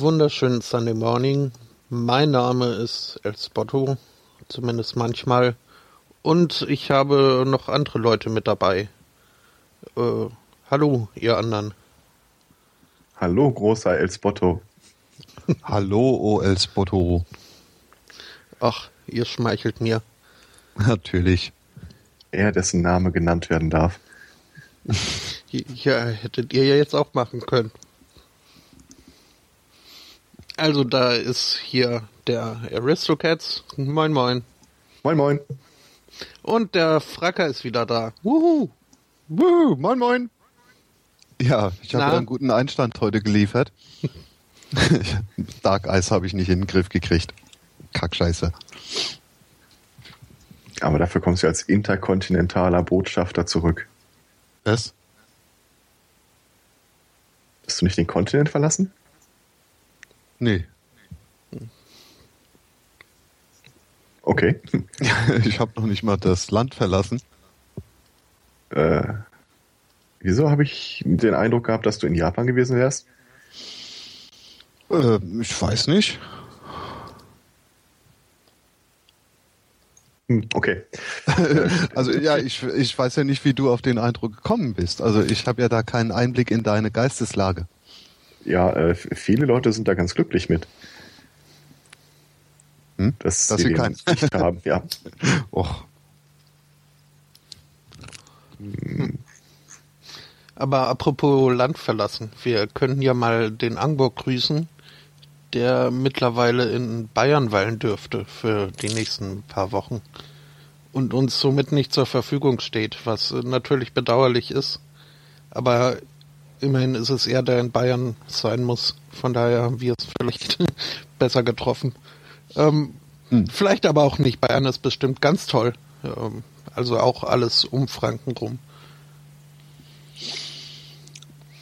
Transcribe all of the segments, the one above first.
wunderschönen Sunday Morning. Mein Name ist El Spotto, zumindest manchmal. Und ich habe noch andere Leute mit dabei. Äh, hallo, ihr anderen. Hallo, großer El Spotto. Hallo, O El Spotto. Ach, ihr schmeichelt mir. Natürlich. Er, dessen Name genannt werden darf. Ja, hättet ihr ja jetzt auch machen können. Also da ist hier der Aristocats. Moin moin. Moin, moin. Und der Fracker ist wieder da. Wuhu. Wuhu, moin moin. Ja, ich habe einen guten Einstand heute geliefert. Dark Eyes habe ich nicht in den Griff gekriegt. Kackscheiße. Aber dafür kommst du als interkontinentaler Botschafter zurück. Was? Hast du nicht den Kontinent verlassen? Nee. Okay. Ich habe noch nicht mal das Land verlassen. Äh, wieso habe ich den Eindruck gehabt, dass du in Japan gewesen wärst? Äh, ich weiß nicht. Hm, okay. Also ja, ich, ich weiß ja nicht, wie du auf den Eindruck gekommen bist. Also ich habe ja da keinen Einblick in deine Geisteslage. Ja, äh, viele Leute sind da ganz glücklich mit. Hm? Dass, Dass sie kein- nicht haben, ja. Och, Aber apropos Land verlassen, wir können ja mal den Angburg grüßen, der mittlerweile in Bayern weilen dürfte für die nächsten paar Wochen und uns somit nicht zur Verfügung steht, was natürlich bedauerlich ist. Aber immerhin ist es er, der in Bayern sein muss. Von daher haben wir es vielleicht besser getroffen. Ähm, Hm. Vielleicht aber auch nicht. Bayern ist bestimmt ganz toll. Ähm, also auch alles um Franken rum.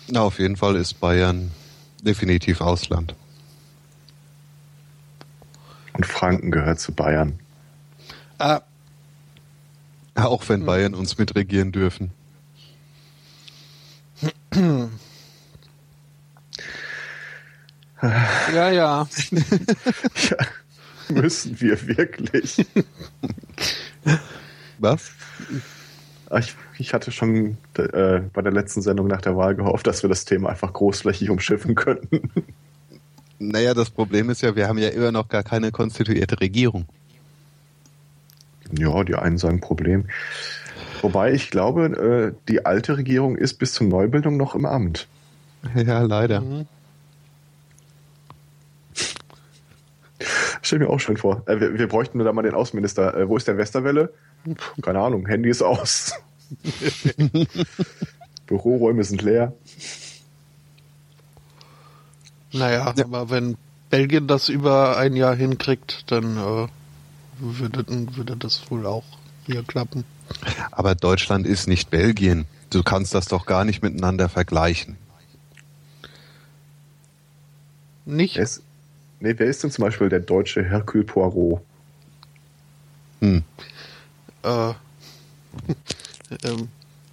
na auf jeden Fall ist Bayern definitiv Ausland. Und Franken gehört zu Bayern. Ah, Auch wenn Bayern uns mitregieren dürfen. Ja, ja. Ja, müssen wir wirklich. Was? Ah, Ich, ich hatte schon äh, bei der letzten Sendung nach der Wahl gehofft, dass wir das Thema einfach großflächig umschiffen könnten. Naja, das Problem ist ja, wir haben ja immer noch gar keine konstituierte Regierung. Ja, die einen sagen Problem. Wobei ich glaube, äh, die alte Regierung ist bis zur Neubildung noch im Amt. Ja, leider. Mhm. Stell mir auch schön vor. Äh, wir, wir bräuchten nur da mal den Außenminister. Äh, wo ist der Westerwelle? Keine Ahnung, Handy ist aus. Büroräume sind leer. Naja, Ja. aber wenn Belgien das über ein Jahr hinkriegt, dann äh, würde, würde das wohl auch hier klappen. Aber Deutschland ist nicht Belgien. Du kannst das doch gar nicht miteinander vergleichen. Nicht? Wer ist, nee, wer ist denn zum Beispiel der deutsche Hercule Poirot? Hm. Äh, ähm,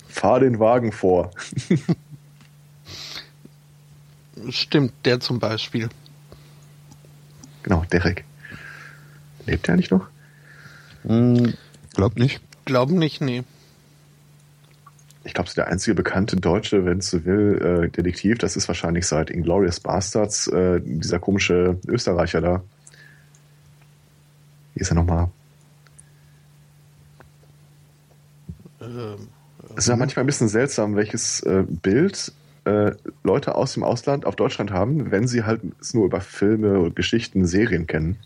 Fahr den Wagen vor. stimmt, der zum Beispiel. Genau, Derek. Lebt er eigentlich noch? Hm, glaub nicht. Glauben nicht, nee. Ich glaube, der einzige bekannte deutsche, wenn es so will, äh, Detektiv, das ist wahrscheinlich seit Inglourious Bastards, äh, dieser komische Österreicher da. Wie ist er nochmal? Ähm, Es ist ja manchmal ein bisschen seltsam, welches äh, Bild äh, Leute aus dem Ausland auf Deutschland haben, wenn sie halt es nur über Filme, Geschichten, Serien kennen.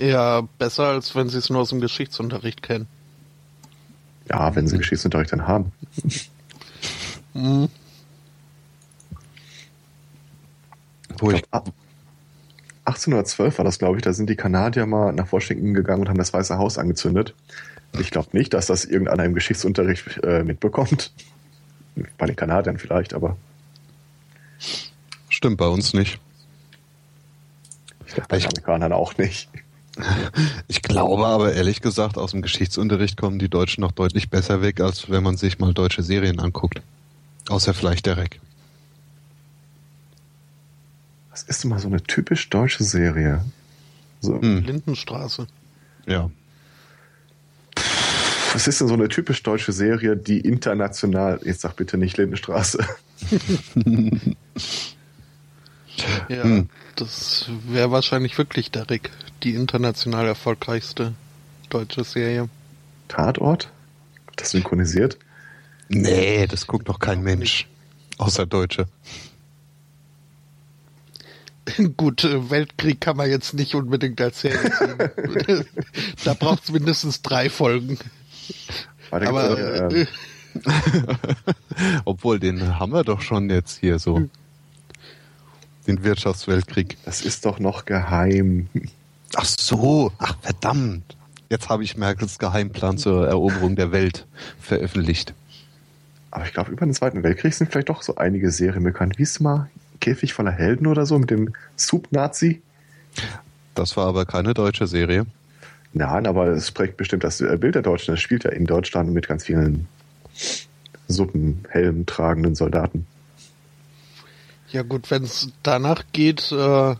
Eher besser, als wenn sie es nur aus dem Geschichtsunterricht kennen. Ja, wenn sie Geschichtsunterricht dann haben. Hm. Wo ich, Ab 1812 war das, glaube ich, da sind die Kanadier mal nach Washington gegangen und haben das Weiße Haus angezündet. Ich glaube nicht, dass das irgendeiner im Geschichtsunterricht äh, mitbekommt. Bei den Kanadiern vielleicht, aber stimmt bei uns nicht. ich glaube bei den Amerikanern auch nicht. Ich glaube aber ehrlich gesagt, aus dem Geschichtsunterricht kommen die Deutschen noch deutlich besser weg, als wenn man sich mal deutsche Serien anguckt. Außer vielleicht der Reck. Das ist mal so eine typisch deutsche Serie. So, Hm, Lindenstraße. ja. Was ist denn so eine typisch deutsche Serie, die international, jetzt sag bitte nicht Lindenstraße, Ja, Hm. das wäre wahrscheinlich wirklich der Rick. Die international erfolgreichste deutsche Serie. Tatort? Das synchronisiert? Nee, das guckt doch kein Mensch. Außer Deutsche. Gut, äh, Weltkrieg kann man jetzt nicht unbedingt als Serie sehen. da braucht es mindestens drei Folgen. War der, Aber äh, äh, Obwohl, den haben wir doch schon jetzt hier so. Den Wirtschaftsweltkrieg. das ist doch noch geheim. Ach so, ach verdammt. Jetzt habe ich Merkels Geheimplan zur Eroberung der Welt veröffentlicht. Aber ich glaube, über den Zweiten Weltkrieg sind vielleicht doch so einige Serien bekannt. Wie ist mal Käfig voller Helden oder so mit dem Soup-Nazi? Das war aber keine deutsche Serie. Nein, aber es prägt bestimmt das äh, Bild der Deutschen. Das spielt ja in Deutschland mit ganz vielen Suppen, Helm tragenden Soldaten. ja gut, wenn es danach geht, äh,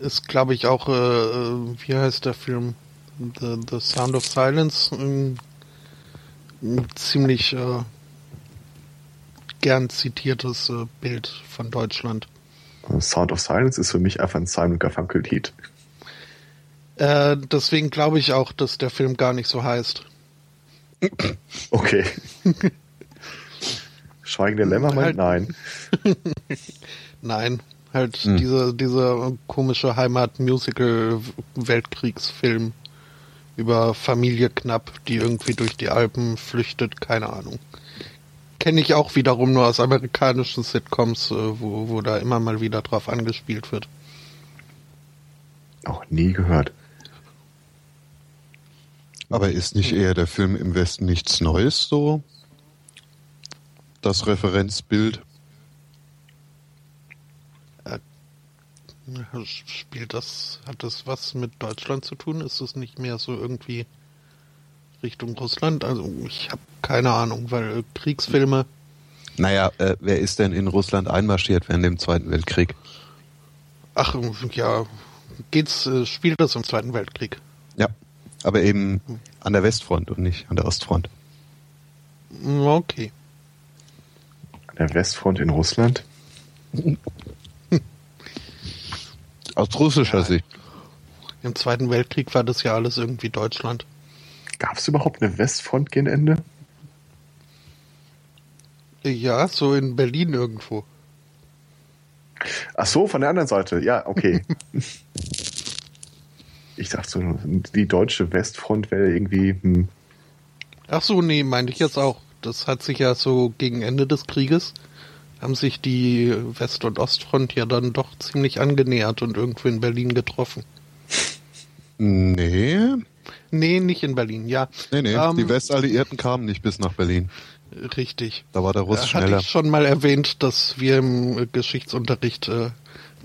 ist glaube ich auch, äh, äh, wie heißt der Film? The, The Sound of Silence. Ein, ein ziemlich äh, gern zitiertes äh, Bild von Deutschland. Sound of Silence ist für mich einfach ein Simon Garfunkel-Lied. Äh, deswegen glaube ich auch, dass der Film gar nicht so heißt. Okay. Schweigen der Lämmer meint Halt- nein. Nein, halt Hm. diese, dieser komische Heimat-Musical-Weltkriegsfilm über Familie Knapp, die irgendwie durch die Alpen flüchtet, keine Ahnung. Kenne ich auch wiederum nur aus amerikanischen Sitcoms, äh, wo, wo da immer mal wieder drauf angespielt wird. Auch nie gehört. Aber ist nicht eher der Film im Westen nichts Neues so? Das Referenzbild? Spielt das, hat das was mit Deutschland zu tun? Ist es nicht mehr so irgendwie Richtung Russland? Also ich habe keine Ahnung, weil äh, Kriegsfilme Naja, äh, wer ist denn in Russland einmarschiert während dem Zweiten Weltkrieg? Ach, ja, geht's, äh, spielt das im Zweiten Weltkrieg? Ja, aber eben an der Westfront und nicht an der Ostfront. Okay. An der Westfront in Russland? Aus russischer Ja. Sicht. Im Zweiten Weltkrieg war das ja alles irgendwie Deutschland. Gab es überhaupt eine Westfront gegen Ende? Ja, so in Berlin irgendwo. Ach so, von der anderen Seite. Ja, okay. ich dachte so, die deutsche Westfront wäre irgendwie. Hm, Ach so, nee, meinte ich jetzt auch. Das hat sich ja so gegen Ende des Krieges haben sich die West- und Ostfront ja dann doch ziemlich angenähert und irgendwo in Berlin getroffen. Nee, Nee, nicht in Berlin, ja. nee, nee. Ähm, die Westalliierten kamen nicht bis nach Berlin. Richtig. Da war der Russ Äh, Hatte schneller. ich schon mal erwähnt, dass wir im Geschichtsunterricht äh,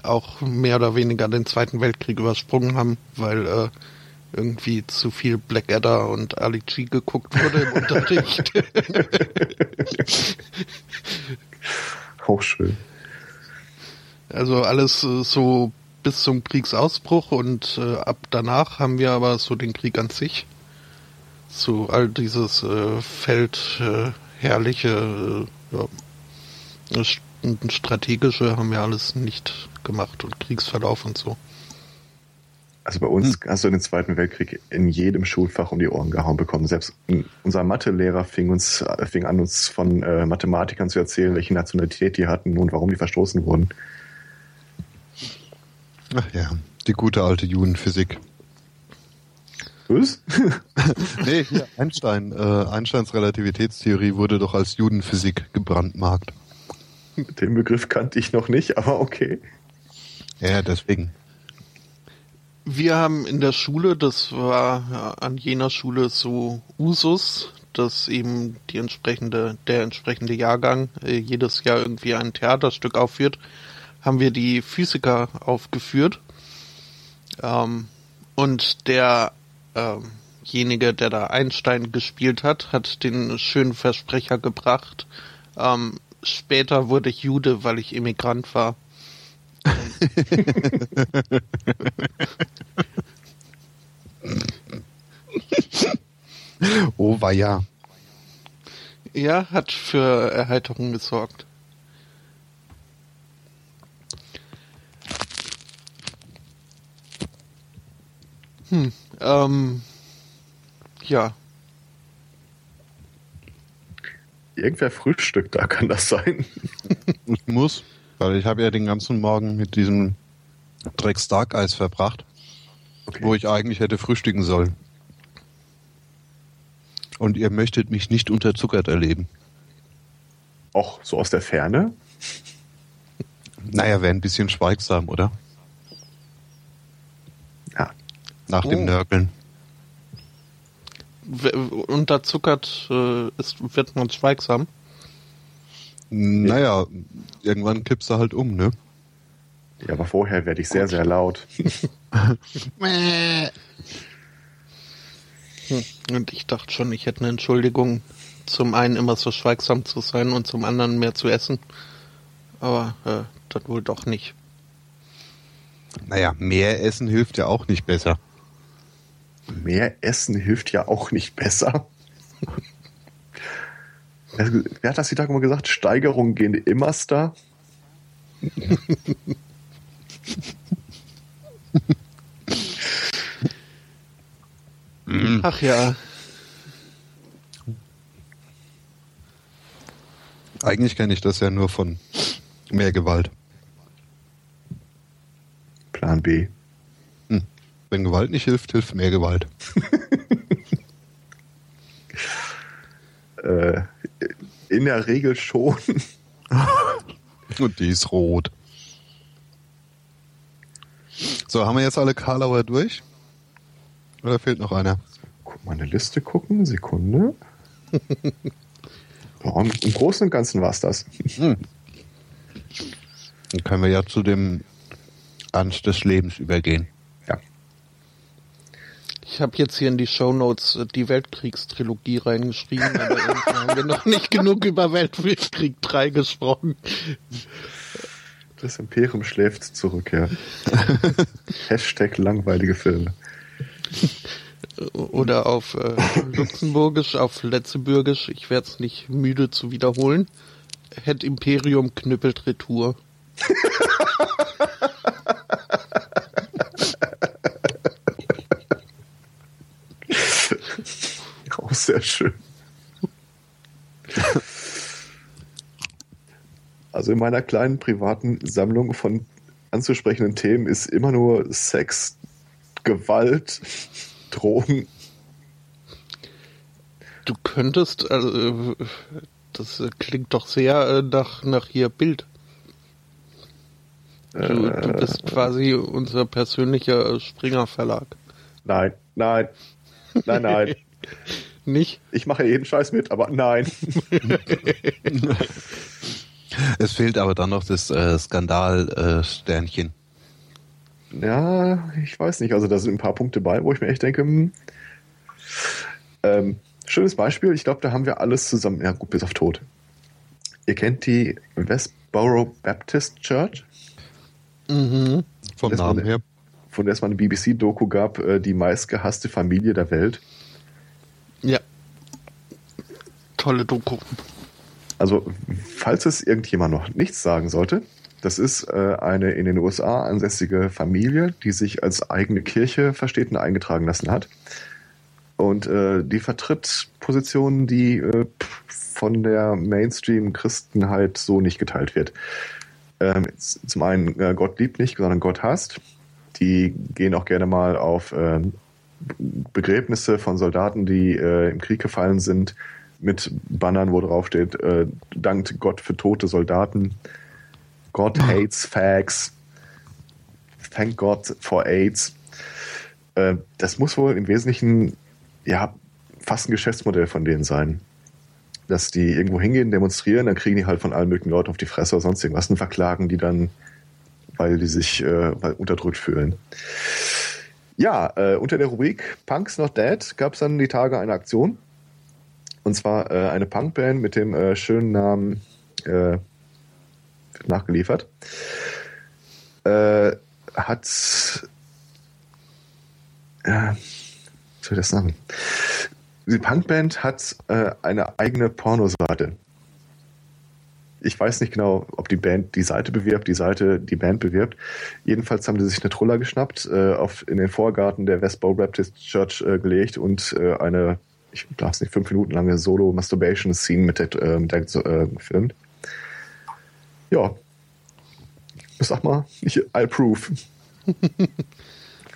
auch mehr oder weniger den Zweiten Weltkrieg übersprungen haben, weil äh, irgendwie zu viel Blackadder und Ali G geguckt wurde im Unterricht. auch schön. Also alles äh, so bis zum Kriegsausbruch und äh, ab danach haben wir aber so den Krieg an sich. So all dieses äh, Feld äh, herrliche, äh, ja, st- strategische haben wir alles nicht gemacht und Kriegsverlauf und so. Also bei uns hast du den Zweiten Weltkrieg in jedem Schulfach um die Ohren gehauen bekommen. Selbst unser Mathelehrer fing uns äh, fing an, uns von äh, Mathematikern zu erzählen, welche Nationalität die hatten und warum die verstoßen wurden. Ach ja, die gute alte Judenphysik. Was? Nee, hier Einstein. Äh, Einsteins Relativitätstheorie wurde doch als Judenphysik gebrandmarkt. Den Begriff kannte ich noch nicht, aber okay. Ja, deswegen. Wir haben in der Schule, das war an jener Schule so Usus, dass eben die entsprechende, der entsprechende Jahrgang äh, jedes Jahr irgendwie ein Theaterstück aufführt, haben wir die Physiker aufgeführt. Ähm, und ähm, jenige, der da Einstein gespielt hat, hat den schönen Versprecher gebracht. Ähm, später wurde ich Jude, weil ich Immigrant war. Oh, war ja. Ja, hat für Erheiterung gesorgt. Hm, ähm, ja, Irgendwer frühstückt, da kann das sein. Ich muss, weil ich habe ja den ganzen Morgen mit diesem Dreck Stark Eis verbracht, Okay. wo ich eigentlich hätte frühstücken sollen. Und ihr möchtet mich nicht unterzuckert erleben. Auch so aus der Ferne. Naja, wäre ein bisschen schweigsam, oder? Ja. Nach dem Oh. Nörgeln. w- unterzuckert äh, ist, wird man schweigsam. Naja, irgendwann kippst du halt um, ne? Ja, aber vorher werde ich sehr, sehr laut. Hm, Und ich dachte schon, ich hätte eine Entschuldigung, zum einen immer so schweigsam zu sein und zum anderen mehr zu essen. Aber äh, das wohl doch nicht. Naja, mehr essen hilft ja auch nicht besser. Mehr Essen hilft ja auch nicht besser. Wer hat das die Tage mal gesagt? Steigerungen gehen immerster. Ach ja, Eigentlich kenne ich das ja nur von mehr Gewalt. Plan B. Hm. Wenn Gewalt nicht hilft, hilft mehr Gewalt. Äh, in der Regel schon. Und die ist rot. So, haben wir jetzt alle Karlauer durch? Oder fehlt noch einer? Guck mal eine Liste gucken. Sekunde. Ja, im Großen und Ganzen war es das. Dann können wir ja zu dem Ernst des Lebens übergehen. Ich habe jetzt hier in die Shownotes äh, die Weltkriegstrilogie reingeschrieben, aber irgendwie haben wir noch nicht genug über Weltkrieg 3 gesprochen. Das Imperium schläft zurück, ja. Hashtag langweilige Filme. Oder auf äh, Luxemburgisch, auf Letzebürgisch, ich werde es nicht müde zu wiederholen. Het Imperium knüppelt Retour. Auch sehr schön. Also in meiner kleinen privaten Sammlung von anzusprechenden Themen ist immer nur Sex, Gewalt, Drogen. Du könntest, also, äh, das äh, klingt doch sehr äh, nach, nach hier Bild. Du, du bist quasi unser persönlicher Springer Verlag. Nein, nein, nein, nein. Nicht? Ich mache jeden Scheiß mit, aber nein. Es fehlt aber dann noch das äh, Skandal-Sternchen. Ja, ich weiß nicht. Also da sind ein paar Punkte bei, wo ich mir echt denke, hm, ähm, schönes Beispiel. Ich glaube, da haben wir alles zusammen. Ja, gut, bis auf Tod. Ihr kennt die Westboro Baptist Church? Mhm. Vom Namen her. von der es mal eine BBC-Doku gab, äh, die meistgehasste Familie der Welt. Ja. Tolle Doku. Also, falls es irgendjemand noch nichts sagen sollte, das ist äh, eine in den USA ansässige Familie, die sich als eigene Kirche versteht und eingetragen lassen hat. Und äh, die vertritt Positionen, die äh, von der Mainstream-Christenheit so nicht geteilt wird. Ähm, zum einen, äh, Gott liebt nicht, sondern Gott hasst. Die gehen auch gerne mal auf ähm, Begräbnisse von Soldaten, die äh, im Krieg gefallen sind, mit Bannern, wo drauf steht, äh, dankt Gott für tote Soldaten. God hates fags. Thank God for AIDS. Äh, das muss wohl im Wesentlichen ja fast ein Geschäftsmodell von denen sein. Dass die irgendwo hingehen, demonstrieren, dann kriegen die halt von allen möglichen Leuten auf die Fresse oder sonst irgendwas und verklagen die dann, weil die sich äh, weil unterdrückt fühlen. Ja, äh, unter der Rubrik Punks Not Dead gab es dann die Tage eine Aktion. Und zwar äh, eine Punkband mit dem äh, schönen Namen äh, nachgeliefert. Äh, hat äh, soll ich das sagen? Die Punkband hat äh, eine eigene Pornoseite. Ich weiß nicht genau, ob die Band die Seite bewirbt, die Seite die Band bewirbt. Jedenfalls haben die sich eine Troller geschnappt, äh, auf, in den Vorgarten der Westboro Baptist Church äh, gelegt und äh, eine, ich glaube es nicht, fünf Minuten lange Solo-Masturbation-Scene mit der, äh, mit der äh, gefilmt. Ja. Ich sag mal, ich, I approve.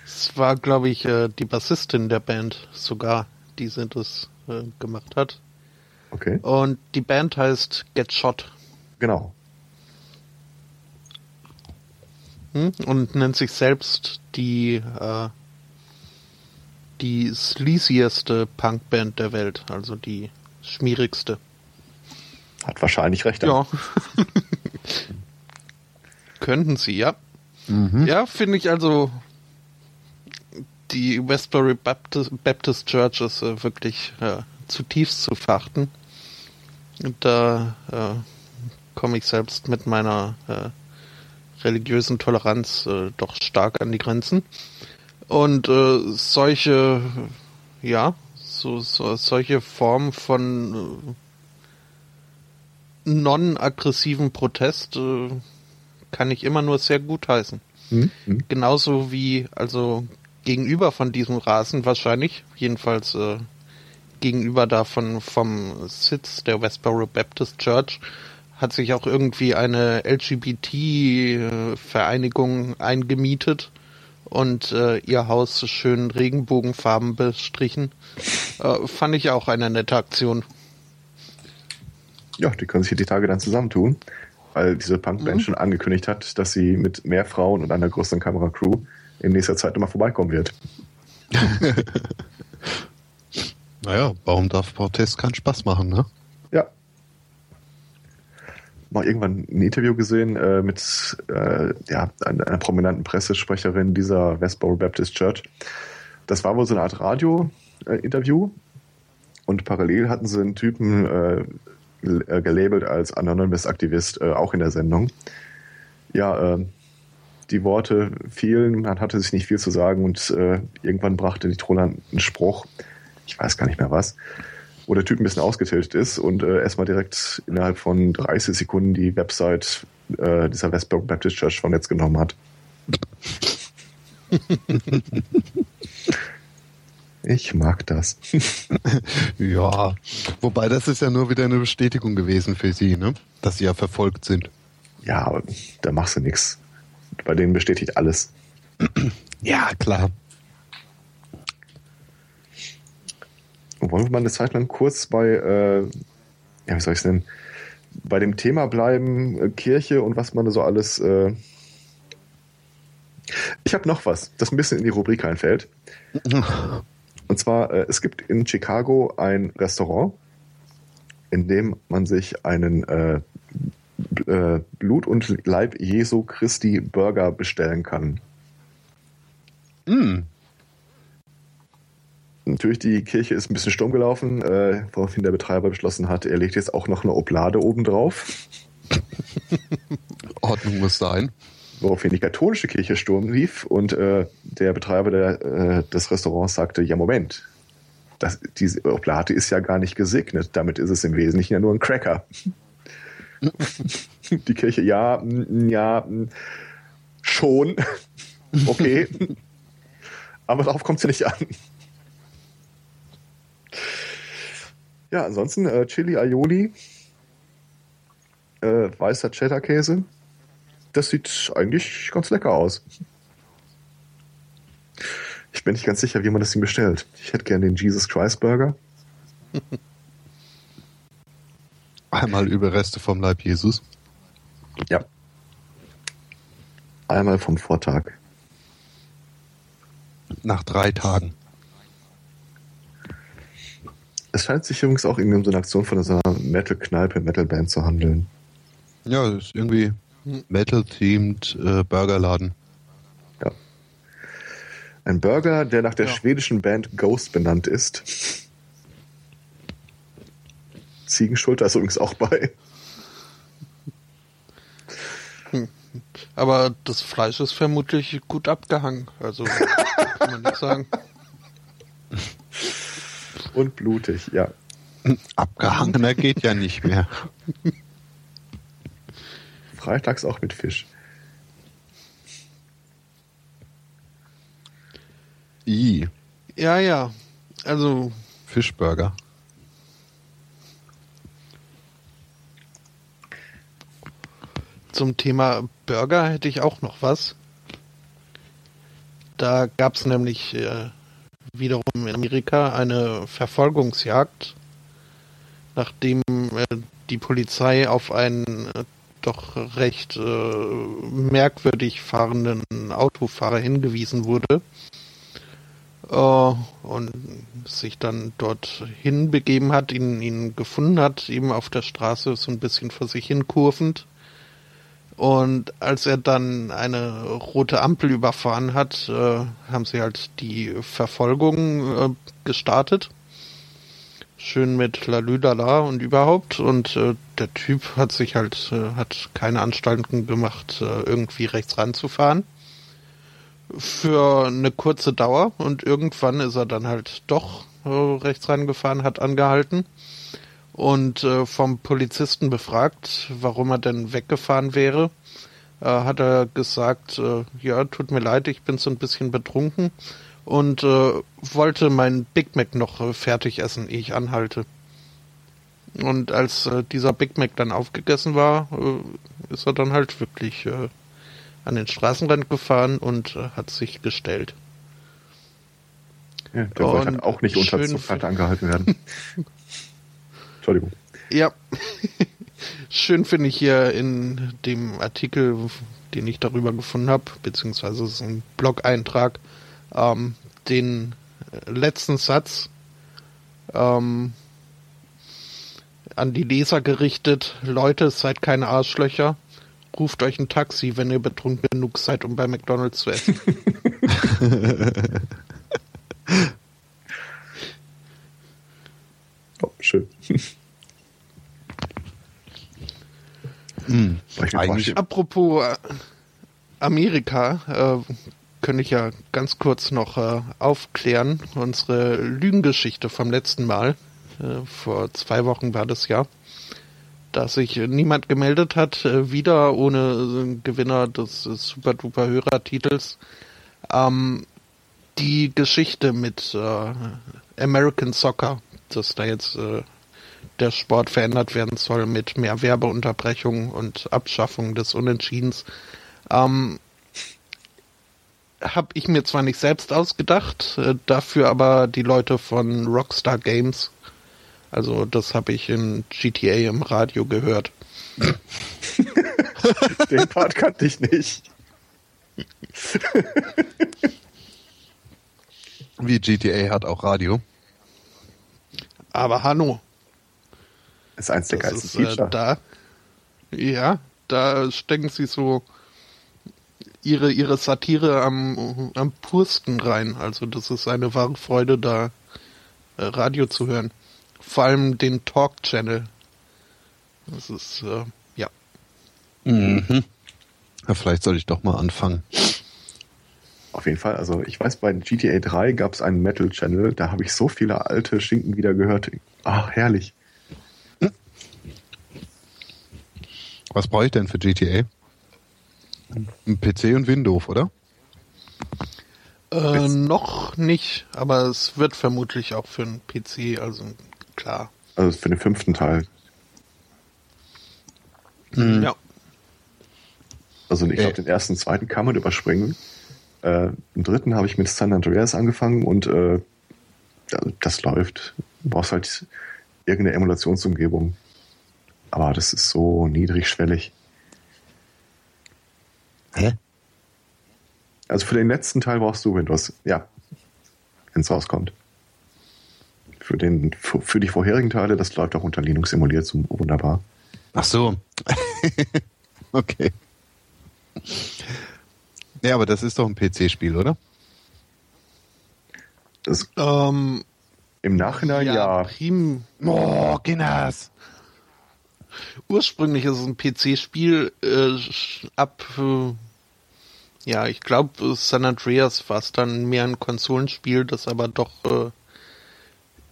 Es war, glaube ich, äh, die Bassistin der Band sogar, die sie das gemacht hat. Okay, Und die Band heißt Get Shot genau. hm? und nennt sich selbst die äh, die sleazieste Punkband der Welt, also die schmierigste. Hat wahrscheinlich recht. Ja. Könnten sie, ja. Ja, finde ich also die Westbury Baptist, Baptist Church ist äh, wirklich äh, zutiefst zu verachten. Und da äh, komme ich selbst mit meiner äh, religiösen Toleranz äh, doch stark an die Grenzen. Und äh, solche, ja, so, so solche Formen von äh, non-aggressiven Protest äh, kann ich immer nur sehr gut heißen. Hm? Hm? Genauso wie, also gegenüber von diesem Rasen wahrscheinlich, jedenfalls äh, gegenüber davon vom Sitz der Westboro Baptist Church, hat sich auch irgendwie eine LGBT-Vereinigung eingemietet und äh, ihr Haus schön Regenbogenfarben bestrichen. Äh, fand ich auch eine nette Aktion. Ja, die können sich die Tage dann zusammentun, weil diese Punkband Mhm. schon angekündigt hat, dass sie mit mehr Frauen und einer größeren Kameracrew in nächster Zeit nochmal vorbeikommen wird. Naja, warum darf Protest keinen Spaß machen, ne? Mal irgendwann ein Interview gesehen äh, mit äh, ja, einer, einer prominenten Pressesprecherin dieser Westboro Baptist Church. Das war wohl so eine Art Radio-Interview und parallel hatten sie einen Typen äh, äh, gelabelt als Anonymous Aktivist äh, auch in der Sendung. Ja, äh, die Worte fielen, man hatte sich nicht viel zu sagen und äh, irgendwann brachte die Troller einen Spruch, ich weiß gar nicht mehr was, wo der Typ ein bisschen ausgetiltet ist und äh, erstmal direkt innerhalb von 30 Sekunden die Website äh, dieser Westboro Baptist Church vom Netz genommen hat. ich mag das. Ja. Wobei das ist ja nur wieder eine Bestätigung gewesen für sie, ne? Dass sie ja verfolgt sind. Ja, aber da machst du nichts. Bei denen bestätigt alles. Ja, klar. Wollen wir mal eine Zeit lang kurz bei, äh, ja, wie soll ich es nennen, bei dem Thema bleiben, äh, Kirche und was man da so alles. Äh ich habe noch was, das ein bisschen in die Rubrik einfällt. Und zwar, äh, es gibt in Chicago ein Restaurant, in dem man sich einen äh, äh, Blut- und Leib Jesu Christi Burger bestellen kann. Mm. Natürlich, die Kirche ist ein bisschen stumm gelaufen, äh, woraufhin der Betreiber beschlossen hat, er legt jetzt auch noch eine Oblade oben drauf. Ordnung muss sein. Woraufhin die katholische Kirche Sturm rief und äh, der Betreiber der, äh, des Restaurants sagte, ja Moment, das, diese Oblate ist ja gar nicht gesegnet, damit ist es im Wesentlichen ja nur ein Cracker. die Kirche, ja, ja, schon, okay, aber darauf kommt ja nicht an. Ja, ansonsten äh, Chili Aioli, äh, weißer Cheddar-Käse. Das sieht eigentlich ganz lecker aus. Ich bin nicht ganz sicher, wie man das Ding bestellt. Ich hätte gerne den Jesus Christ Burger. Einmal Überreste vom Leib Jesus. Ja. Einmal vom Vortag. Nach drei Tagen. Es scheint sich übrigens auch irgendwie um so eine Aktion von dieser Metal-Kneipe, Metal-Band zu handeln. Ja, das ist irgendwie Metal-themed äh, Burgerladen. Ja. Ein Burger, der nach der Ja. schwedischen Band Ghost benannt ist. Ziegenschulter ist übrigens auch bei. Aber das Fleisch ist vermutlich gut abgehangen. Also kann man nicht sagen. Und blutig, ja. Abgehangener geht ja nicht mehr. Freitags auch mit Fisch. I. Ja, ja. Also Fischburger. zum Thema Burger hätte ich auch noch was. Da gab es nämlich äh, wiederum in Amerika eine Verfolgungsjagd, nachdem äh, die Polizei auf einen äh, doch recht äh, merkwürdig fahrenden Autofahrer hingewiesen wurde äh, und sich dann dort hinbegeben hat, ihn, ihn gefunden hat, eben auf der Straße so ein bisschen vor sich hin kurvend. Und als er dann eine rote Ampel überfahren hat, äh, haben sie halt die Verfolgung äh, gestartet. Schön mit Lalülala und überhaupt. Und äh, der Typ hat sich halt, äh, hat keine Anstalten gemacht, äh, irgendwie rechts ranzufahren. Für eine kurze Dauer. Und irgendwann ist er dann halt doch äh, rechts rangefahren, hat angehalten und äh, vom Polizisten befragt, warum er denn weggefahren wäre, äh, hat er gesagt, äh, ja, tut mir leid, ich bin so ein bisschen betrunken und äh, wollte mein Big Mac noch äh, fertig essen, ehe ich anhalte. Und als äh, dieser Big Mac dann aufgegessen war, ist er dann halt wirklich an den Straßenrand gefahren und hat sich gestellt. Ja, der wollte Und halt auch nicht unter Zuckerhalt angehalten werden. Entschuldigung. Ja, schön finde ich hier in dem Artikel, den ich darüber gefunden habe, beziehungsweise es ist ein Blog-Eintrag, ähm, den letzten Satz ähm, an die Leser gerichtet. Leute, seid keine Arschlöcher. Ruft euch ein Taxi, wenn ihr betrunken genug seid, um bei McDonalds zu essen. Oh, schön. Hm. Mir Eigentlich-. Apropos äh, Amerika, äh, könnte ich ja ganz kurz noch äh, aufklären. Unsere Lügengeschichte vom letzten Mal, äh, vor zwei Wochen war das ja, dass sich niemand gemeldet hat, äh, wieder ohne äh, Gewinner des Super Duper Hörertitels. Ähm, die Geschichte mit American Soccer, dass da jetzt der Sport verändert werden soll mit mehr Werbeunterbrechung und Abschaffung des Unentschiedens. Ähm, habe ich mir zwar nicht selbst ausgedacht, äh, dafür aber die Leute von Rockstar Games. Also das habe ich in GTA im Radio gehört. Den Part kannte ich nicht. Wie GTA hat auch Radio. Aber Hanno, ist eins der das geilsten ist äh, Feature. da. Ja, da stecken sie so ihre ihre Satire am am pursten rein. Also das ist eine wahre Freude, da äh, Radio zu hören. Vor allem den Talk Channel. Das ist äh, ja. Mhm. Ja, vielleicht soll ich doch mal anfangen. Auf jeden Fall, also ich weiß, bei GTA 3 gab es einen Metal-Channel, da habe ich so viele alte Schinken wieder gehört. Ach, herrlich. Was brauche ich denn für GTA? Ein PC und Windows, oder? Äh, noch nicht, aber es wird vermutlich auch für einen PC, also klar. Also für den fünften Teil. Mhm. Ja. Also ich Äh. glaube, den ersten und zweiten kann man überspringen. Äh, Im dritten habe ich mit San Andreas angefangen und äh, das läuft. Du brauchst halt irgendeine Emulationsumgebung. Aber das ist so niedrigschwellig. Hä? Also für den letzten Teil brauchst du Windows. Ja. Wenn es rauskommt. Für, den, für, für die vorherigen Teile, das läuft auch unter Linux emuliert, so wunderbar. Ach so. okay. Ja, aber das ist doch ein PC-Spiel, oder? Das, Ähm, Im Nachhinein ja. Prim Oh, Guinness! Ursprünglich ist es ein PC-Spiel äh, ab, äh, ja, ich glaube, San Andreas war es dann mehr ein Konsolenspiel, das aber doch äh,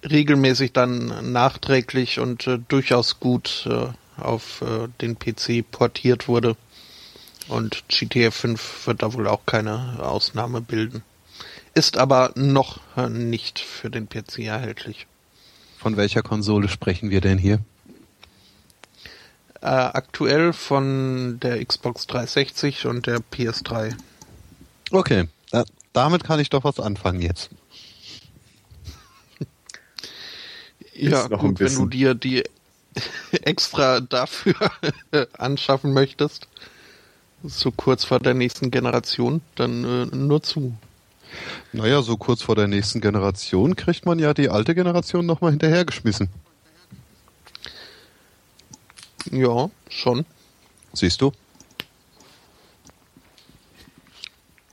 regelmäßig dann nachträglich und äh, durchaus gut äh, auf äh, den PC portiert wurde. Und GTA 5 wird da wohl auch keine Ausnahme bilden. Ist aber noch äh, nicht für den PC erhältlich. Von welcher Konsole sprechen wir denn hier? Äh, aktuell von der Xbox 360 und der PS3. Okay, da, damit kann ich doch was anfangen jetzt. Ja, gut, wenn du dir die extra dafür anschaffen möchtest, so kurz vor der nächsten Generation, dann äh, nur zu. Naja, so kurz vor der nächsten Generation kriegt man ja die alte Generation nochmal hinterhergeschmissen. Ja, schon. Siehst du?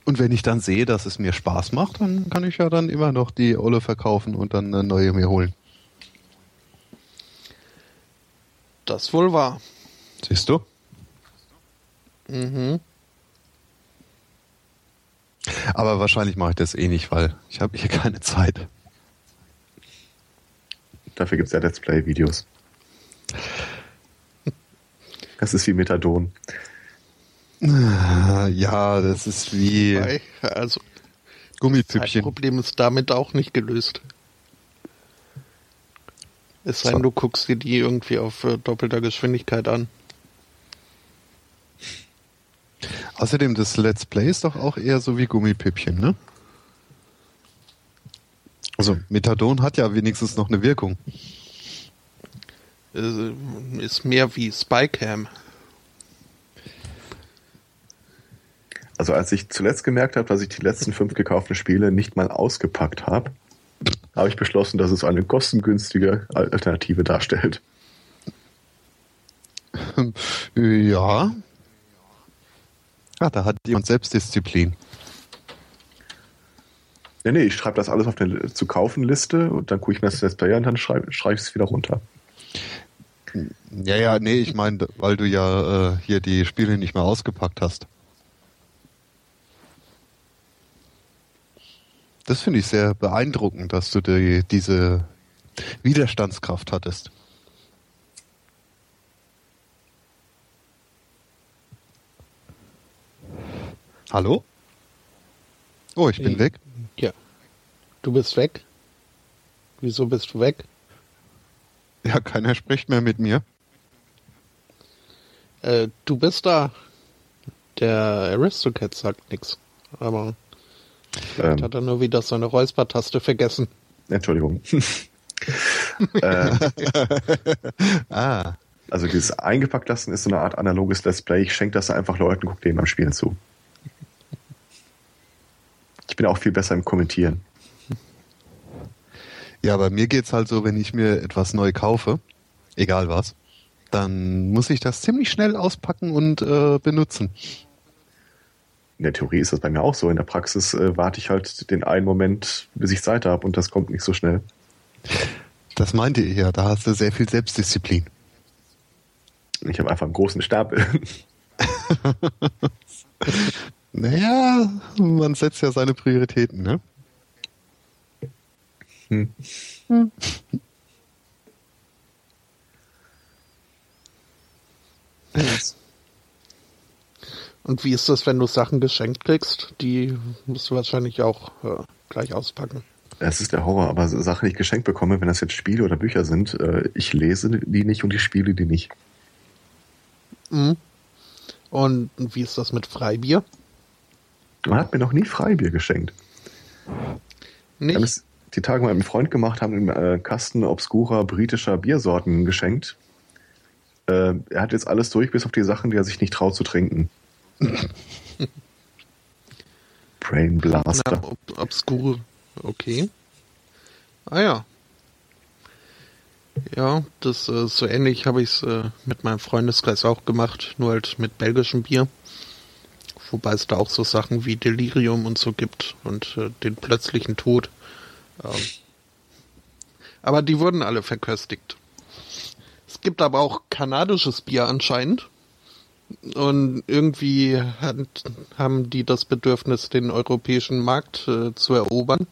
Und wenn ich dann sehe, dass es mir Spaß macht, dann kann ich ja dann immer noch die Olle verkaufen und dann eine neue mir holen. Das wohl wahr. Siehst du? Mhm. Aber wahrscheinlich mache ich das eh nicht, weil ich habe hier keine Zeit. Dafür gibt es ja Let's Play-Videos. Das ist wie Methadon. Ah, Ja, das ist wie Also, das Gummipüppchen. Problem ist damit auch nicht gelöst. Es sei denn, So. du guckst dir die irgendwie auf äh, doppelter Geschwindigkeit an. Außerdem, das Let's Play ist doch auch eher so wie Gummipüppchen, ne? Also, Methadon hat ja wenigstens noch eine Wirkung. Äh, ist mehr wie Spycam. Also als ich zuletzt gemerkt habe, dass ich die letzten fünf gekauften Spiele nicht mal ausgepackt habe, habe ich beschlossen, dass es eine kostengünstige Alternative darstellt. Ja. Ah, da hat jemand Selbstdisziplin. Nee, nee, ich schreibe das alles auf eine zu kaufen Liste und dann gucke ich mir das Let's Play an und dann schreibe schreib ich es wieder runter. Ja, ja, nee, ich meine, weil du ja äh, hier die Spiele nicht mehr ausgepackt hast. Das finde ich sehr beeindruckend, dass du die, diese Widerstandskraft hattest. Hallo? Oh, ich bin Äh, weg. Ja. Du bist weg? Wieso bist du weg? Ja, keiner spricht mehr mit mir. Äh, du bist da. Der Aristocat sagt nix. Aber vielleicht Ähm, hat er nur wieder seine Räuspertaste vergessen. Entschuldigung. äh, Ah, also dieses eingepackt lassen ist so eine Art analoges Let's Play. Ich schenke das einfach Leuten, gucke denen beim Spielen zu. Ich bin auch viel besser im Kommentieren. Ja, bei mir geht's halt so, wenn ich mir etwas neu kaufe, egal was, dann muss ich das ziemlich schnell auspacken und äh, benutzen. In der Theorie ist das bei mir auch so. In der Praxis äh, warte ich halt den einen Moment, bis ich Zeit habe und das kommt nicht so schnell. Das meinte ich ja, da hast du sehr viel Selbstdisziplin. Ich habe einfach einen großen Stapel. naja, man setzt ja seine Prioritäten, ne? Hm. Hm. Und wie ist das, wenn du Sachen geschenkt kriegst? Die musst du wahrscheinlich auch äh, gleich auspacken. Es ist der Horror, aber Sachen, die ich geschenkt bekomme, wenn das jetzt Spiele oder Bücher sind, äh, ich lese die nicht und ich spiele die nicht. Mhm. Und wie ist das mit Freibier? Man hat mir noch nie Freibier geschenkt. Nicht? Die Tage mit einem Freund gemacht, haben ihm äh, Kasten obskurer britischer Biersorten geschenkt. Äh, er hat jetzt alles durch, bis auf die Sachen, die er sich nicht traut zu trinken. Brain Blaster. Ob, obskur, okay. Ah ja. Ja, das äh, so ähnlich habe ich es äh, mit meinem Freundeskreis auch gemacht, nur halt mit belgischem Bier. Wobei es da auch so Sachen wie Delirium und so gibt und äh, den plötzlichen Tod. Ähm, aber die wurden alle verköstigt. Es gibt aber auch kanadisches Bier anscheinend. Und irgendwie hat, haben die das Bedürfnis, den europäischen Markt äh, zu erobern,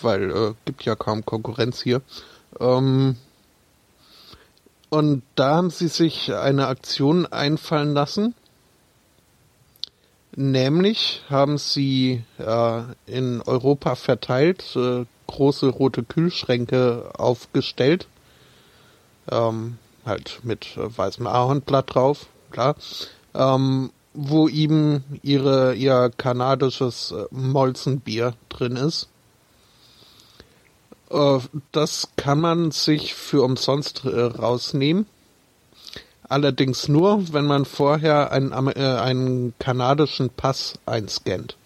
weil äh, gibt ja kaum Konkurrenz hier. Ähm, und da haben sie sich eine Aktion einfallen lassen. Nämlich haben sie äh, in Europa verteilt äh, große rote Kühlschränke aufgestellt. Ähm, halt mit äh, weißem Ahornblatt drauf, klar. Ähm, wo ihm ihre, ihr kanadisches äh, Molzenbier drin ist. Äh, das kann man sich für umsonst äh, rausnehmen. Allerdings nur, wenn man vorher einen, äh, einen kanadischen Pass einscannt.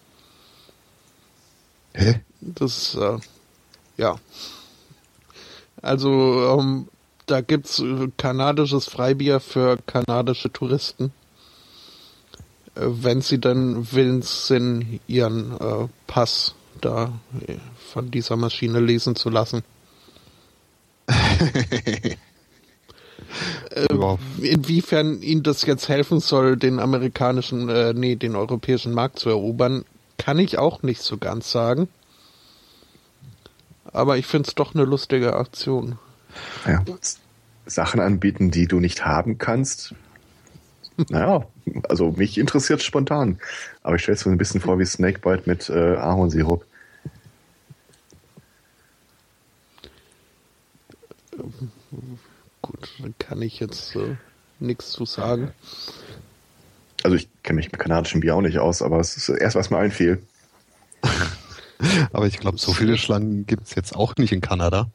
Hä? Das, äh, ja. Also, ähm, da gibt's äh, kanadisches Freibier für kanadische Touristen. Äh, wenn sie dann willens sind, ihren äh, Pass da äh, von dieser Maschine lesen zu lassen. inwiefern ihnen das jetzt helfen soll, den amerikanischen, äh, nee, den europäischen Markt zu erobern, kann ich auch nicht so ganz sagen. Aber ich finde es doch eine lustige Aktion. Ja. Sachen anbieten, die du nicht haben kannst. Naja, also mich interessiert spontan. Aber ich stelle es mir ein bisschen vor wie Snakebite mit äh, Ahornsirup. Gut, dann kann ich jetzt äh, nichts zu sagen. Also ich kenne mich mit kanadischem Bier auch nicht aus, aber es ist erst, was mir einfiel. aber ich glaube, so viele Schlangen gibt es jetzt auch nicht in Kanada.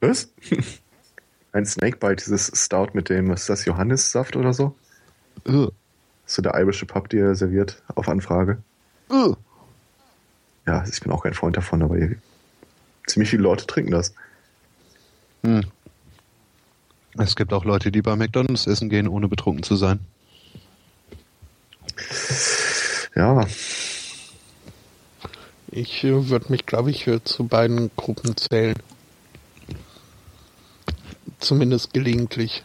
Was? Ein Snakebite, dieses Stout mit dem, ist das Johannissaft oder so? Uh. So der irische Pub, dir serviert auf Anfrage. Uh. Ja, ich bin auch kein Freund davon, aber ziemlich viele Leute trinken das. Hm. Es gibt auch Leute, die bei McDonalds essen gehen, ohne betrunken zu sein. Ja. Ich äh, würde mich, glaube ich, äh, zu beiden Gruppen zählen. Zumindest gelegentlich.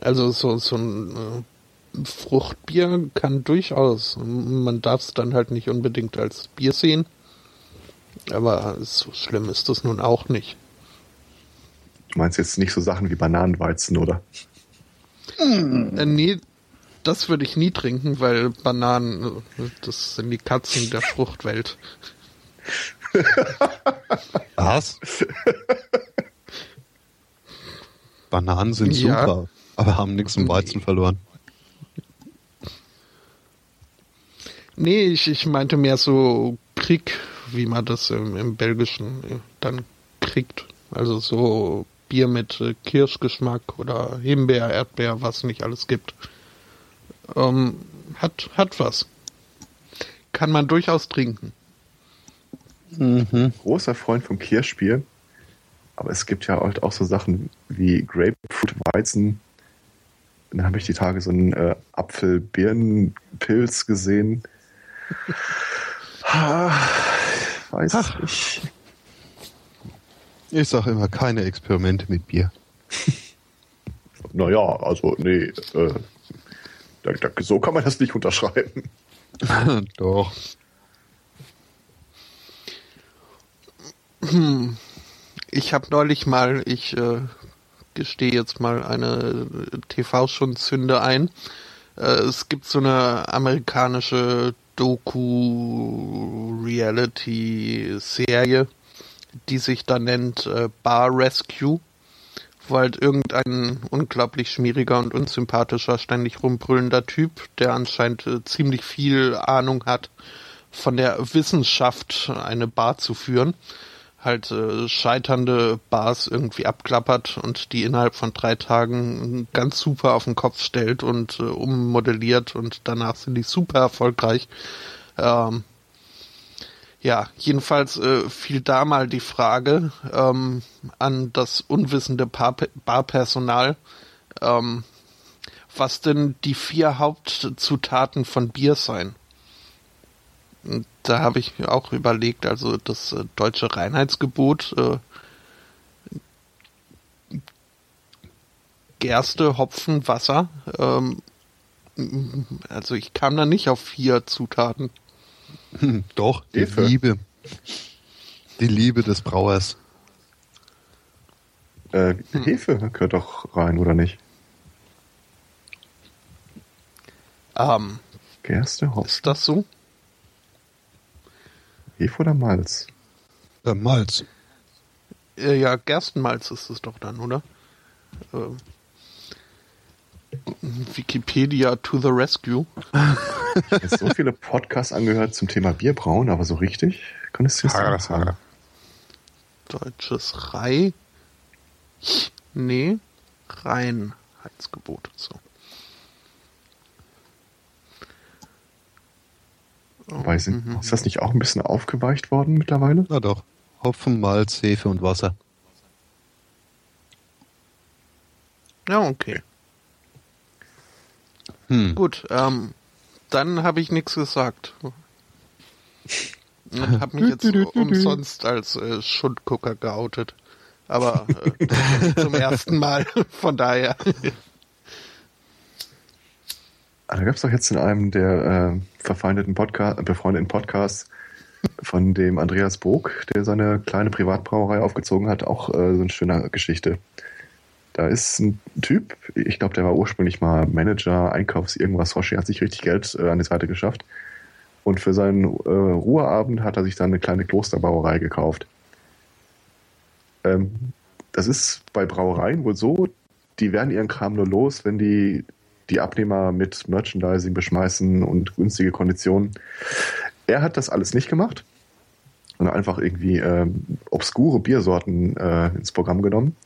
Also so, so ein äh, Fruchtbier kann durchaus. Man darf es dann halt nicht unbedingt als Bier sehen. Aber so schlimm ist das nun auch nicht. Du meinst jetzt nicht so Sachen wie Bananenweizen, oder? Mm. Äh, nee, das würde ich nie trinken, weil Bananen, das sind die Katzen der Fruchtwelt. Was? Bananen sind ja. super, aber haben nichts im Weizen verloren. Nee, ich, ich meinte mehr so Krieg, wie man das im, im Belgischen äh, dann kriegt. Also so Bier mit äh, Kirschgeschmack oder Himbeer, Erdbeer, was nicht alles gibt. Ähm, hat, hat was. Kann man durchaus trinken. Mhm. Großer Freund vom Kirschbier. Aber es gibt ja halt auch so Sachen wie Grapefruit, Weizen. Und dann habe ich die Tage so einen äh, Apfel-Birnen-Pilz gesehen. Ha, weiß Ach. nicht. Ich sage immer, keine Experimente mit Bier. naja, also nee, äh, Da, da, so kann man das nicht unterschreiben. Doch. Ich habe neulich mal, ich äh, gestehe jetzt mal eine TV-Schon-Zünde ein. Äh, es gibt so eine amerikanische Doku-Reality-Serie, die sich da nennt äh, Bar Rescue, wo halt irgendein unglaublich schmieriger und unsympathischer, ständig rumbrüllender Typ, der anscheinend äh, ziemlich viel Ahnung hat von der Wissenschaft, eine Bar zu führen, halt äh, scheiternde Bars irgendwie abklappert und die innerhalb von drei Tagen ganz super auf den Kopf stellt und äh, ummodelliert und danach sind die super erfolgreich. Ähm, ja, jedenfalls äh, fiel da mal die Frage ähm, an das unwissende Bar Barpersonal, ähm, was denn die vier Hauptzutaten von Bier seien. Da habe ich auch überlegt, also das äh, deutsche Reinheitsgebot, äh, Gerste, Hopfen, Wasser. Ähm, also ich kam da nicht auf vier Zutaten. Doch, die Hefe. Liebe. Die Liebe des Brauers. Äh, Hefe gehört doch rein, oder nicht? Ähm, Gerste, Hopfen, ist das so? Hefe oder Malz? Äh, Malz. Äh, ja, Gerstenmalz ist es doch dann, oder? Ähm, Wikipedia to the rescue. Ich habe jetzt so viele Podcasts angehört zum Thema Bierbrauen, aber so richtig du es nicht sagen. Deutsches Rei. Nee, Reinheitsgebot. So. Wobei, sind, ist das nicht auch ein bisschen aufgeweicht worden mittlerweile? Na doch. Hopfen, Malz, Hefe und Wasser. Ja, okay. Hm. Gut, ähm, dann habe ich nichts gesagt. Und habe mich jetzt umsonst als äh, Schundgucker geoutet. Aber äh, zum ersten Mal, von daher. Ah, Da gab es doch jetzt in einem der äh, verfeindeten Podcast, befreundeten Podcasts von dem Andreas Bog, der seine kleine Privatbrauerei aufgezogen hat, auch äh, so eine schöne Geschichte. Da ist ein Typ, ich glaube, der war ursprünglich mal Manager, Einkaufs, irgendwas, Hoshi, hat sich richtig Geld äh, an die Seite geschafft. Und für seinen äh, Ruheabend hat er sich dann eine kleine Klosterbrauerei gekauft. Ähm, das ist bei Brauereien wohl so, die werden ihren Kram nur los, wenn die die Abnehmer mit Merchandising beschmeißen und günstige Konditionen. Er hat das alles nicht gemacht und einfach irgendwie ähm, obskure Biersorten äh, ins Programm genommen,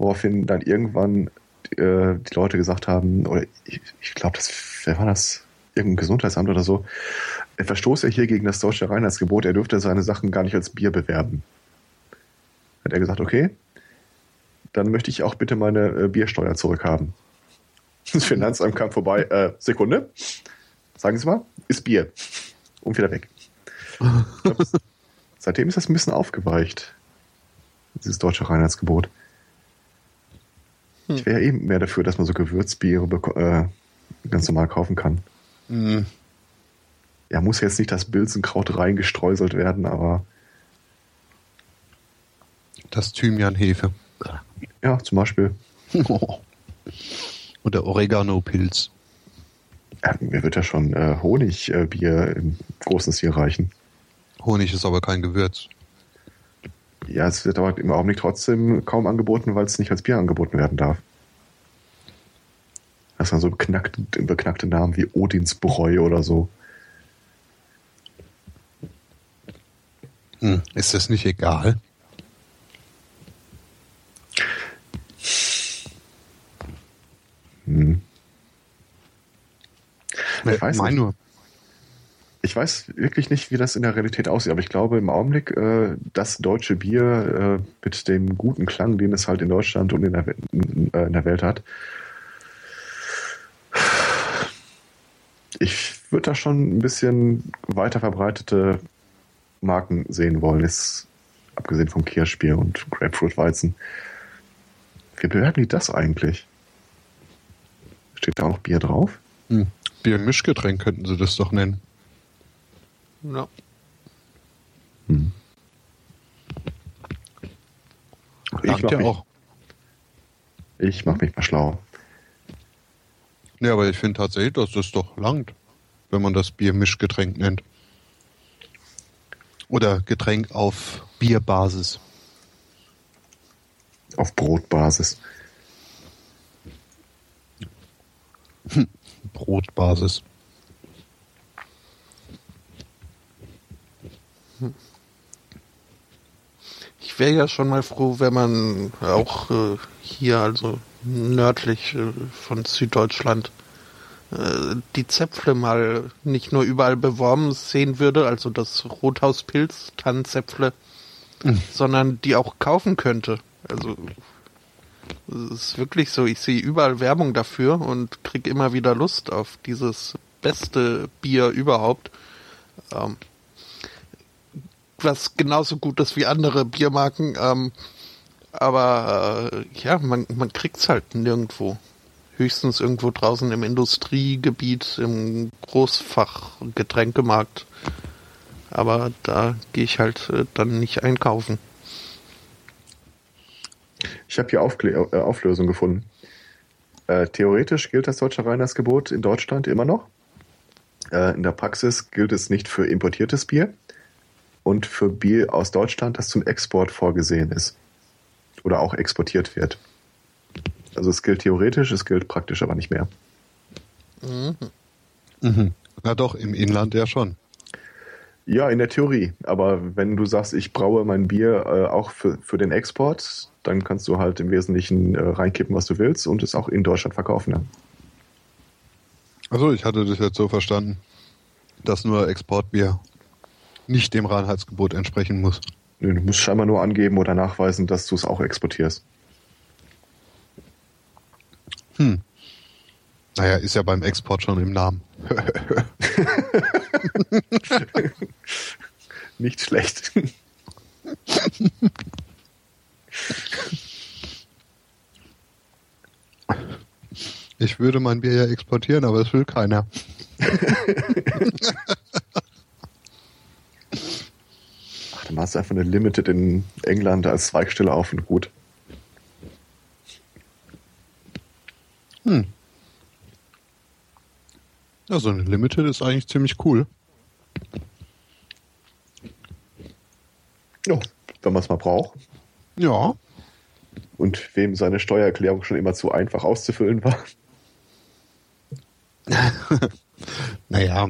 woraufhin dann irgendwann äh, die Leute gesagt haben, oder ich, ich glaube, das wer war das? Irgendein Gesundheitsamt oder so. Er verstoße hier gegen das deutsche Reinheitsgebot, er dürfte seine Sachen gar nicht als Bier bewerben. Hat er gesagt, okay, dann möchte ich auch bitte meine äh, Biersteuer zurückhaben. Das Finanzamt kam vorbei. Äh, Sekunde. Sagen Sie mal, ist Bier. Und wieder weg. Glaub, seitdem ist das ein bisschen aufgeweicht. Dieses deutsche Reinheitsgebot. Ich wäre eben mehr dafür, dass man so Gewürzbiere äh, ganz normal kaufen kann. Hm. Ja, muss jetzt nicht das Bilsenkraut reingestreuselt werden, aber Das Thymian-Hefe. ja, zum Beispiel. Und der Oregano-Pilz. Ja, mir wird ja schon äh, Honigbier im großen Stil reichen. Honig ist aber kein Gewürz. Ja, es wird aber im Augenblick trotzdem kaum angeboten, weil es nicht als Bier angeboten werden darf. Das sind so beknackte, beknackte Namen wie Odinsbräu oder so. Hm. Ist das nicht egal? Hm. Ich weiß nicht. nur. Ich weiß wirklich nicht, wie das in der Realität aussieht, aber ich glaube im Augenblick, äh, das deutsche Bier äh, mit dem guten Klang, den es halt in Deutschland und in der, in, äh, in der Welt hat, ich würde da schon ein bisschen weiter verbreitete Marken sehen wollen, jetzt abgesehen vom Kirschbier und Grapefruit-Weizen. Wie bewerben die das eigentlich? Steht da auch Bier drauf? Hm. Bier-Mischgetränk könnten sie das doch nennen. Ja. Hm. Ich Langt mach, ja mich, auch. ich mach mich mal schlau. Ja, aber ich finde tatsächlich, dass das doch langt, wenn man das Bier-Mischgetränk nennt. Oder Getränk auf Bierbasis. Auf Brotbasis. Brotbasis. Ich wäre ja schon mal froh, wenn man auch äh, hier, also nördlich äh, von Süddeutschland, äh, die Zäpfle mal nicht nur überall beworben sehen würde, also das Rothauspilz, Tannenzäpfle, sondern die auch kaufen könnte. Also es ist wirklich so, ich sehe überall Werbung dafür und krieg immer wieder Lust auf dieses beste Bier überhaupt. Ähm, was genauso gut ist wie andere Biermarken, ähm, aber äh, ja, man, man kriegt's halt nirgendwo. Höchstens irgendwo draußen im Industriegebiet, im Großfachgetränkemarkt. Aber da gehe ich halt äh, dann nicht einkaufen. Ich habe hier Aufklä äh, Auflösung gefunden. Äh, theoretisch gilt das deutsche Reinheitsgebot in Deutschland immer noch. Äh, in der Praxis gilt es nicht für importiertes Bier und für Bier aus Deutschland, das zum Export vorgesehen ist. Oder auch exportiert wird. Also es gilt theoretisch, es gilt praktisch aber nicht mehr. Mhm. Na doch, im Inland ja schon. Ja, in der Theorie. Aber wenn du sagst, ich braue mein Bier äh, auch für, für den Export, dann kannst du halt im Wesentlichen äh, reinkippen, was du willst und es auch in Deutschland verkaufen. Ne? Also ich hatte das jetzt so verstanden, dass nur Exportbier nicht dem Reinheitsgebot entsprechen muss. Du musst scheinbar nur angeben oder nachweisen, dass du es auch exportierst. Hm. Naja, ist ja beim Export schon im Namen. Nicht schlecht. Ich würde mein Bier ja exportieren, aber es will keiner. Dann machst du einfach eine Limited in England als Zweigstelle auf und gut. Hm. Ja, so eine Limited ist eigentlich ziemlich cool. Ja, wenn man es mal braucht. Ja. Und wem seine Steuererklärung schon immer zu einfach auszufüllen war. Naja.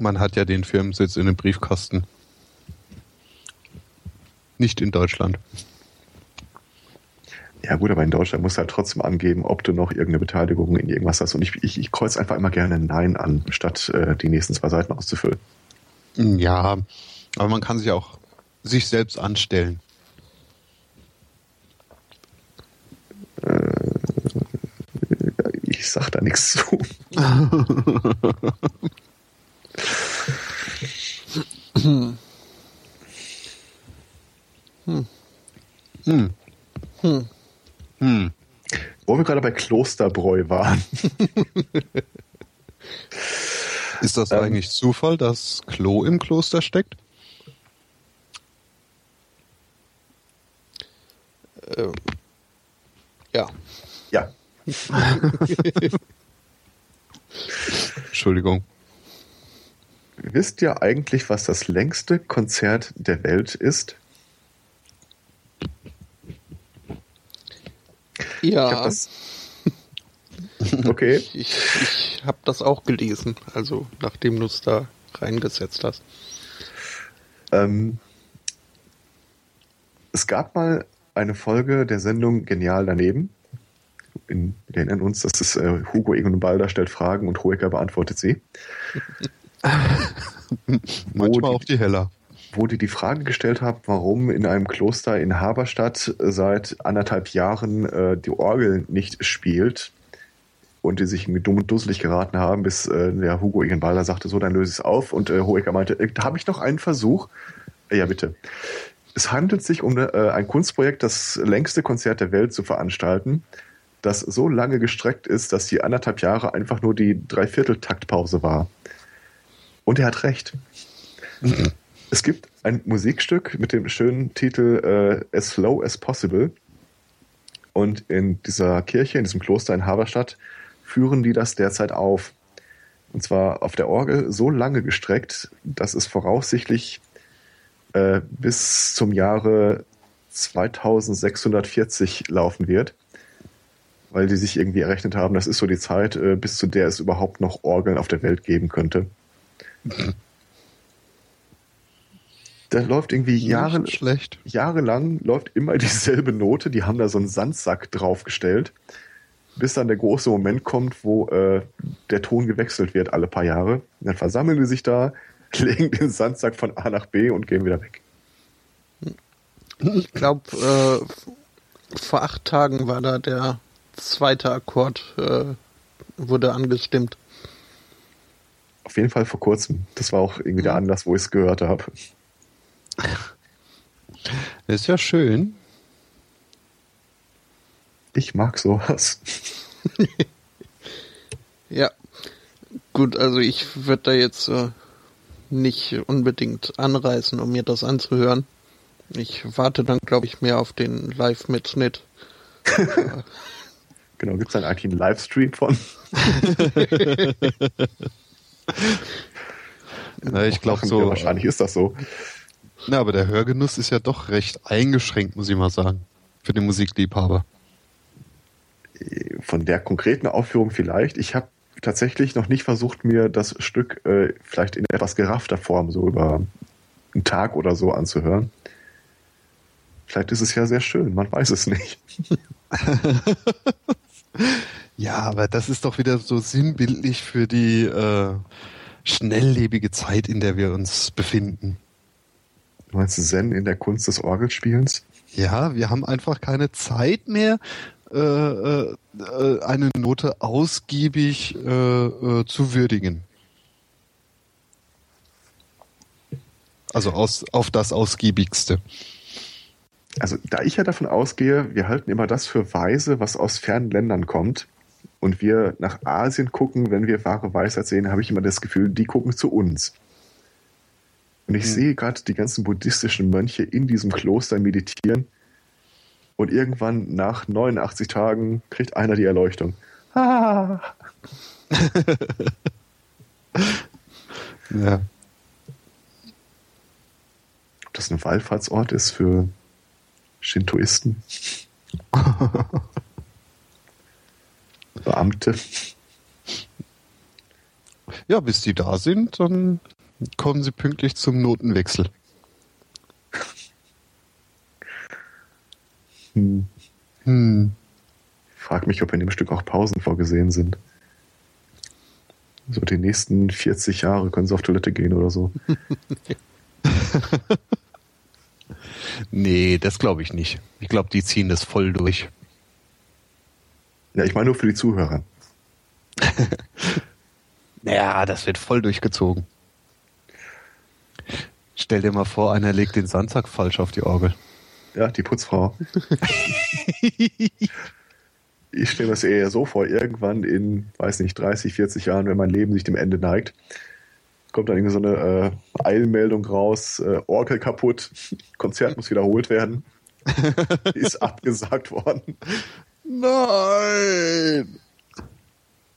Man hat ja den Firmensitz in dem Briefkasten. Nicht in Deutschland. Ja gut, aber in Deutschland musst du halt trotzdem angeben, ob du noch irgendeine Beteiligung in irgendwas hast. Und ich, ich, ich kreuze einfach immer gerne Nein an, statt äh, die nächsten zwei Seiten auszufüllen. Ja, aber man kann sich auch sich selbst anstellen. Ich sag da nichts zu. Hm. Hm. Wo wir gerade bei Klosterbräu waren. Ist das Ähm. eigentlich Zufall, dass Klo im Kloster steckt? Äh, ja. Ja, Entschuldigung. Wisst ihr eigentlich, was das längste Konzert der Welt ist? Ich Ja, das. Okay. ich, ich habe das auch gelesen, also nachdem du es da reingesetzt hast. Ähm, es gab mal eine Folge der Sendung Genial daneben. In, wir erinnern uns, das ist äh, Hugo Egon Balder stellt Fragen und Hoeker beantwortet sie. Manchmal auch die Heller. wo die die Frage gestellt haben, warum in einem Kloster in Haberstadt seit anderthalb Jahren äh, die Orgel nicht spielt und die sich dumm und dusselig geraten haben, bis äh, der Hugo Egenbalder sagte, so, dann löse ich es auf und äh, Hoeker meinte, äh, da habe ich noch einen Versuch. Äh, ja, bitte. Es handelt sich um äh, ein Kunstprojekt, das längste Konzert der Welt zu veranstalten, das so lange gestreckt ist, dass die anderthalb Jahre einfach nur die Dreiviertel-Taktpause war. Und er hat recht. Es gibt ein Musikstück mit dem schönen Titel äh, As Slow as Possible. Und in dieser Kirche, in diesem Kloster in Haberstadt, führen die das derzeit auf. Und zwar auf der Orgel so lange gestreckt, dass es voraussichtlich äh, bis zum Jahre 2640 laufen wird. Weil die sich irgendwie errechnet haben, das ist so die Zeit, äh, bis zu der es überhaupt noch Orgeln auf der Welt geben könnte. Da läuft irgendwie Jahre, schlecht. jahrelang läuft immer dieselbe Note. Die haben da so einen Sandsack draufgestellt, bis dann der große Moment kommt, wo äh, der Ton gewechselt wird alle paar Jahre. Und dann versammeln die sich da, legen den Sandsack von A nach B und gehen wieder weg. Ich glaube, äh, vor acht Tagen war da der zweite Akkord, äh, wurde angestimmt. Auf jeden Fall vor kurzem. Das war auch irgendwie der Anlass, wo ich es gehört habe. Ist ja schön. Ich mag sowas. Ja, gut, also ich würde da jetzt äh, nicht unbedingt anreißen, um mir das anzuhören. Ich warte dann, glaube ich, mehr auf den Live-Mitschnitt. Genau, gibt es dann eigentlich einen Livestream von? Na, ich glaube so. Wahrscheinlich ist das so. Na, aber der Hörgenuss ist ja doch recht eingeschränkt, muss ich mal sagen. Für den Musikliebhaber. Von der konkreten Aufführung vielleicht. Ich habe tatsächlich noch nicht versucht, mir das Stück äh, vielleicht in etwas geraffter Form so über einen Tag oder so anzuhören. Vielleicht ist es ja sehr schön, man weiß es nicht. Ja, aber das ist doch wieder so sinnbildlich für die äh, schnelllebige Zeit, in der wir uns befinden. Du meinst Zen in der Kunst des Orgelspielens? Ja, wir haben einfach keine Zeit mehr, äh, äh, äh, eine Note ausgiebig äh, äh, zu würdigen. Also aus, auf das Ausgiebigste. Also, da ich ja davon ausgehe, wir halten immer das für weise, was aus fernen Ländern kommt, und wir nach Asien gucken, wenn wir wahre Weisheit sehen, habe ich immer das Gefühl, die gucken zu uns. Und ich Hm. sehe gerade die ganzen buddhistischen Mönche in diesem Kloster meditieren. Und irgendwann nach 89 Tagen kriegt einer die Erleuchtung. Ah. Ja. Ob das ein Wallfahrtsort ist für Shintoisten? Beamte. ja, bis die da sind, dann kommen sie pünktlich zum Notenwechsel. Hm. Hm. Frag mich, ob in dem Stück auch Pausen vorgesehen sind. So die nächsten 40 Jahre können sie auf Toilette gehen oder so. Nee, das glaube ich nicht. Ich glaube, die ziehen das voll durch. Ja, ich meine nur für die Zuhörer. Ja, das wird voll durchgezogen. Stell dir mal vor, einer legt den Sandsack falsch auf die Orgel. Ja, die Putzfrau. ich stelle mir das eher so vor, irgendwann in, weiß nicht, 30, 40 Jahren, wenn mein Leben sich dem Ende neigt, kommt dann irgendwie so eine äh, Eilmeldung raus, äh, Orgel kaputt, Konzert muss wiederholt werden. Ist abgesagt worden. Nein!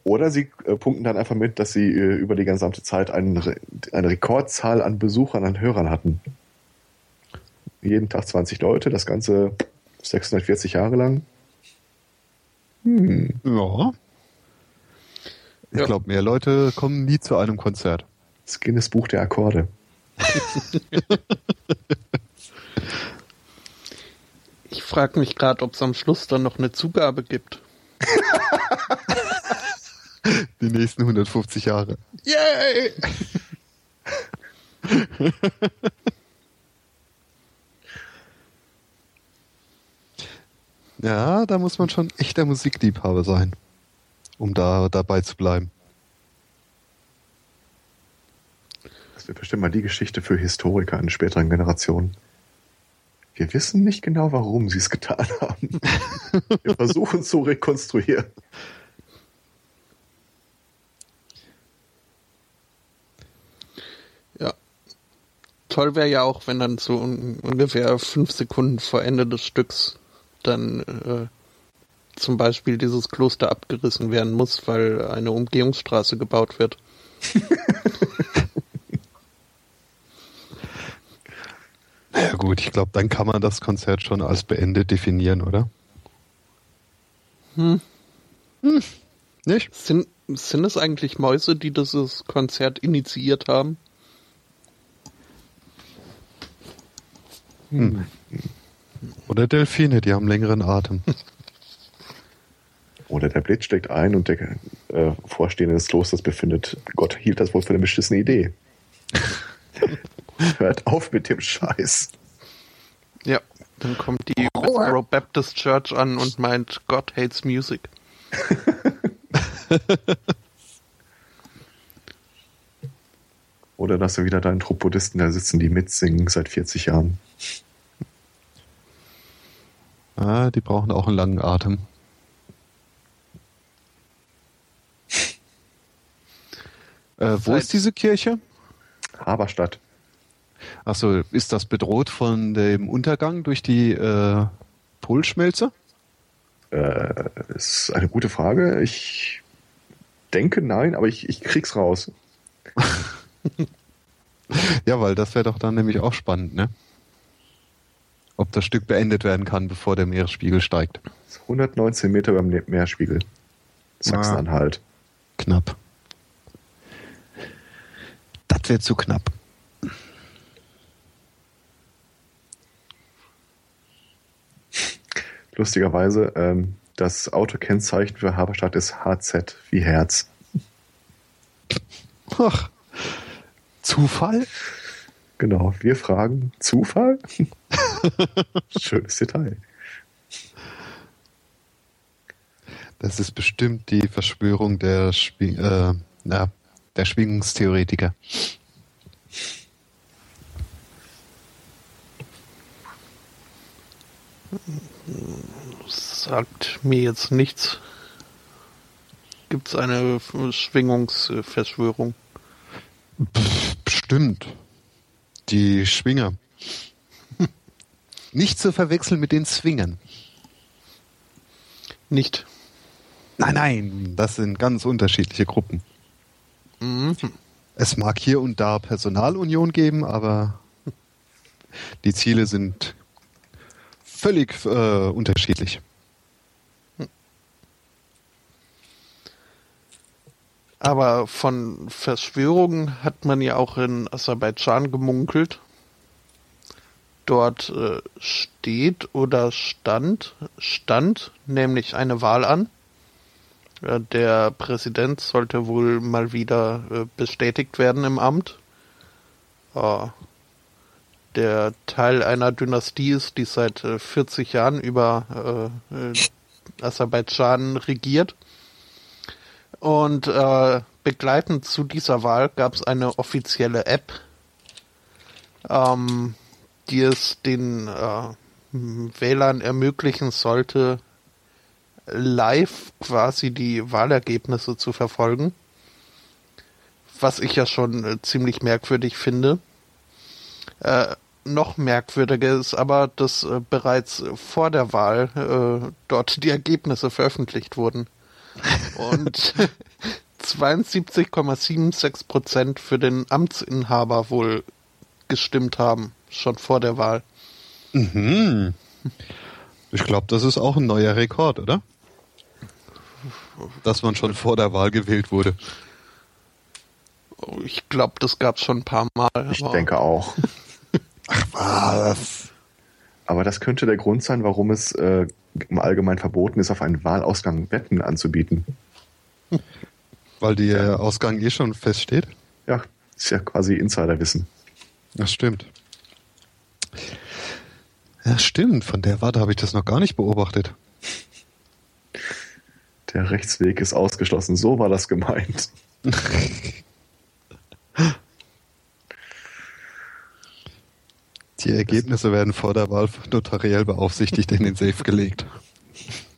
Oder sie äh, punkten dann einfach mit, dass sie äh, über die gesamte Zeit einen, Re- eine Rekordzahl an Besuchern, an Hörern hatten. Jeden Tag 20 Leute, das Ganze 640 Jahre lang. Hm. Ja. Ich Ja. glaube, mehr Leute kommen nie zu einem Konzert. Das Guinness Buch der Akkorde. Ich frage mich gerade, ob es am Schluss dann noch eine Zugabe gibt. Die nächsten 150 Jahre. Yay! Ja, da muss man schon echter Musikliebhaber sein, um da dabei zu bleiben. Das wird bestimmt mal die Geschichte für Historiker in späteren Generationen. Wir wissen nicht genau, warum sie es getan haben. Wir versuchen es zu rekonstruieren. Ja. Toll wäre ja auch, wenn dann so un ungefähr fünf Sekunden vor Ende des Stücks dann äh, zum Beispiel dieses Kloster abgerissen werden muss, weil eine Umgehungsstraße gebaut wird. Ja gut, ich glaube, dann kann man das Konzert schon als beendet definieren, oder? Hm. Hm. Nicht? Sind, sind es eigentlich Mäuse, die dieses Konzert initiiert haben? Hm. Oder Delfine, die haben längeren Atem. Oder der Blitz steckt ein und der äh, Vorstehende des Klosters befindet, Gott hielt das wohl für eine beschissene Idee. Hört auf mit dem Scheiß. Ja, dann kommt die Westboro Baptist Church an und meint, God hates music. Oder dass du wieder deinen Trupp Buddhisten da sitzen, die mitsingen seit 40 Jahren. Ah, die brauchen auch einen langen Atem. äh, wo ist diese Kirche? Haberstadt. Achso, ist das bedroht von dem Untergang durch die äh, Polschmelze? Äh, ist eine gute Frage. Ich denke nein, aber ich, ich krieg's raus. ja, weil das wäre doch dann nämlich auch spannend, ne? Ob das Stück beendet werden kann, bevor der Meeresspiegel steigt. 119 Meter beim Meeresspiegel. Sachsen-Anhalt. Ah, knapp. Das wäre zu knapp. Lustigerweise, ähm, das Autokennzeichen für Haberstadt ist HZ wie Herz. Ach, Zufall? Genau, wir fragen, Zufall? Schönes Detail. Das ist bestimmt die Verschwörung der, Schwing äh, na, der Schwingungstheoretiker. Sagt mir jetzt nichts. Gibt es eine Schwingungsverschwörung? Bestimmt. Die Schwinger. Nicht zu verwechseln mit den Zwingern. Nicht. Nein, nein, das sind ganz unterschiedliche Gruppen. Mhm. Es mag hier und da Personalunion geben, aber die Ziele sind völlig äh, unterschiedlich. Aber von Verschwörungen hat man ja auch in Aserbaidschan gemunkelt. Dort äh, steht oder stand, stand nämlich eine Wahl an. Äh, der Präsident sollte wohl mal wieder äh, bestätigt werden im Amt. Äh, der Teil einer Dynastie ist, die seit 40 Jahren über Aserbaidschan regiert. Und äh, begleitend zu dieser Wahl gab es eine offizielle App, ähm, die es den äh, Wählern ermöglichen sollte, live quasi die Wahlergebnisse zu verfolgen. Was ich ja schon äh, ziemlich merkwürdig finde. Äh, noch merkwürdiger ist aber, dass äh, bereits vor der Wahl äh, dort die Ergebnisse veröffentlicht wurden. Und 72,76 Prozent für den Amtsinhaber wohl gestimmt haben, schon vor der Wahl. Mhm. Ich glaube, das ist auch ein neuer Rekord, oder? Dass man schon vor der Wahl gewählt wurde. Ich glaube, das gab es schon ein paar Mal. Ich denke auch. Ach was. Aber das könnte der Grund sein, warum es äh, im Allgemeinen verboten ist, auf einen Wahlausgang Wetten anzubieten. Weil der Ausgang eh schon feststeht? Ja, ist ja quasi Insiderwissen. Das stimmt. Ja, stimmt. Von der Warte habe ich das noch gar nicht beobachtet. Der Rechtsweg ist ausgeschlossen. So war das gemeint. Tja. Die Ergebnisse werden vor der Wahl notariell beaufsichtigt in den Safe gelegt.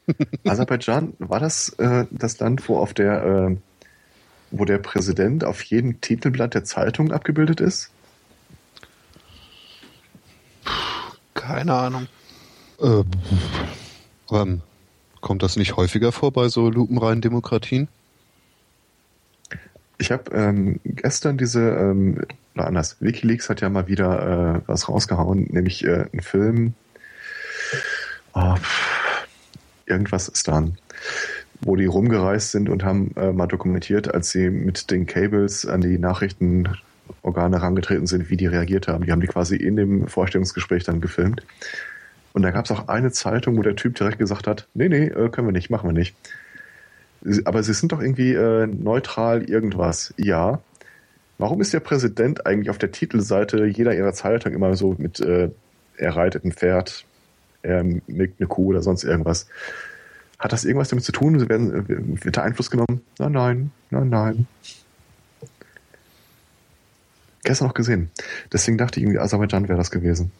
Aserbaidschan, war das äh, das Land, wo auf der, äh, wo der Präsident auf jedem Titelblatt der Zeitung abgebildet ist? Keine Ahnung. Äh, ähm, kommt das nicht häufiger vor bei so lupenreinen Demokratien? Ich habe ähm, gestern diese, ähm, oder anders, Wikileaks hat ja mal wieder äh, was rausgehauen, nämlich äh, einen Film, oh, irgendwas ist dann, wo die rumgereist sind und haben äh, mal dokumentiert, als sie mit den Cables an die Nachrichtenorgane herangetreten sind, wie die reagiert haben. Die haben die quasi in dem Vorstellungsgespräch dann gefilmt. Und da gab es auch eine Zeitung, wo der Typ direkt gesagt hat, nee, nee, äh, können wir nicht, machen wir nicht. Aber sie sind doch irgendwie äh, neutral irgendwas. Ja. Warum ist der Präsident eigentlich auf der Titelseite jeder ihrer Zeitung immer so mit, äh, er reitet ein Pferd, er milkt eine Kuh oder sonst irgendwas? Hat das irgendwas damit zu tun? Werden, wird da Einfluss genommen? Nein, nein, nein, nein. Gestern noch gesehen. Deswegen dachte ich irgendwie, Aserbaidschan wäre das gewesen.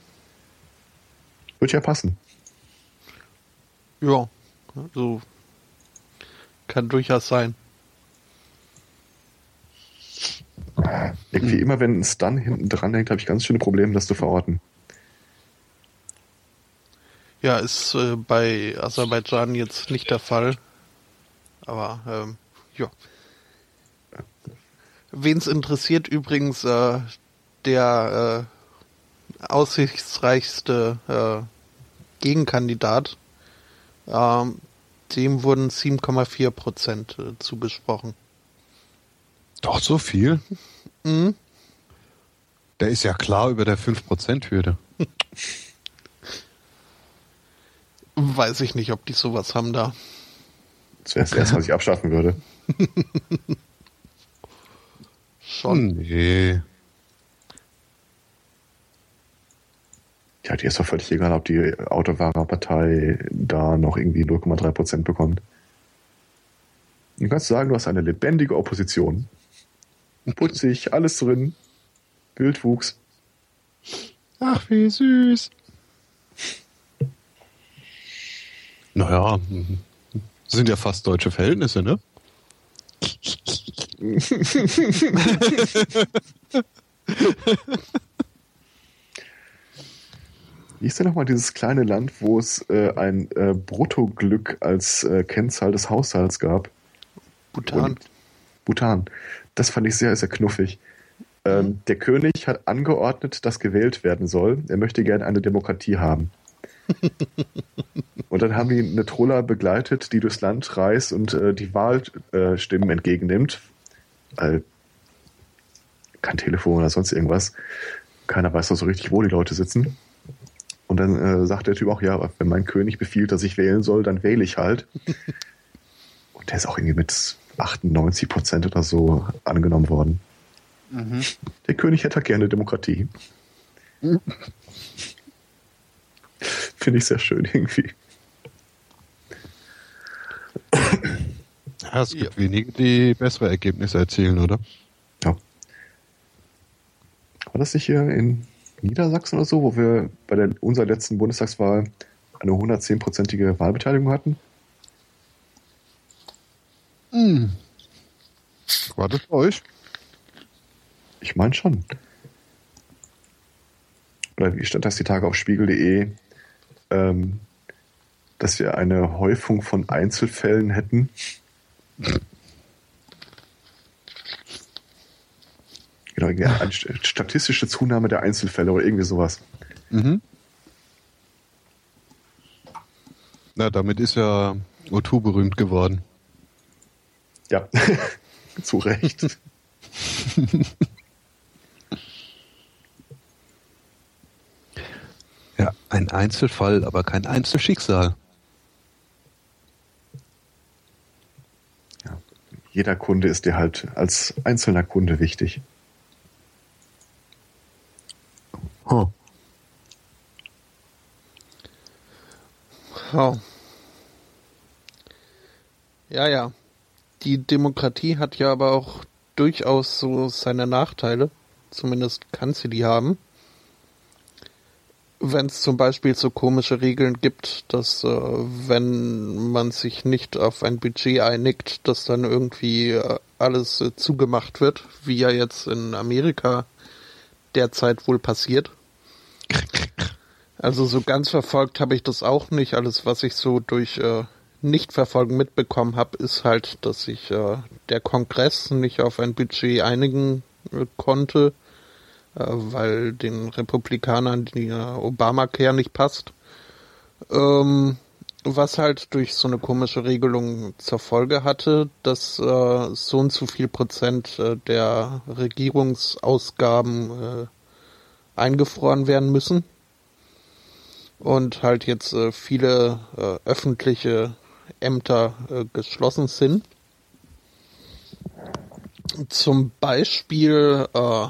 Wird ja passen. Ja, also kann durchaus sein. Irgendwie immer, wenn ein Stun hinten dran hängt, habe ich ganz schöne Probleme, das zu verorten. Ja, ist äh, bei Aserbaidschan jetzt nicht der Fall. Aber ähm, ja. Wen es interessiert, übrigens äh, der äh, aussichtsreichste äh, Gegenkandidat, ähm, dem wurden 7,4 Prozent äh, zugesprochen. Doch so viel? Mhm. Der ist ja klar über der 5%-Hürde. Weiß ich nicht, ob die sowas haben da. Das wäre das erste, was ich abschaffen würde. Schon. Nee. Ja, die ist doch völlig egal, ob die Autofahrerpartei da noch irgendwie 0,3 Prozent bekommt. Du kannst sagen, du hast eine lebendige Opposition. Putzig, alles drin. Wildwuchs. Ach, wie süß. Naja, sind ja fast deutsche Verhältnisse, ne? Wie ist denn nochmal dieses kleine Land, wo es äh, ein äh, Bruttoglück als äh, Kennzahl des Haushalts gab? Bhutan. Und Bhutan. Das fand ich sehr, sehr knuffig. Ähm, der König hat angeordnet, dass gewählt werden soll. Er möchte gerne eine Demokratie haben. und dann haben die eine Troller begleitet, die durchs Land reist und äh, die Wahlstimmen entgegennimmt. Äh, kein Telefon oder sonst irgendwas. Keiner weiß doch so richtig, wo die Leute sitzen. Und dann äh, sagt der Typ auch, ja, wenn mein König befiehlt, dass ich wählen soll, dann wähle ich halt. und der ist auch irgendwie mit 98 Prozent oder so angenommen worden. Mhm. Der König hätte halt gerne Demokratie. Finde ich sehr schön irgendwie. Ja, es gibt wenige, die bessere Ergebnisse erzielen, oder? Ja. War das nicht hier in Niedersachsen oder so, wo wir bei der, unserer letzten Bundestagswahl eine 110-prozentige Wahlbeteiligung hatten? Hm. War das bei euch? Ich meine schon. Oder wie stand das die Tage auf spiegel.de, ähm, dass wir eine Häufung von Einzelfällen hätten? Genau, eine statistische Zunahme der Einzelfälle oder irgendwie sowas. Mhm. Na, damit ist ja O2 berühmt geworden. Ja, zu Recht. Ja, ein Einzelfall, aber kein Einzelschicksal. Ja, jeder Kunde ist dir halt als einzelner Kunde wichtig. Huh. Ja. ja, ja. Die Demokratie hat ja aber auch durchaus so seine Nachteile. Zumindest kann sie die haben. wenn es zum Beispiel so komische Regeln gibt, dass äh, wenn man sich nicht auf ein Budget einigt, dass dann irgendwie äh, alles äh, zugemacht wird, wie ja jetzt in Amerika derzeit wohl passiert. Also so ganz verfolgt habe ich das auch nicht. Alles, was ich so durch äh, Nichtverfolgen mitbekommen habe, ist halt, dass sich äh, der Kongress nicht auf ein Budget einigen äh, konnte äh, weil den Republikanern die Obamacare nicht passt. Ähm, was halt durch so eine komische Regelung zur Folge hatte, dass äh, so und so viel Prozent äh, der Regierungsausgaben äh, eingefroren werden müssen und halt jetzt äh, viele äh, öffentliche Ämter äh, geschlossen sind. Zum Beispiel äh,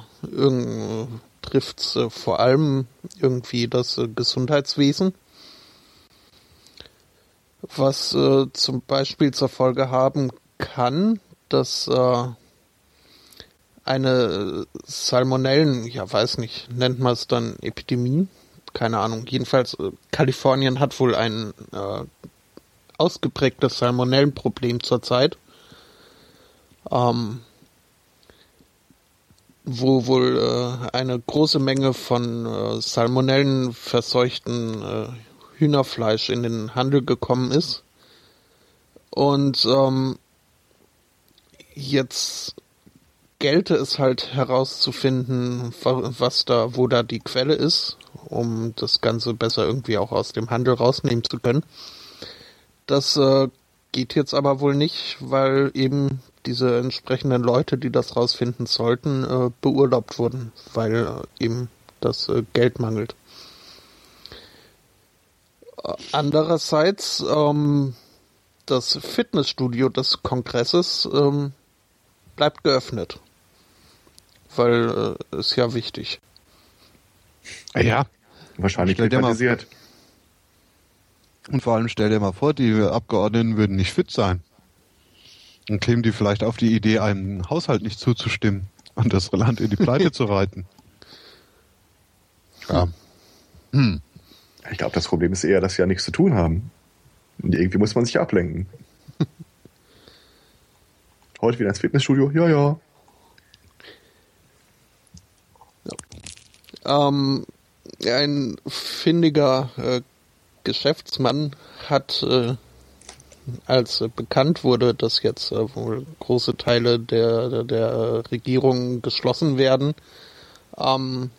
trifft es äh, vor allem irgendwie das äh, Gesundheitswesen, was äh, zum Beispiel zur Folge haben kann, dass äh, eine Salmonellen, ja weiß nicht, nennt man es dann Epidemie, keine Ahnung. Jedenfalls äh, Kalifornien hat wohl ein äh, ausgeprägtes Salmonellenproblem zurzeit. Ähm, wo wohl äh, eine große Menge von äh, Salmonellen verseuchten äh, Hühnerfleisch in den Handel gekommen ist. Und ähm, jetzt gelte es halt herauszufinden, was da, wo da die Quelle ist, um das Ganze besser irgendwie auch aus dem Handel rausnehmen zu können. Das äh, geht jetzt aber wohl nicht, weil eben diese entsprechenden Leute, die das rausfinden sollten, äh, beurlaubt wurden, weil äh, eben das äh, Geld mangelt. Äh, andererseits ähm, das Fitnessstudio des Kongresses ähm, bleibt geöffnet, weil äh, ist ja wichtig. Ja, wahrscheinlich privatisiert. Und vor allem stell dir mal vor, die Abgeordneten würden nicht fit sein. Dann kämen die vielleicht auf die Idee, einem Haushalt nicht zuzustimmen und das Land in die Pleite zu reiten. Ja. Hm. Ich glaube, das Problem ist eher, dass sie ja nichts zu tun haben. Und irgendwie muss man sich ablenken. Heute wieder ins Fitnessstudio? Ja, ja. ja. Ähm, ein findiger äh, Geschäftsmann hat äh, als bekannt wurde, dass jetzt äh, wohl große Teile der, der, der Regierung geschlossen werden, ähm,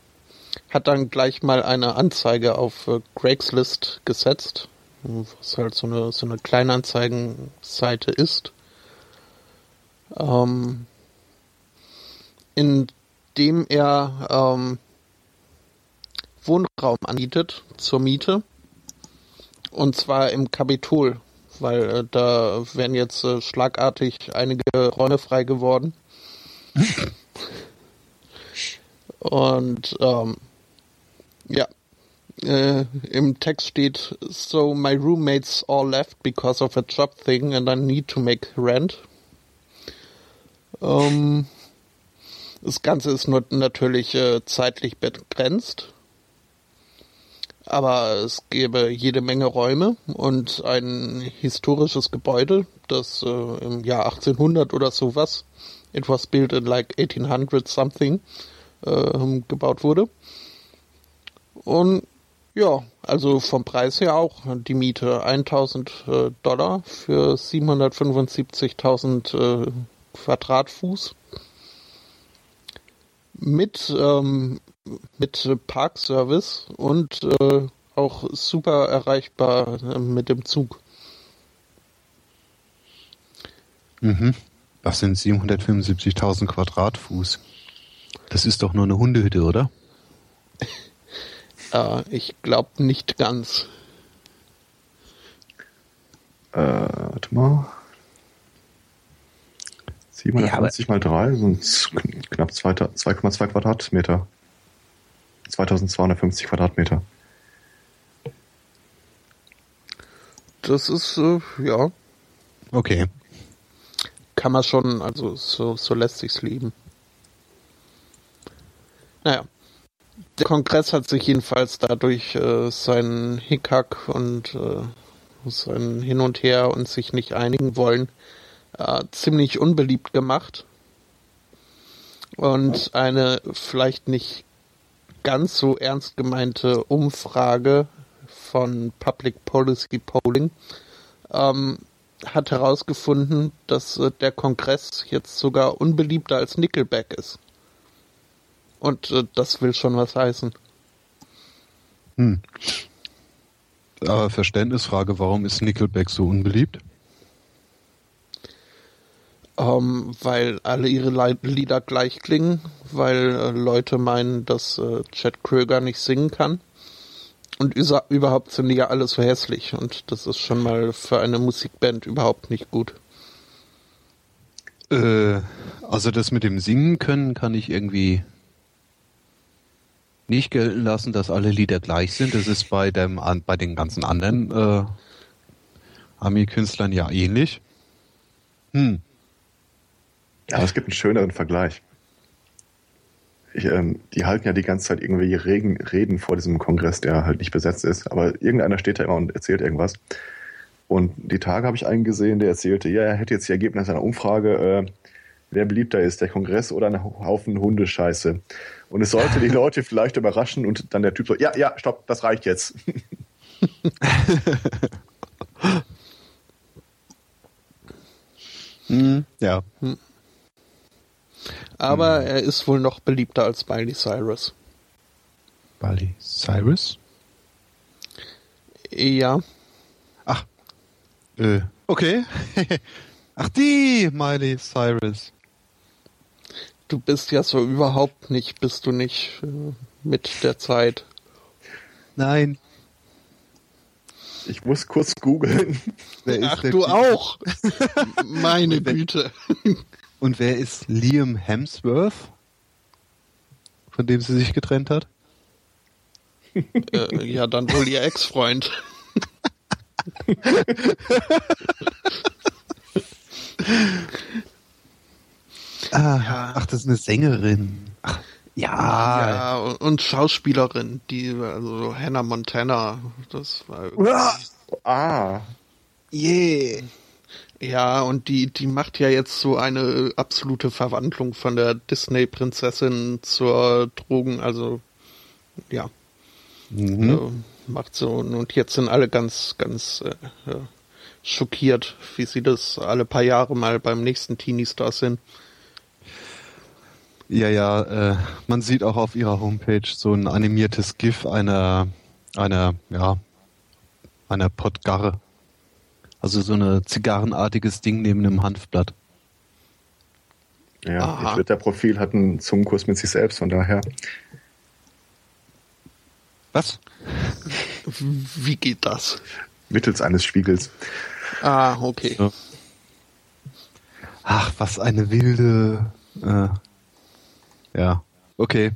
hat dann gleich mal eine Anzeige auf äh, Craigslist gesetzt, was halt so eine, so eine Kleinanzeigenseite ist, ähm, in dem er ähm, Wohnraum anbietet zur Miete. Und zwar im Kapitol weil äh, da wären jetzt äh, schlagartig einige Räume frei geworden. Und ähm, ja, äh, im Text steht, so my roommates all left because of a job thing and I need to make rent. Ähm, das Ganze ist nur natürlich äh, zeitlich begrenzt aber es gäbe jede Menge Räume und ein historisches Gebäude, das äh, im Jahr 1800 oder sowas, it was built in like 1800 something, äh, gebaut wurde. Und ja, also vom Preis her auch die Miete 1000 äh, Dollar für 775.000 äh, Quadratfuß mit ähm, mit Parkservice und äh, auch super erreichbar äh, mit dem Zug. Mhm. Das sind 775.000 Quadratfuß. Das ist doch nur eine Hundehütte, oder? äh, ich glaube nicht ganz. Äh, warte mal. 750 ja, mal 3 sind knapp 2,2 Quadratmeter. 2250 Quadratmeter. Das ist, äh, ja. Okay. Kann man schon, also so, so lässt sich's leben. Naja. der Kongress hat sich jedenfalls dadurch äh, seinen Hickhack und äh, sein Hin und Her und sich nicht einigen wollen äh, ziemlich unbeliebt gemacht. Und eine vielleicht nicht ganz so ernst gemeinte Umfrage von Public Policy Polling ähm, hat herausgefunden, dass äh, der Kongress jetzt sogar unbeliebter als Nickelback ist. Und äh, das will schon was heißen. Hm. Aber Verständnisfrage, warum ist Nickelback so unbeliebt? Ähm, weil alle ihre Le Lieder gleich klingen, weil äh, Leute meinen, dass äh, Chad Kröger nicht singen kann. Und überhaupt sind die ja alles so hässlich und das ist schon mal für eine Musikband überhaupt nicht gut. Äh, also das mit dem Singen können kann ich irgendwie nicht gelten lassen, dass alle Lieder gleich sind. Das ist bei dem bei den ganzen anderen äh, Ami-Künstlern ja ähnlich. Hm. Ja, es gibt einen schöneren Vergleich. Ich, ähm, die halten ja die ganze Zeit irgendwelche Regen, Reden vor diesem Kongress, der halt nicht besetzt ist, aber irgendeiner steht da immer und erzählt irgendwas. Und die Tage habe ich einen gesehen, der erzählte, ja, er hätte jetzt die Ergebnisse einer Umfrage, äh, wer beliebter ist, der Kongress oder ein Haufen Hundescheiße. Und es sollte die Leute vielleicht überraschen und dann der Typ so, ja, ja, stopp, das reicht jetzt. hm, ja. Hm. Aber hm. er ist wohl noch beliebter als Miley Cyrus. Miley Cyrus? Ja. Ach. Äh, okay. Ach, die Miley Cyrus. Du bist ja so überhaupt nicht, bist du nicht äh, mit der Zeit. Nein. Ich muss kurz googeln. Ach, du auch. Meine Güte. Und wer ist Liam Hemsworth? Von dem sie sich getrennt hat? Äh, ja, dann wohl ihr Ex-Freund. ah, ja. Ach, das ist eine Sängerin. Ach, ja. Ja, und Schauspielerin, die, also Hannah Montana, das war. Ah. Yeah. Ja, und die, die macht ja jetzt so eine absolute Verwandlung von der Disney-Prinzessin zur Drogen, also ja. Mhm. Also, macht so, und jetzt sind alle ganz, ganz äh, ja, schockiert, wie sie das alle paar Jahre mal beim nächsten Teenie-Star sind. Ja, ja, äh, man sieht auch auf ihrer Homepage so ein animiertes GIF einer, einer, ja, einer Pottgarre. Also so ein zigarrenartiges Ding neben einem Hanfblatt. Ja, Aha. ich würde der Profil hat einen Zungenkurs mit sich selbst, von daher. Was? Wie geht das? Mittels eines Spiegels. Ah, okay. So. Ach, was eine wilde. Äh, ja, okay.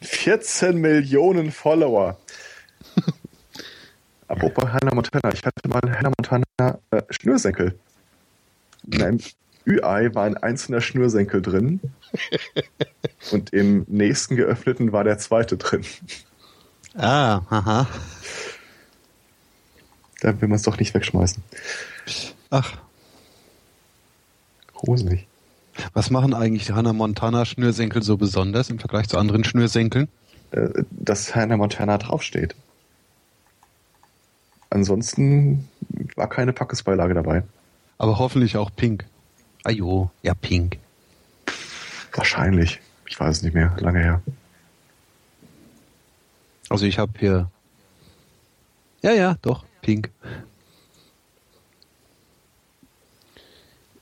14 Millionen Follower. Apropos Hannah Montana, ich hatte mal Hannah Montana äh, Schnürsenkel. In einem Ü-Ei war ein einzelner Schnürsenkel drin. und im nächsten geöffneten war der zweite drin. Ah, haha. Da will man es doch nicht wegschmeißen. Ach. Gruselig. Was machen eigentlich die Hannah Montana Schnürsenkel so besonders im Vergleich zu anderen Schnürsenkeln? Äh, dass Hannah Montana draufsteht. Ansonsten war keine Packesbeilage dabei. Aber hoffentlich auch pink. Ajo, ja, pink. Wahrscheinlich. Ich weiß es nicht mehr. Lange her. Also ich habe hier. Ja, ja, doch, pink.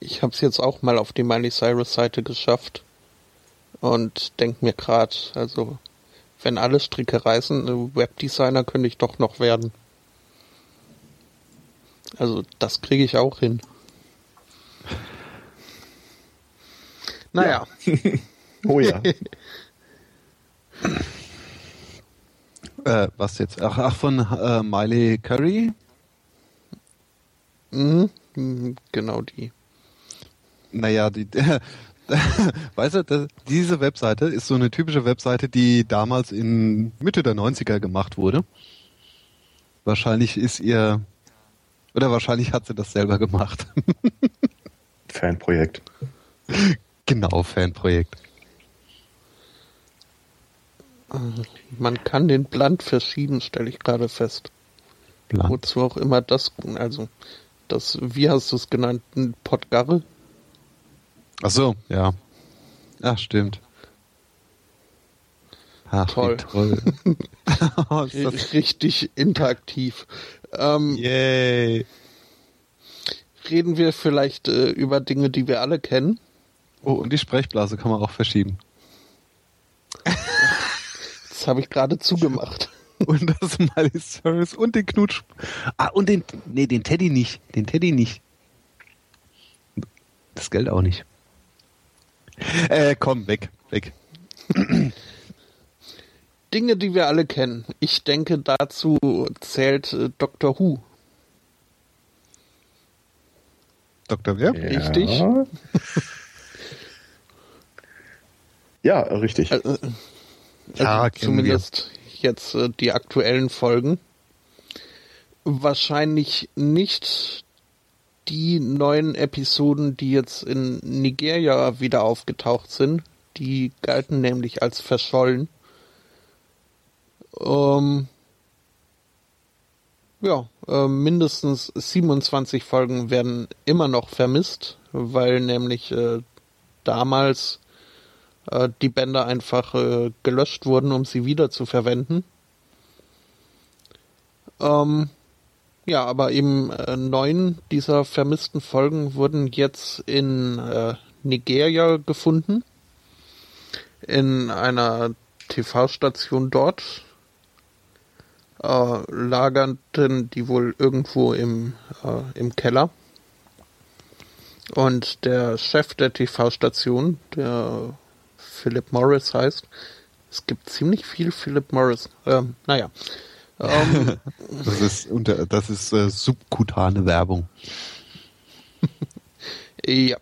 Ich habe es jetzt auch mal auf die Miley Cyrus Seite geschafft und denk mir gerade, also wenn alle Stricke reißen, Webdesigner könnte ich doch noch werden. Also das kriege ich auch hin. Naja. Ja. oh ja. äh, was jetzt? Ach, ach von äh, Miley Curry? Mhm, genau die. Naja, die, weißt du, das, diese Webseite ist so eine typische Webseite, die damals in Mitte der 90er gemacht wurde. Wahrscheinlich ist ihr, oder wahrscheinlich hat sie das selber gemacht. Fanprojekt. genau, Fanprojekt. Man kann den Bland verschieben, stelle ich gerade fest. Blank. Wozu auch immer das, also das, wie hast du es genannt, ein Podgarre? Ach so, ja. Ach, stimmt. Ach, Toll. toll. Oh, ist das- Richtig interaktiv. Ähm, Yay. Reden wir vielleicht äh, über Dinge, die wir alle kennen. Oh, und die Sprechblase kann man auch verschieben. Das habe ich gerade zugemacht. Und das Miley Cyrus und den Knutsch. Ah, und den, nee, den Teddy nicht. Den Teddy nicht. Das Geld auch nicht. Äh, komm, weg, weg. Dinge, die wir alle kennen. Ich denke, dazu zählt äh, Doctor Who. Dr. Wer? Richtig. Ja, ja richtig. Äh, äh, Ja, also zumindest jetzt äh, die aktuellen Folgen. Wahrscheinlich nicht die neuen Episoden, die jetzt in Nigeria wieder aufgetaucht sind. Die galten nämlich als verschollen. Ähm, ja, äh, mindestens 27 Folgen werden immer noch vermisst, weil nämlich äh, damals äh, die Bänder einfach äh, gelöscht wurden, um sie wieder zu verwenden. Ähm, ja, aber eben äh, neun dieser vermissten Folgen wurden jetzt in äh, Nigeria gefunden. In einer TV-Station dort. Äh, lagerten die wohl irgendwo im, äh, im Keller. Und der Chef der TV-Station, der Philip Morris heißt, es gibt ziemlich viel Philip Morris. Ähm, naja. Ähm, Das ist, unter, das ist äh, subkutane Werbung. ja.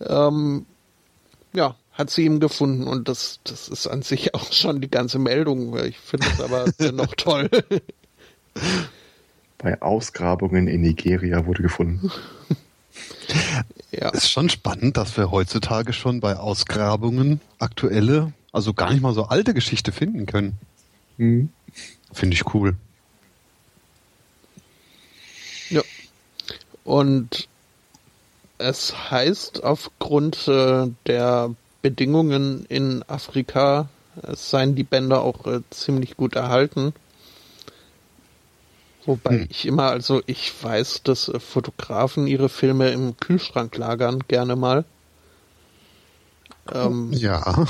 Ähm, ja, hat sie ihm gefunden und das, das ist an sich auch schon die ganze Meldung. Ich finde es aber dennoch toll. Bei Ausgrabungen in Nigeria wurde gefunden. ja. Es ist schon spannend, dass wir heutzutage schon bei Ausgrabungen aktuelle, also gar nicht mal so alte Geschichte finden können. Hm. Finde ich cool. Ja. Und es heißt, aufgrund äh, der Bedingungen in Afrika seien die Bänder auch äh, ziemlich gut erhalten. Wobei Hm. ich immer, also ich weiß, dass äh, Fotografen ihre Filme im Kühlschrank lagern, gerne mal. Ähm, Ja.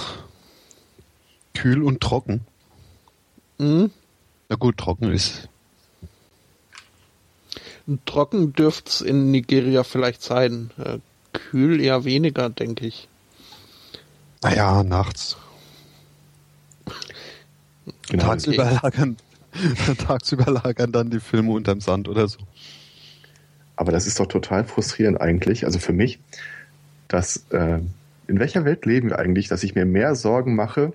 Kühl und trocken. mh, Na gut, trocken ist. trocken dürft's in Nigeria vielleicht sein. Äh, kühl eher weniger, denke ich. Naja, nachts. Genau. Tagsüber lagern, tagsüber lagern dann die Filme unterm Sand oder so. Aber das ist doch total frustrierend eigentlich, also für mich, dass äh, in welcher Welt leben wir eigentlich, dass ich mir mehr Sorgen mache,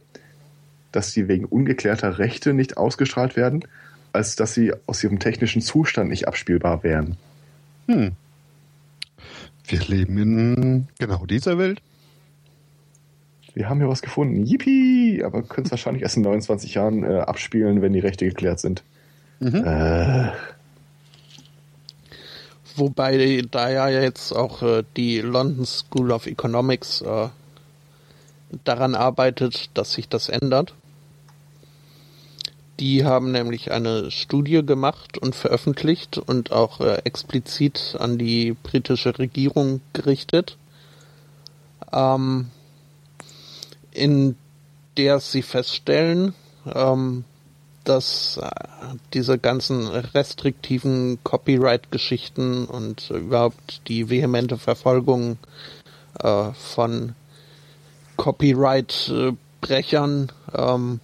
dass sie wegen ungeklärter Rechte nicht ausgestrahlt werden, als dass sie aus ihrem technischen Zustand nicht abspielbar wären. Hm. Wir leben in genau dieser Welt. Wir haben hier was gefunden. Yippie! Aber können es wahrscheinlich erst in 29 Jahren äh, abspielen, wenn die Rechte geklärt sind. Mhm. Äh, Wobei da ja jetzt auch äh, die London School of Economics äh, daran arbeitet, dass sich das ändert. Die haben nämlich eine Studie gemacht und veröffentlicht und auch äh, explizit an die britische Regierung gerichtet, ähm, in der sie feststellen, ähm, dass äh, diese ganzen restriktiven Copyright-Geschichten und überhaupt die vehemente Verfolgung äh, von Copyright-Brechern, ähm,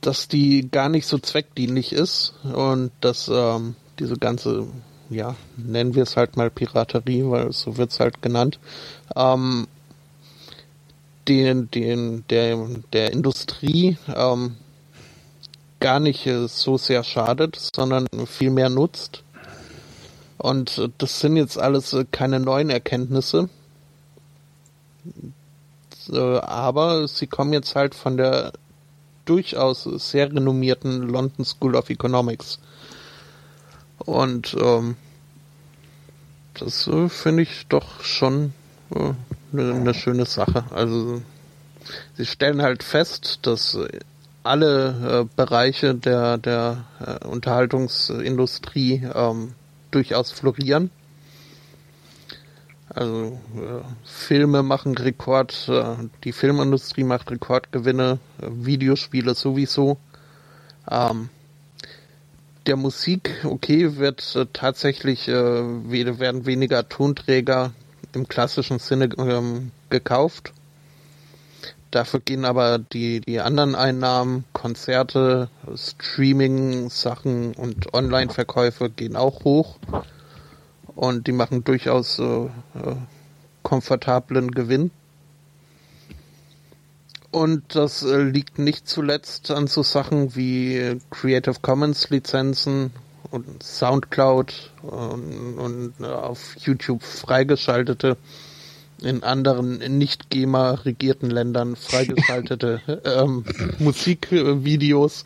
dass die gar nicht so zweckdienlich ist und dass ähm, diese ganze ja, nennen wir es halt mal Piraterie, weil so wird es halt genannt, ähm, den, den, der, der Industrie ähm, gar nicht äh, so sehr schadet, sondern viel mehr nutzt. Und äh, das sind jetzt alles äh, keine neuen Erkenntnisse. Aber sie kommen jetzt halt von der durchaus sehr renommierten London School of Economics. Und ähm, das finde ich doch schon eine äh, ne schöne Sache. Also sie stellen halt fest, dass alle äh, Bereiche der, der äh, Unterhaltungsindustrie ähm, durchaus florieren. Also äh, Filme machen Rekord, äh, die Filmindustrie macht Rekordgewinne, äh, Videospiele sowieso. Ähm, der Musik, okay, wird äh, tatsächlich werden weniger Tonträger im klassischen Sinne ähm, gekauft. Dafür gehen aber die, die anderen Einnahmen, Konzerte, Streaming-Sachen und Online-Verkäufe gehen auch hoch. Und die machen durchaus äh, äh, komfortablen Gewinn. Und das äh, liegt nicht zuletzt an so Sachen wie Creative Commons Lizenzen und Soundcloud und, und äh, auf YouTube freigeschaltete in anderen nicht GEMA regierten Ländern freigeschaltete ähm, Musikvideos,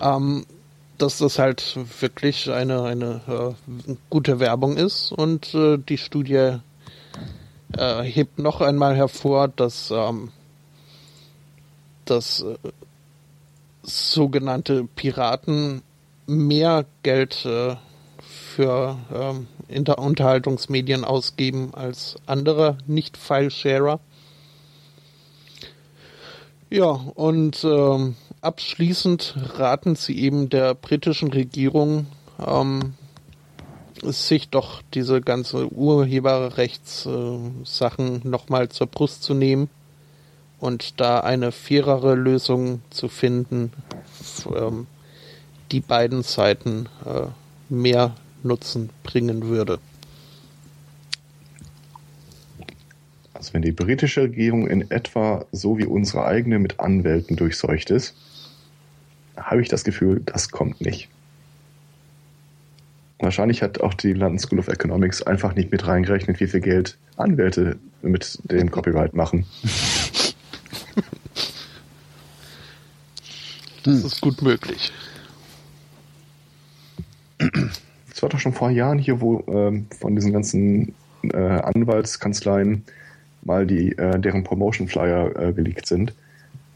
ähm, dass das halt wirklich eine eine äh, gute Werbung ist. Und äh, die Studie äh, hebt noch einmal hervor, dass ähm, dass äh, sogenannte Piraten mehr Geld äh, für ähm, Unterhaltungsmedien ausgeben als andere Nicht-File-Sharer. Ja, und ähm, abschließend raten sie eben der britischen Regierung, ähm, sich doch diese ganze Urheberrechtssachen äh, nochmal zur Brust zu nehmen und da eine fairere Lösung zu finden, ähm, die beiden Seiten äh, mehr Nutzen bringen würde. Also wenn die britische Regierung in etwa so wie unsere eigene mit Anwälten durchseucht ist, habe ich das Gefühl, das kommt nicht. Wahrscheinlich hat auch die London School of Economics einfach nicht mit reingerechnet, wie viel Geld Anwälte mit dem Copyright machen. Das ist gut möglich. Es war doch schon vor Jahren hier, wo ähm, von diesen ganzen äh, Anwaltskanzleien mal die äh, deren Promotion Flyer äh, geleakt sind,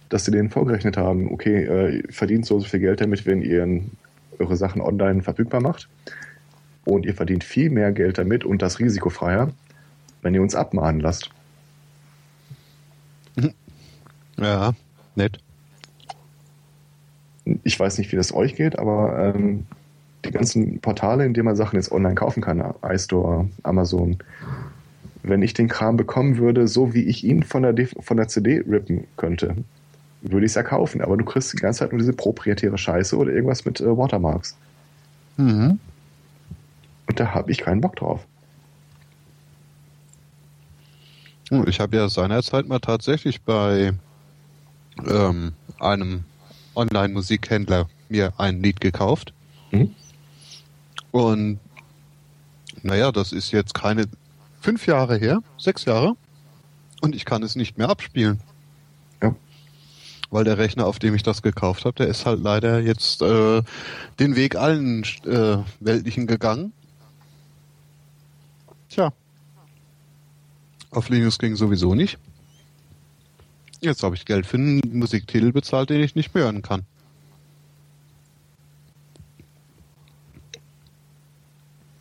dass sie denen vorgerechnet haben, okay, äh, verdient so, so viel Geld damit, wenn ihr eure Sachen online verfügbar macht. Und ihr verdient viel mehr Geld damit und das risikofreier, wenn ihr uns abmahnen lasst. Ja, nett. Ich weiß nicht, wie das euch geht, aber ähm, die ganzen Portale, in denen man Sachen jetzt online kaufen kann, iStore, Amazon, wenn ich den Kram bekommen würde, so wie ich ihn von der, von der CD rippen könnte, würde ich es ja kaufen. Aber du kriegst die ganze Zeit nur diese proprietäre Scheiße oder irgendwas mit äh, Watermarks. Mhm. Und da habe ich keinen Bock drauf. Oh, ich habe ja seinerzeit mal tatsächlich bei ähm, einem Online-Musikhändler mir ein Lied gekauft. Mhm. Und naja, das ist jetzt keine fünf Jahre her, sechs Jahre. Und ich kann es nicht mehr abspielen. Ja. Weil der Rechner, auf dem ich das gekauft habe, der ist halt leider jetzt äh, den Weg allen äh, weltlichen gegangen. Tja. Auf Linux ging sowieso nicht. Jetzt habe ich Geld für einen Musiktitel bezahlt, den ich nicht mehr hören kann.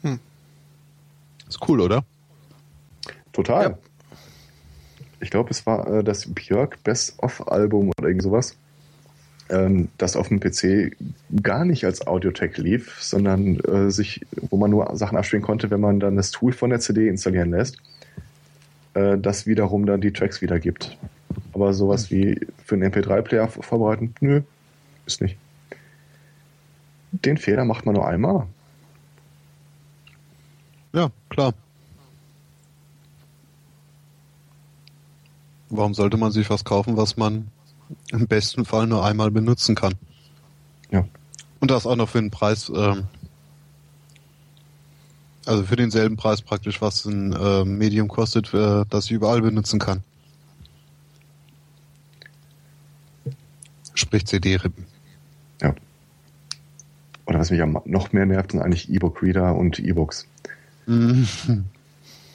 Ist cool, oder? Total. Ja. Ich glaube, es war äh, das Björk Best-of-Album oder irgend sowas, ähm, das auf dem PC gar nicht als Audiotech lief, sondern äh, sich, wo man nur Sachen abspielen konnte, wenn man dann das Tool von der CD installieren lässt, äh, das wiederum dann die Tracks wiedergibt. Aber sowas wie für einen MP3-Player vorbereiten, nö, ist nicht. Den Fehler macht man nur einmal. Klar. Warum sollte man sich was kaufen, was man im besten Fall nur einmal benutzen kann? Ja. Und das auch noch für einen Preis, ähm, also für denselben Preis praktisch, was ein äh, Medium kostet, äh, das ich überall benutzen kann. Sprich CD-Rippen. Ja. Oder was mich noch mehr nervt, sind eigentlich E-Book-Reader und E-Books. Mhm.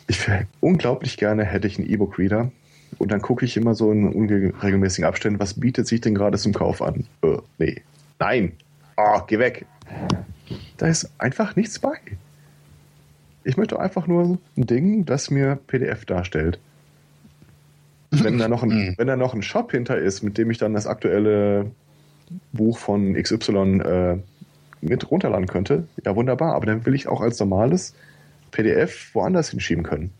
Ich wär- unglaublich gerne hätte ich einen E-Book-Reader und dann gucke ich immer so in unregelmäßigen Abständen, was bietet sich denn gerade zum Kauf an? Äh, nee. Nein. Oh, geh weg. Da ist einfach nichts bei. Ich möchte einfach nur ein Ding, das mir PDF darstellt. Wenn da noch ein, wenn da noch ein Shop hinter ist, mit dem ich dann das aktuelle Buch von XY äh, mit runterladen könnte, ja wunderbar, aber dann will ich auch als normales PDF woanders hinschieben können.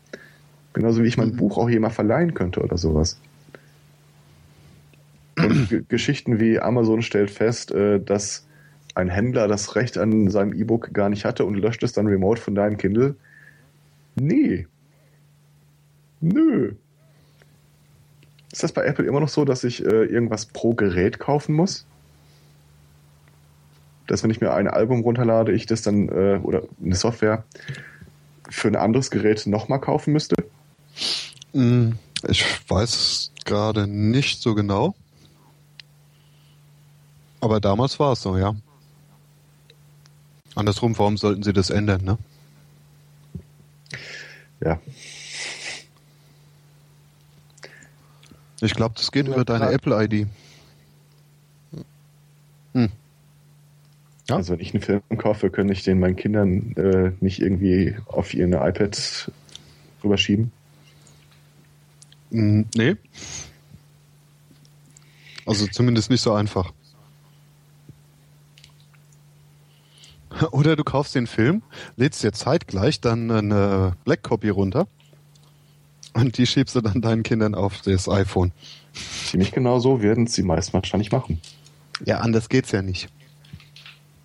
Genauso wie ich mein Buch auch jemand verleihen könnte oder sowas. Und Geschichten wie Amazon stellt fest, äh, dass ein Händler das Recht an seinem E-Book gar nicht hatte und löscht es dann remote von deinem Kindle. Nee. Nö. Ist das bei Apple immer noch so, dass ich äh, irgendwas pro Gerät kaufen muss? Dass wenn ich mir ein Album runterlade, ich das dann äh, oder eine Software für ein anderes Gerät nochmal kaufen müsste? Mm, Ich weiß es gerade nicht so genau. Aber damals war es so, ja. Andersrum, warum sollten sie das ändern, ne? Ja. Ich glaube, das geht Ja, über deine. Apple-ID. Hm. Ja. Also wenn ich einen Film kaufe, kann ich den meinen Kindern äh, nicht irgendwie auf ihr iPad rüberschieben. Mm, Nee. Also zumindest nicht so einfach. Oder du kaufst den Film, lädst dir zeitgleich dann eine Black Copy runter und die schiebst du dann deinen Kindern auf das iPhone. Ziemlich genau so werden es die meisten wahrscheinlich machen. Ja, anders geht's ja nicht.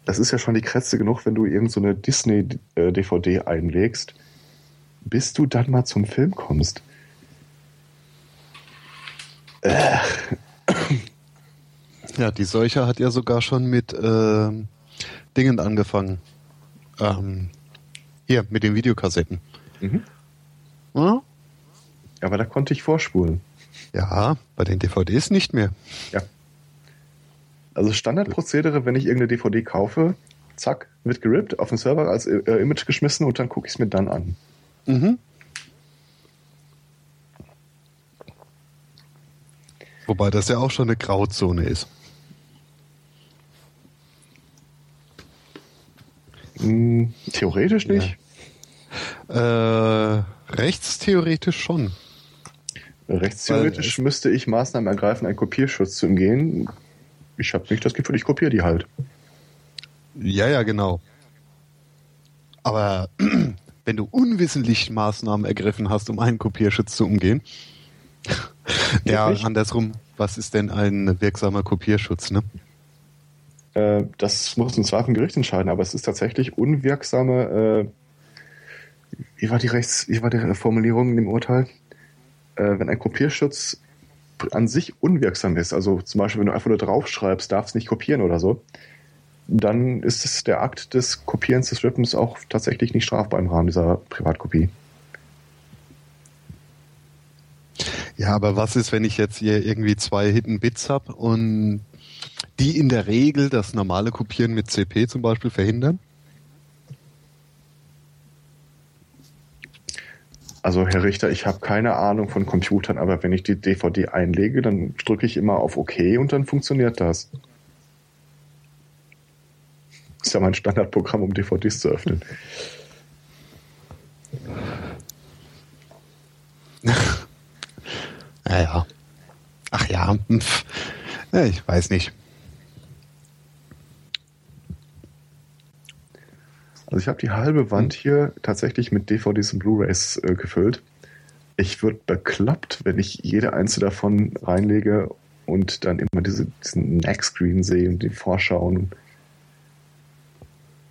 Das ist ja schon die Krätze genug, wenn du irgend so eine Disney-DVD einlegst, bis du dann mal zum Film kommst. Ja, die Seuche hat ja sogar schon mit ähm, Dingen angefangen. Ähm, hier, mit den Videokassetten. Mhm. Ja? Aber da konnte ich vorspulen. ja, bei den DVDs nicht mehr. Ja. Also Standardprozedere, wenn ich irgendeine DVD kaufe, zack, wird gerippt, auf den Server als äh, Image geschmissen und dann gucke ich es mir dann an. Mhm. Wobei das ja auch schon eine Grauzone ist. Hm, theoretisch nicht. Äh, rechtstheoretisch schon. Rechtstheoretisch müsste ich Maßnahmen ergreifen, einen Kopierschutz zu umgehen. Ich habe nicht das Gefühl, ich kopiere die halt. Ja, ja, genau. Aber wenn du unwissentlich Maßnahmen ergriffen hast, um einen Kopierschutz zu umgehen, ja, andersrum, was ist denn ein wirksamer Kopierschutz, ne? Äh, das muss im Zweifel ein Gericht entscheiden, aber es ist tatsächlich unwirksame. Äh, wie war die Rechts, wie war die Formulierung in dem Urteil? Äh, wenn ein Kopierschutz an sich unwirksam ist, also zum Beispiel, wenn du einfach nur draufschreibst, darfst nicht kopieren oder so, dann ist es der Akt des Kopierens des Rippens auch tatsächlich nicht strafbar im Rahmen dieser Privatkopie. Ja, aber was ist, wenn ich jetzt hier irgendwie zwei Hidden Bits habe und die in der Regel das normale Kopieren mit CP zum Beispiel verhindern? Also Herr Richter, ich habe keine Ahnung von Computern, aber wenn ich die DVD einlege, dann drücke ich immer auf OK und dann funktioniert das. Ist ja mein Standardprogramm, um DVDs zu öffnen. Naja. Ach ja, ja, ich weiß nicht. Also ich habe die halbe Wand hier tatsächlich mit DVDs und Blu-rays äh, gefüllt. Ich würde bekloppt, wenn ich jede einzelne davon reinlege und dann immer diese, diesen Neck-Screen sehe und die Vorschauen.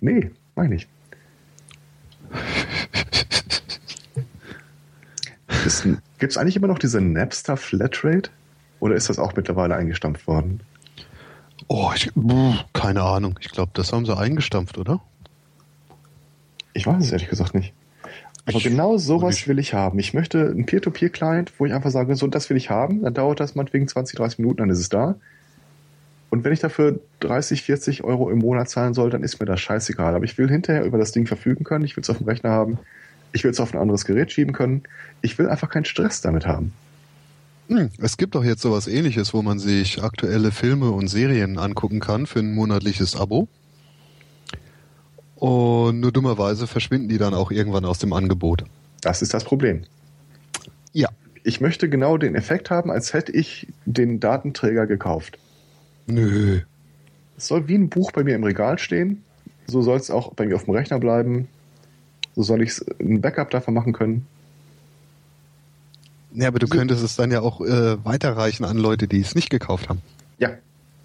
Nee, meine ich. Gibt es eigentlich immer noch diese Napster Flatrate? Oder ist das auch mittlerweile eingestampft worden? Oh, ich, keine Ahnung. Ich glaube, das haben sie eingestampft, oder? Ich weiß es ehrlich gesagt nicht. Aber Ich- genau sowas ich- will ich haben. Ich möchte einen Peer-to-Peer-Client, wo ich einfach sage, so, das will ich haben. Dann dauert das meinetwegen 20, 30 Minuten, dann ist es da. Und wenn ich dafür 30, 40 Euro im Monat zahlen soll, dann ist mir das scheißegal. Aber ich will hinterher über das Ding verfügen können. Ich will es auf dem Rechner haben. Ich will es auf ein anderes Gerät schieben können. Ich will einfach keinen Stress damit haben. Hm, es gibt doch jetzt sowas ähnliches, wo man sich aktuelle Filme und Serien angucken kann für ein monatliches Abo. Und nur dummerweise verschwinden die dann auch irgendwann aus dem Angebot. Das ist das Problem. Ja. Ich möchte genau den Effekt haben, als hätte ich den Datenträger gekauft. Nö. Es soll wie ein Buch bei mir im Regal stehen. So soll es auch bei mir auf dem Rechner bleiben. So soll ich ein Backup davon machen können. Ja, aber du könntest es dann ja auch äh, weiterreichen an Leute, die es nicht gekauft haben. Ja,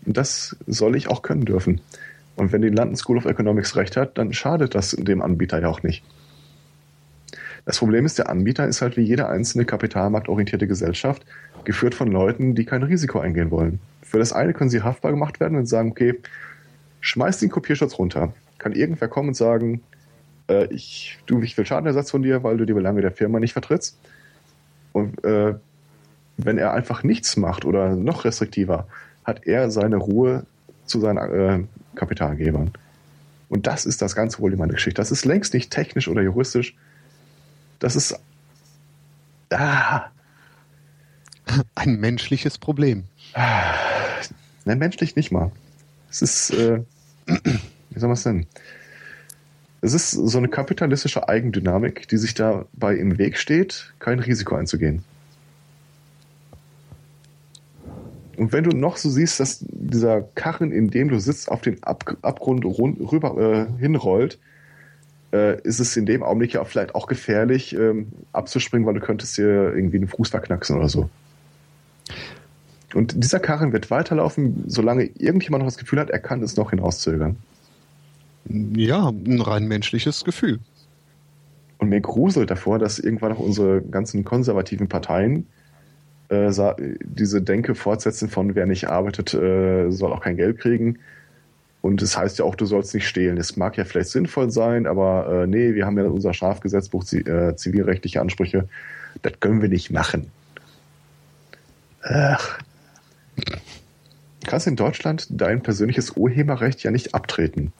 und das soll ich auch können dürfen. Und wenn die London School of Economics recht hat, dann schadet das dem Anbieter ja auch nicht. Das Problem ist, der Anbieter ist halt wie jede einzelne kapitalmarktorientierte Gesellschaft geführt von Leuten, die kein Risiko eingehen wollen. Für das eine können sie haftbar gemacht werden und sagen, okay, schmeiß den Kopierschutz runter. Kann irgendwer kommen und sagen, äh, ich, du, ich will Schadenersatz von dir, weil du die Belange der Firma nicht vertrittst. Und äh, wenn er einfach nichts macht oder noch restriktiver, hat er seine Ruhe zu seinen äh, Kapitalgebern. Und das ist das ganze Problem an der Geschichte. Das ist längst nicht technisch oder juristisch. Das ist. Ah, Ein menschliches Problem. ne, menschlich nicht mal. Es ist. Äh, wie soll man es nennen? Es ist so eine kapitalistische Eigendynamik, die sich dabei im Weg steht, kein Risiko einzugehen. Und wenn du noch so siehst, dass dieser Karren, in dem du sitzt, auf den Ab Abgrund rund, rüber äh, hinrollt, äh, ist es in dem Augenblick ja vielleicht auch gefährlich, ähm, abzuspringen, weil du könntest dir irgendwie den Fuß verknacksen oder so. Und dieser Karren wird weiterlaufen, solange irgendjemand noch das Gefühl hat, er kann es noch hinauszögern. Ja, ein rein menschliches Gefühl. Und mir gruselt davor, dass irgendwann auch unsere ganzen konservativen Parteien äh, diese Denke fortsetzen von wer nicht arbeitet, äh, soll auch kein Geld kriegen. Und es heißt ja auch, du sollst nicht stehlen. Es mag ja vielleicht sinnvoll sein, aber äh, nee, wir haben ja unser Strafgesetzbuch äh, zivilrechtliche Ansprüche. Das können wir nicht machen. Ach. Du kannst in Deutschland dein persönliches Urheberrecht ja nicht abtreten.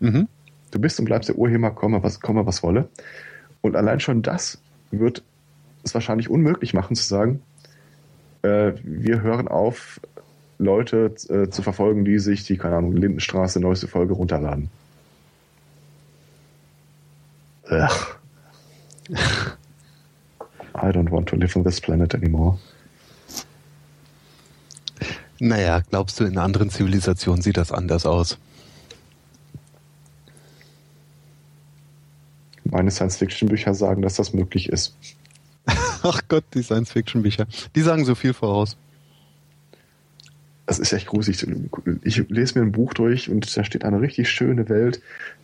Mhm. Du bist und bleibst der Urheber, komme was, komme was wolle. Und allein schon das wird es wahrscheinlich unmöglich machen zu sagen, äh, wir hören auf, Leute äh, zu verfolgen, die sich die, keine Ahnung, Lindenstraße, neueste Folge runterladen. Ugh. I don't want to live on this planet anymore. Naja, glaubst du, in anderen Zivilisationen sieht das anders aus? Meine Science-Fiction-Bücher sagen, dass das möglich ist. Ach Gott, die Science-Fiction-Bücher. Die sagen so viel voraus. Das ist echt gruselig. Ich lese mir ein Buch durch und da steht eine richtig schöne Welt.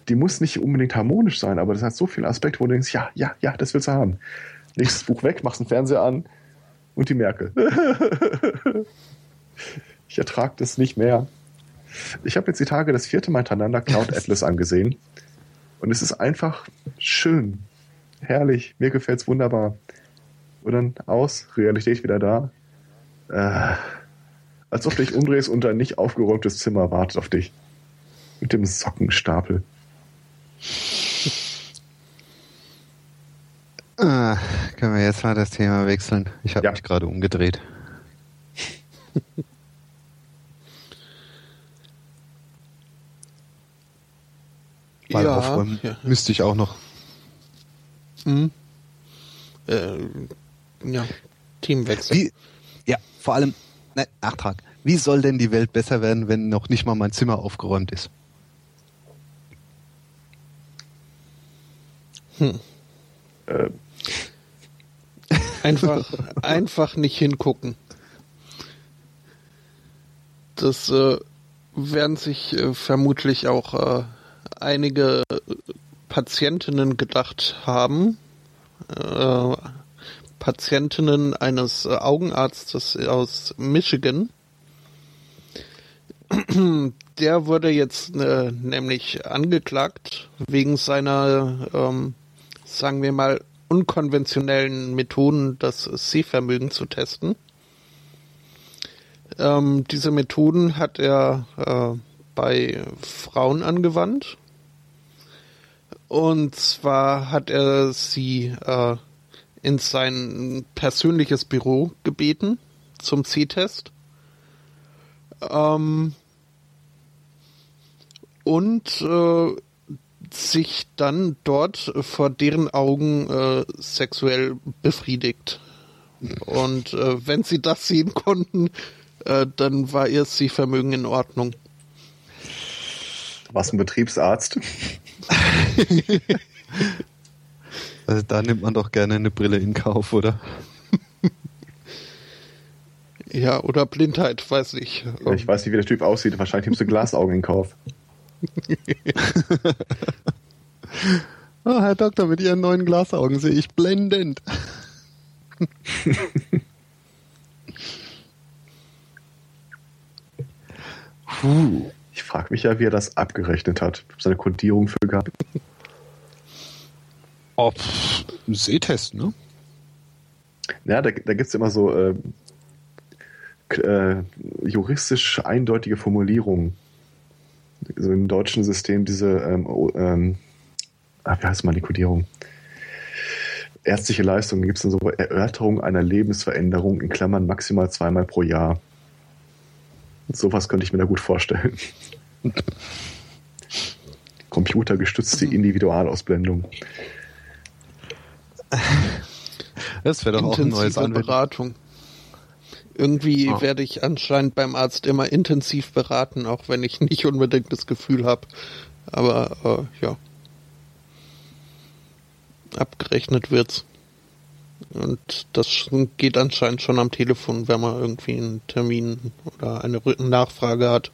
Die muss nicht unbedingt harmonisch sein, aber das hat so viele Aspekte, wo du denkst, ja, ja, ja, das willst du haben. Legst das Buch weg, machst den Fernseher an und die Merkel. ich ertrage das nicht mehr. Ich habe jetzt die Tage das vierte Mal hintereinander Cloud Atlas angesehen und es ist einfach schön, herrlich, mir gefällt's wunderbar. Und dann aus, Realität wieder da. Äh, als ob du dich umdrehst und ein nicht aufgeräumtes Zimmer wartet auf dich. Mit dem Sockenstapel. Ah, können wir jetzt mal das Thema wechseln? Ich habe Ja. mich gerade umgedreht. Weil Ja, aufräumen ja. müsste ich auch noch. Hm. Äh, ja, Teamwechsel. Wie, ja, vor allem, nein, Nachtrag. Wie soll denn die Welt besser werden, wenn noch nicht mal mein Zimmer aufgeräumt ist? Äh, Einfach, einfach nicht hingucken. Das äh, werden sich äh, vermutlich auch äh, einige Patientinnen gedacht haben. Patientinnen eines äh, Augenarztes aus Michigan. Der wurde jetzt äh, nämlich angeklagt wegen seiner, ähm, sagen wir mal, unkonventionellen Methoden, das Sehvermögen zu testen. Ähm, diese Methoden hat er äh, bei Frauen angewandt. Und zwar hat er sie äh, in sein persönliches Büro gebeten zum C-Test. Ähm, und äh, sich dann dort vor deren Augen äh, sexuell befriedigt. Und äh, wenn sie das sehen konnten, äh, dann war ihr Sehvermögen in Ordnung. Was ein Betriebsarzt? also da nimmt man doch gerne eine Brille in Kauf, oder? ja, oder Blindheit, weiß ich. ich weiß nicht, wie der Typ aussieht. Wahrscheinlich nimmst du Glasaugen in Kauf. oh, Herr Doktor, mit Ihren neuen Glasaugen sehe ich blendend. Puh. Ich frage mich ja, wie er das abgerechnet hat. Seine Kodierung für gehabt. Oh, ein Sehtest, ne? Ja, da, da gibt es immer so äh, äh, juristisch eindeutige Formulierungen. So im deutschen System diese, ähm, ähm, ah, wie heißt mal die Kodierung? Ärztliche Leistungen gibt es dann so Erörterung einer Lebensveränderung in Klammern maximal zweimal pro Jahr. Sowas könnte ich mir da gut vorstellen. Computergestützte Individualausblendung. Das wäre doch auch ein neues Anwendung. Beratung. Irgendwie ah. werde ich anscheinend beim Arzt immer intensiv beraten, auch wenn ich nicht unbedingt das Gefühl habe. Aber äh, ja. Abgerechnet wird's. Und das geht anscheinend schon am Telefon, wenn man irgendwie einen Termin oder eine Nachfrage hat.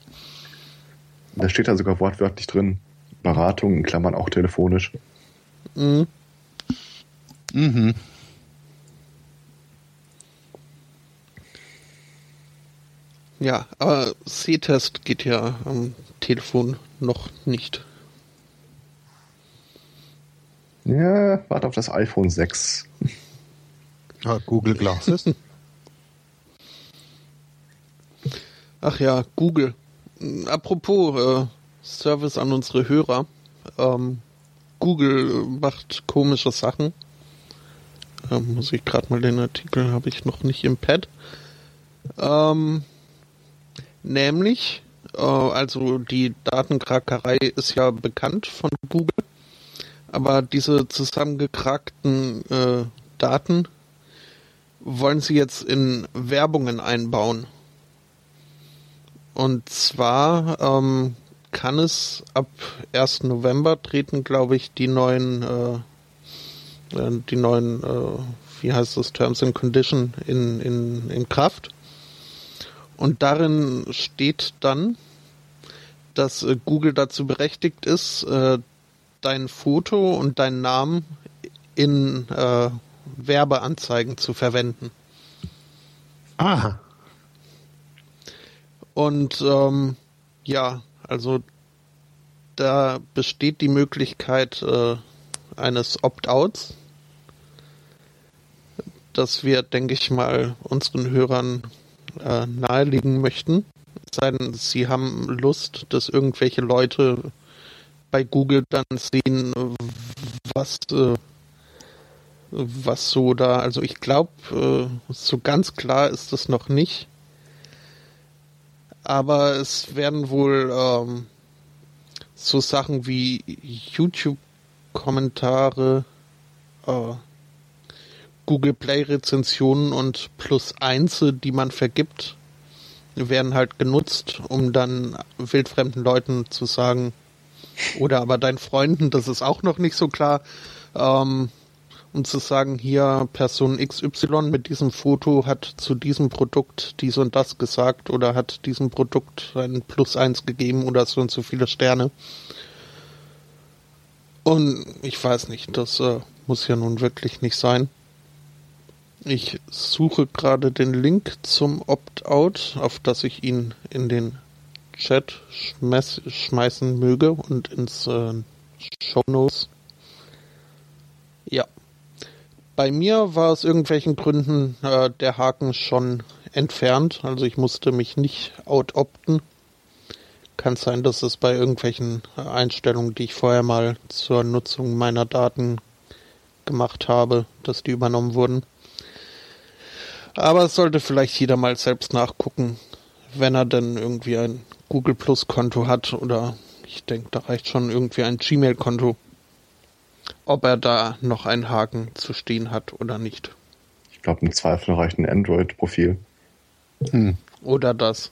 Da steht da sogar wortwörtlich drin, Beratung in Klammern auch telefonisch. Mhm. Mhm. Ja, aber C-Test geht ja am Telefon noch nicht. Ja, warte auf das iPhone 6. Ja, Google Glasses. Ach ja, Google. Apropos äh, Service an unsere Hörer. Ähm, Google macht komische Sachen. Ähm, muss ich gerade mal den Artikel, habe ich noch nicht im Pad. Ähm, nämlich, äh, also die Datenkrakerei ist ja bekannt von Google, aber diese zusammengekrakten äh, Daten wollen sie jetzt in Werbungen einbauen. Und zwar ähm, kann es ab 1. November treten, glaube ich, die neuen, äh, die neuen, äh, wie heißt das, Terms and Condition in, in, in Kraft. Und darin steht dann, dass äh, Google dazu berechtigt ist, äh, dein Foto und deinen Namen in äh, Werbeanzeigen zu verwenden. Aha. Und ähm, ja, also da besteht die Möglichkeit äh, eines Opt-outs, das wir, denke ich mal, unseren Hörern äh, nahelegen möchten. Es denn, sie haben Lust, dass irgendwelche Leute bei Google dann sehen, was äh, was so da, also ich glaube, äh, so ganz klar ist das noch nicht. Aber es werden wohl ähm, so Sachen wie YouTube-Kommentare, äh, Google Play-Rezensionen und plus Einze, die man vergibt, werden halt genutzt, um dann wildfremden Leuten zu sagen, oder aber deinen Freunden, das ist auch noch nicht so klar, ähm, um zu sagen, hier Person XY mit diesem Foto hat zu diesem Produkt dies und das gesagt oder hat diesem Produkt ein Plus eins gegeben oder so und so viele Sterne. Und ich weiß nicht, das äh, muss ja nun wirklich nicht sein. Ich suche gerade den Link zum Opt-out, auf das ich ihn in den Chat schmeiß, schmeißen möge und ins äh, Show Notes. Ja. Bei mir war aus irgendwelchen Gründen äh, der Haken schon entfernt, also ich musste mich nicht out-opten. Kann sein, dass es bei irgendwelchen Einstellungen, die ich vorher mal zur Nutzung meiner Daten gemacht habe, dass die übernommen wurden. Aber es sollte vielleicht jeder mal selbst nachgucken, wenn er denn irgendwie ein Google Plus Konto hat oder ich denke, da reicht schon irgendwie ein Gmail Konto. Ob er da noch einen Haken zu stehen hat oder nicht. Ich glaube, im Zweifel reicht ein Android-Profil. Hm. Oder das.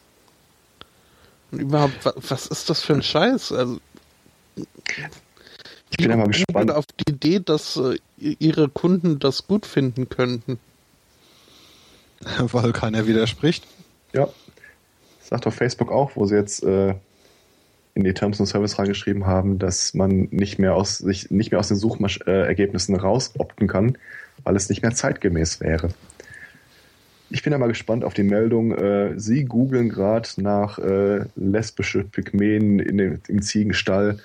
Und überhaupt, was ist das für ein Scheiß? Also, ich bin ja mal gespannt. auf die Idee, dass äh, ihre Kunden das gut finden könnten. Weil keiner widerspricht. Ja. Sagt doch Facebook auch, wo sie jetzt äh, in die Terms of Service reingeschrieben haben, dass man nicht mehr aus sich nicht mehr aus den Suchergebnissen äh, rausopten kann, weil es nicht mehr zeitgemäß wäre. Ich bin ja mal gespannt auf die Meldung. Äh, Sie googeln gerade nach äh, lesbische Pygmäen in dem, im Ziegenstall.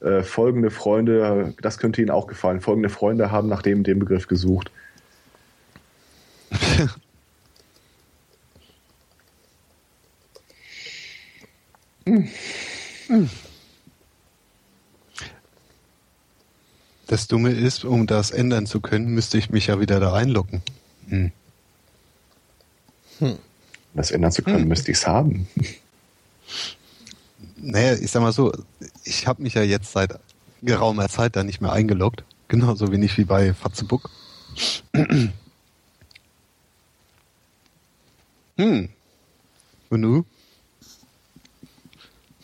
Äh, folgende Freunde, das könnte Ihnen auch gefallen. Folgende Freunde haben nach dem dem Begriff gesucht. Das Dumme ist, um das ändern zu können, müsste ich mich ja wieder da einloggen. Hm. Hm. Das ändern zu können, hm. müsste ich es haben. Naja, ich sag mal so, ich habe mich ja jetzt seit geraumer Zeit da nicht mehr eingeloggt. Genauso wenig wie bei Fatzebook. hm. Und du?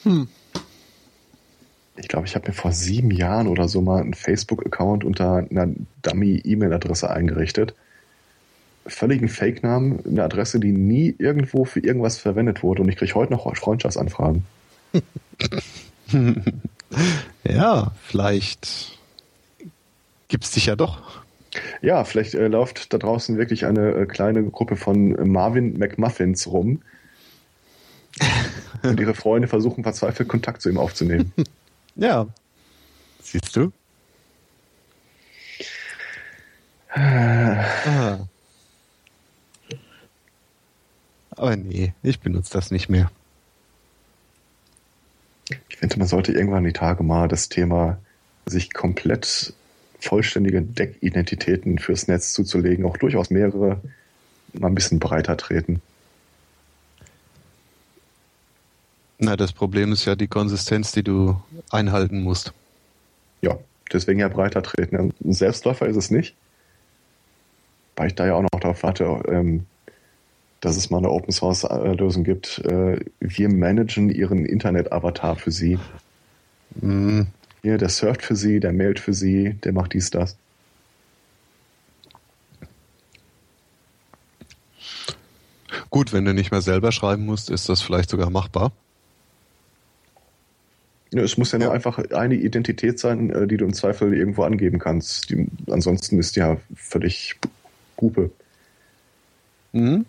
Hm. Ich glaube, ich habe mir vor sieben Jahren oder so mal einen Facebook-Account unter einer Dummy-E-Mail-Adresse eingerichtet. Völligen Fake-Namen, eine Adresse, die nie irgendwo für irgendwas verwendet wurde und ich kriege heute noch Freundschaftsanfragen. ja, vielleicht gibt es dich ja doch. Ja, vielleicht äh, läuft da draußen wirklich eine äh, kleine Gruppe von Marvin McMuffins rum, und ihre Freunde versuchen verzweifelt Kontakt zu ihm aufzunehmen. Ja. Siehst du? ah. Aber nee, ich benutze das nicht mehr. Ich finde, man sollte irgendwann die Tage mal das Thema sich komplett vollständige Deckidentitäten fürs Netz zuzulegen, auch durchaus mehrere, mal ein bisschen breiter treten. Na, das Problem ist ja die Konsistenz, die du einhalten musst. Ja, deswegen ja breiter treten. Ein Selbstläufer ist es nicht. Weil ich da ja auch noch darauf warte, ähm, dass es mal eine Open Source äh, Lösung gibt. Äh, wir managen ihren Internet-Avatar für sie. Mhm. Ja, der surft für sie, der mailt für sie, der macht dies, das. Gut, wenn du nicht mehr selber schreiben musst, ist das vielleicht sogar machbar. Es muss ja, ja, nur einfach eine Identität sein, äh, die du im Zweifel irgendwo angeben kannst. Die, ansonsten ist ja völlig Gruppe. Mhm.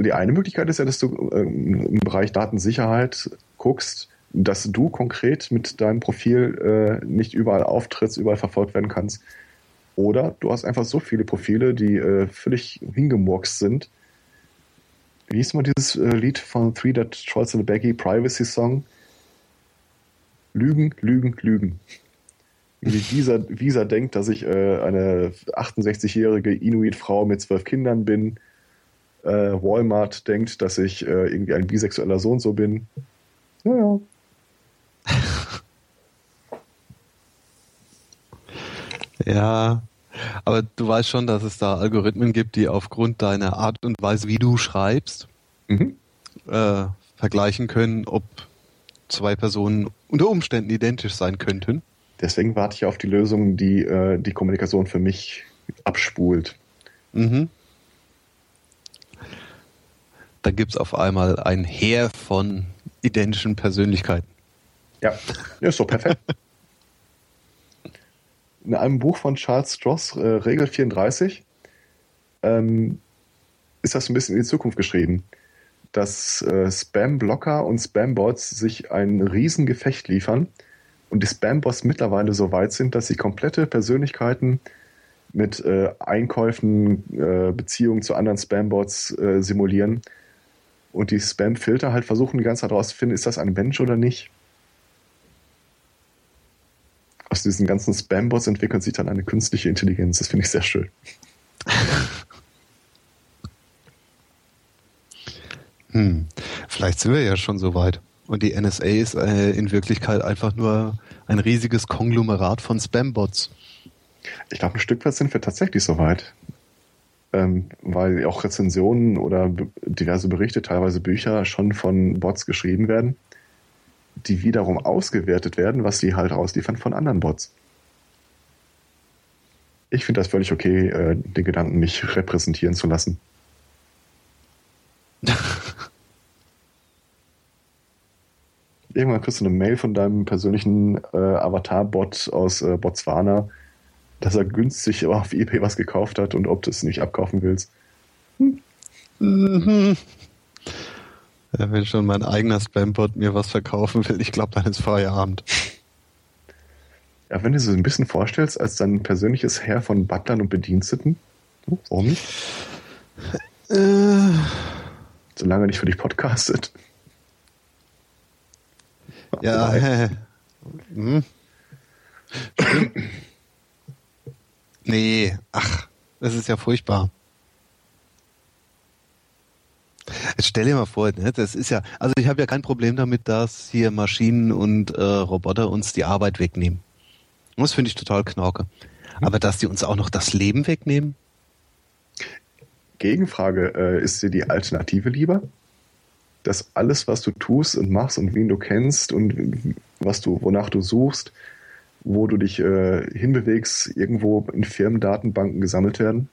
Die eine Möglichkeit ist ja, dass du ähm, im Bereich Datensicherheit guckst, dass du konkret mit deinem Profil äh, nicht überall auftrittst, überall verfolgt werden kannst. Oder du hast einfach so viele Profile, die äh, völlig hingemurkst sind. Wie hieß mal dieses Lied von Three That Trolls in the Baggy Privacy Song? Lügen, Lügen, Lügen. Wie Visa, Visa denkt, dass ich äh, eine 68-jährige Inuit-Frau mit zwölf Kindern bin. Äh, Walmart denkt, dass ich äh, irgendwie ein bisexueller Sohn so bin. Ja, ja. ja, aber du weißt schon, dass es da Algorithmen gibt, die aufgrund deiner Art und Weise, wie du schreibst, mhm. äh, vergleichen können, ob zwei Personen unter Umständen identisch sein könnten. Deswegen warte ich auf die Lösung, die äh, die Kommunikation für mich abspult. Mhm. Da gibt es auf einmal ein Heer von identischen Persönlichkeiten. Ja, ist doch perfekt. In einem Buch von Charles Stross, äh, Regel 34, ähm, ist das ein bisschen in die Zukunft geschrieben, dass äh, Spam-Blocker und Spam-Bots sich ein Riesengefecht liefern und die Spam-Bots mittlerweile so weit sind, dass sie komplette Persönlichkeiten mit äh, Einkäufen, äh, Beziehungen zu anderen Spam-Bots äh, simulieren und die Spam-Filter halt versuchen die ganze Zeit herauszufinden, ist das ein Mensch oder nicht. Aus diesen ganzen Spam-Bots entwickelt sich dann eine künstliche Intelligenz. Das finde ich sehr schön. Hm. Vielleicht sind wir ja schon so weit. Und die NSA ist äh, in Wirklichkeit einfach nur ein riesiges Konglomerat von Spam-Bots. Ich glaube, ein Stück weit sind wir tatsächlich so weit. Ähm, weil auch Rezensionen oder diverse Berichte, teilweise Bücher, schon von Bots geschrieben werden, die wiederum ausgewertet werden, was sie halt ausliefern von anderen Bots. Ich finde das völlig okay, äh, den Gedanken, mich repräsentieren zu lassen. Irgendwann kriegst du eine Mail von deinem persönlichen äh, Avatar-Bot aus äh, Botswana, dass er günstig auf eBay was gekauft hat und ob du es nicht abkaufen willst. Mhm. Ja, wenn schon mein eigener Spambot mir was verkaufen will, ich glaube, dann ist Feierabend. Ja, wenn du so ein bisschen vorstellst, als dein persönliches Herr von Butlern und Bediensteten, hm, warum nicht? Äh. Solange er nicht für dich podcastet. Ja, hm. Nee, ach, das ist ja furchtbar. Jetzt stell dir mal vor, ne, das ist ja, also ich habe ja kein Problem damit, dass hier Maschinen und äh, Roboter uns die Arbeit wegnehmen. Das finde ich total knorke. Aber dass die uns auch noch das Leben wegnehmen? Gegenfrage, äh, ist dir die Alternative lieber? Dass alles, was du tust und machst und wen du kennst und was du, wonach du suchst, wo du dich äh, hinbewegst, irgendwo in Firmendatenbanken gesammelt werden?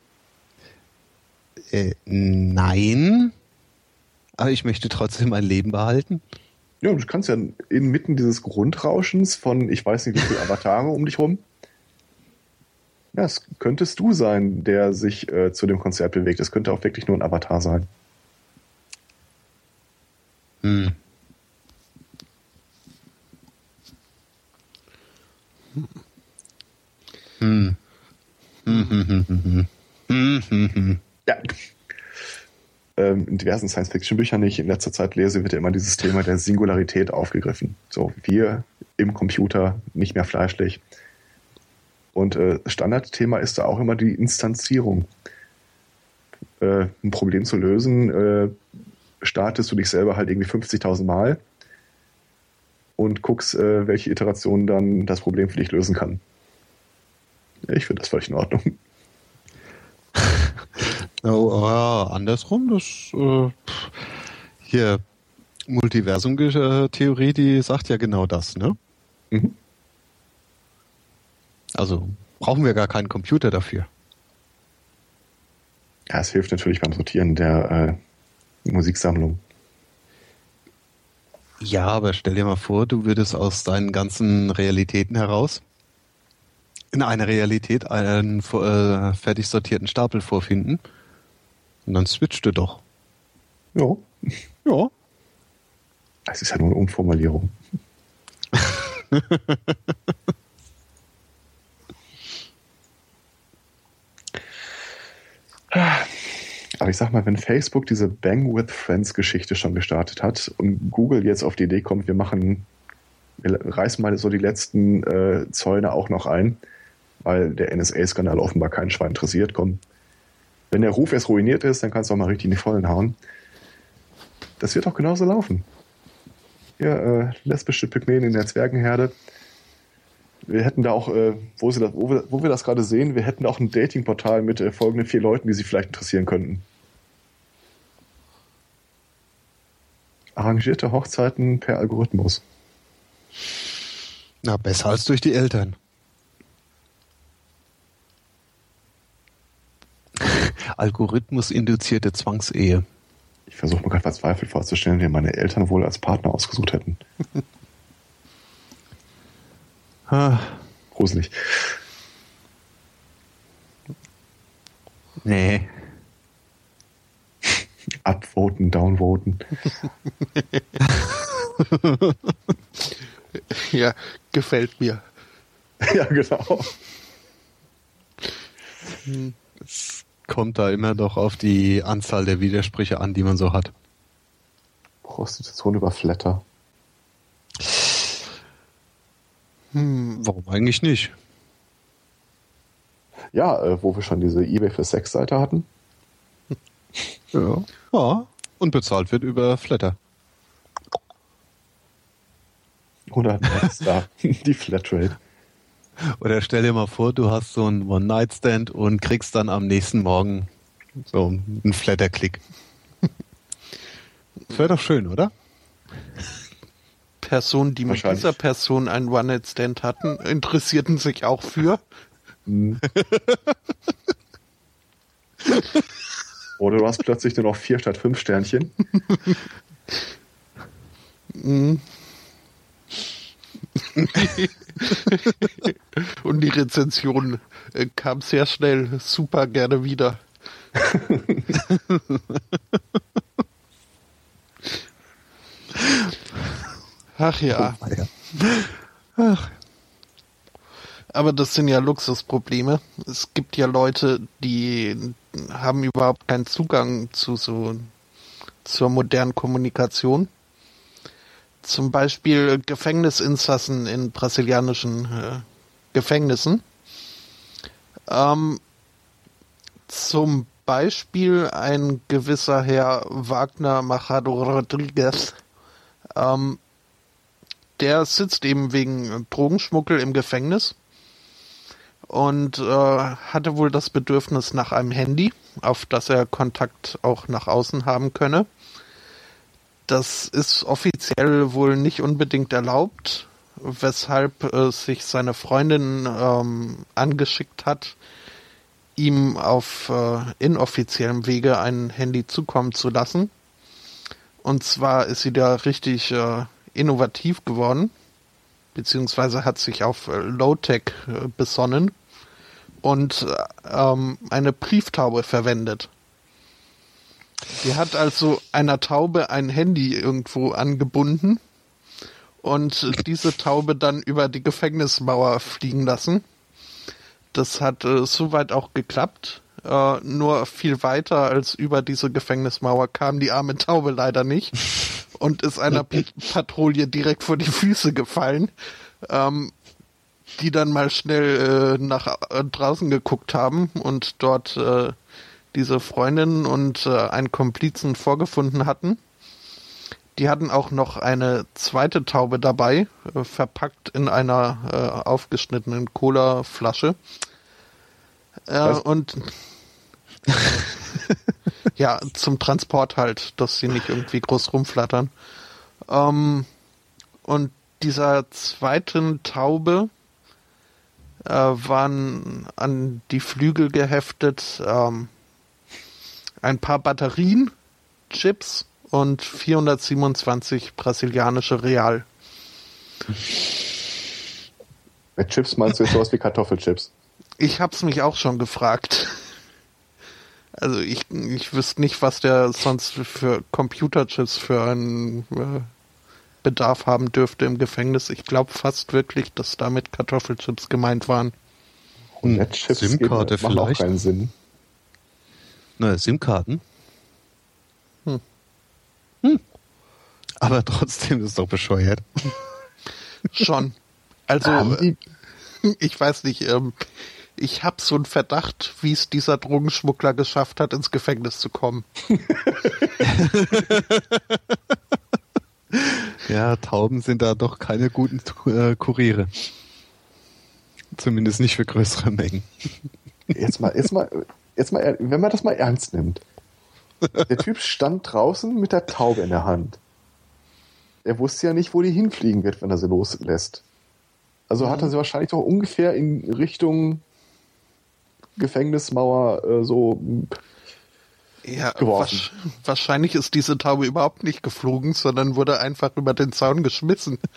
Äh, nein. Aber ich möchte trotzdem mein Leben behalten. Ja, du kannst ja inmitten dieses Grundrauschens von, ich weiß nicht, wie viele Avatare um dich rum. Ja, es könntest du sein, der sich äh, zu dem Konzert bewegt. Es könnte auch wirklich nur ein Avatar sein. Hm. Hm. Ja. Ähm, in diversen Science-Fiction-Büchern, die ich in letzter Zeit lese, wird ja immer dieses Thema der Singularität aufgegriffen. So, wir im Computer, nicht mehr fleischlich. Und äh, Standardthema ist da auch immer die Instanzierung. Äh, ein Problem zu lösen, äh, startest du dich selber halt irgendwie 50.000 Mal und guckst, äh, welche Iteration dann das Problem für dich lösen kann. Ich finde das völlig in Ordnung. Oh, äh, andersrum, das äh, hier Multiversum-Theorie, die sagt ja genau das, ne? Mhm. Also brauchen wir gar keinen Computer dafür. Ja, es hilft natürlich beim Sortieren der äh, Musiksammlung. Ja, aber stell dir mal vor, du würdest aus deinen ganzen Realitäten heraus in einer Realität einen äh, fertig sortierten Stapel vorfinden. Und dann switcht du doch. Ja. Ja. Es ist ja nur eine Umformulierung. Aber ich sag mal, wenn Facebook diese Bang with Friends Geschichte schon gestartet hat und Google jetzt auf die Idee kommt, wir machen, wir reißen mal so die letzten äh, Zäune auch noch ein, weil der NSA-Skandal offenbar keinen Schwein interessiert, komm. Wenn der Ruf erst ruiniert ist, dann kannst du auch mal richtig in die Vollen hauen. Das wird auch genauso laufen. Ja, äh, lesbische Pygmäen in der Zwergenherde. Wir hätten da auch, äh, wo, das, wo, wir, wo, wir, das gerade sehen, wir hätten auch ein Datingportal mit äh, folgenden vier Leuten, die Sie vielleicht interessieren könnten. Arrangierte Hochzeiten per Algorithmus. Na, besser als durch die Eltern. Algorithmus-induzierte Zwangsehe. Ich versuche mir gerade verzweifelt vorzustellen, wie meine Eltern wohl als Partner ausgesucht hätten. ah. Gruselig. Nee. Upvoten, downvoten. ja, gefällt mir. ja, genau. Es kommt da immer doch auf die Anzahl der Widersprüche an, die man so hat. Prostitution über Flatter. Hm, warum eigentlich nicht? Ja, äh, wo wir schon diese eBay für Sex-Seite hatten. Ja. ja. Und bezahlt wird über Flatter. Oder da, die Flatrate. Oder stell dir mal vor, du hast so einen One-Night-Stand und kriegst dann am nächsten Morgen so einen Flatter-Klick. Das wäre doch schön, oder? Personen, die mit dieser Person einen One-Night-Stand hatten, interessierten sich auch für. Hm. Oder du hast plötzlich nur noch vier statt fünf Sternchen. Mhm. Und die Rezension äh, kam sehr schnell, super gerne wieder. Ach ja. Ach, Aber das sind ja Luxusprobleme. Es gibt ja Leute, die haben überhaupt keinen Zugang zu so zur modernen Kommunikation. Zum Beispiel Gefängnisinsassen in brasilianischen äh, Gefängnissen. Ähm, zum Beispiel ein gewisser Herr Wagner Machado Rodriguez. Ähm, der sitzt eben wegen Drogenschmuggel im Gefängnis und äh, hatte wohl das Bedürfnis nach einem Handy, auf das er Kontakt auch nach außen haben könne. Das ist offiziell wohl nicht unbedingt erlaubt, weshalb äh, sich seine Freundin ähm, angeschickt hat, ihm auf äh, inoffiziellem Wege ein Handy zukommen zu lassen. Und zwar ist sie da richtig äh, innovativ geworden, beziehungsweise hat sich auf äh, Low-Tech äh, besonnen und äh, ähm, eine Brieftaube verwendet. Die hat also einer Taube ein Handy irgendwo angebunden und diese Taube dann über die Gefängnismauer fliegen lassen. Das hat äh, soweit auch geklappt. Äh, nur viel weiter als über diese Gefängnismauer kam die arme Taube leider nicht und ist einer Patrouille direkt vor die Füße gefallen, ähm, die dann mal schnell äh, nach äh, draußen geguckt haben und dort äh, diese Freundin und äh, einen Komplizen vorgefunden hatten. Die hatten auch noch eine zweite Taube dabei, äh, verpackt in einer äh, aufgeschnittenen Cola-Flasche. Äh, und ja, zum Transport halt, dass sie nicht irgendwie groß rumflattern. Ähm, und dieser zweiten Taube äh, waren an die Flügel geheftet ähm, ein paar Batterien, Chips und 427 brasilianische Real. Mit Chips meinst du jetzt sowas wie Kartoffelchips? Ich hab's mich auch schon gefragt. Also ich, ich wüsste nicht, was der sonst für Computerchips für einen äh, Bedarf haben dürfte im Gefängnis. Ich glaube fast wirklich, dass damit Kartoffelchips gemeint waren. Hm, Netzchips SIM-Karte geben- machen auch vielleicht? keinen Sinn. Na, SIM-Karten. Hm. Hm. Aber trotzdem ist es doch bescheuert. Schon. Also ich weiß nicht, ähm, ich habe so einen Verdacht, wie es dieser Drogenschmuggler geschafft hat, ins Gefängnis zu kommen. Ja, Tauben sind da doch keine guten äh, Kuriere. Zumindest nicht für größere Mengen. jetzt mal, jetzt mal, jetzt mal, wenn man das mal ernst nimmt. Der Typ stand draußen mit der Taube in der Hand. Er wusste ja nicht, wo die hinfliegen wird, wenn er sie loslässt. Also hat er sie wahrscheinlich doch ungefähr in Richtung Gefängnismauer äh, so. Ja, Geworfen. wasch- wahrscheinlich ist diese Taube überhaupt nicht geflogen, sondern wurde einfach über den Zaun geschmissen.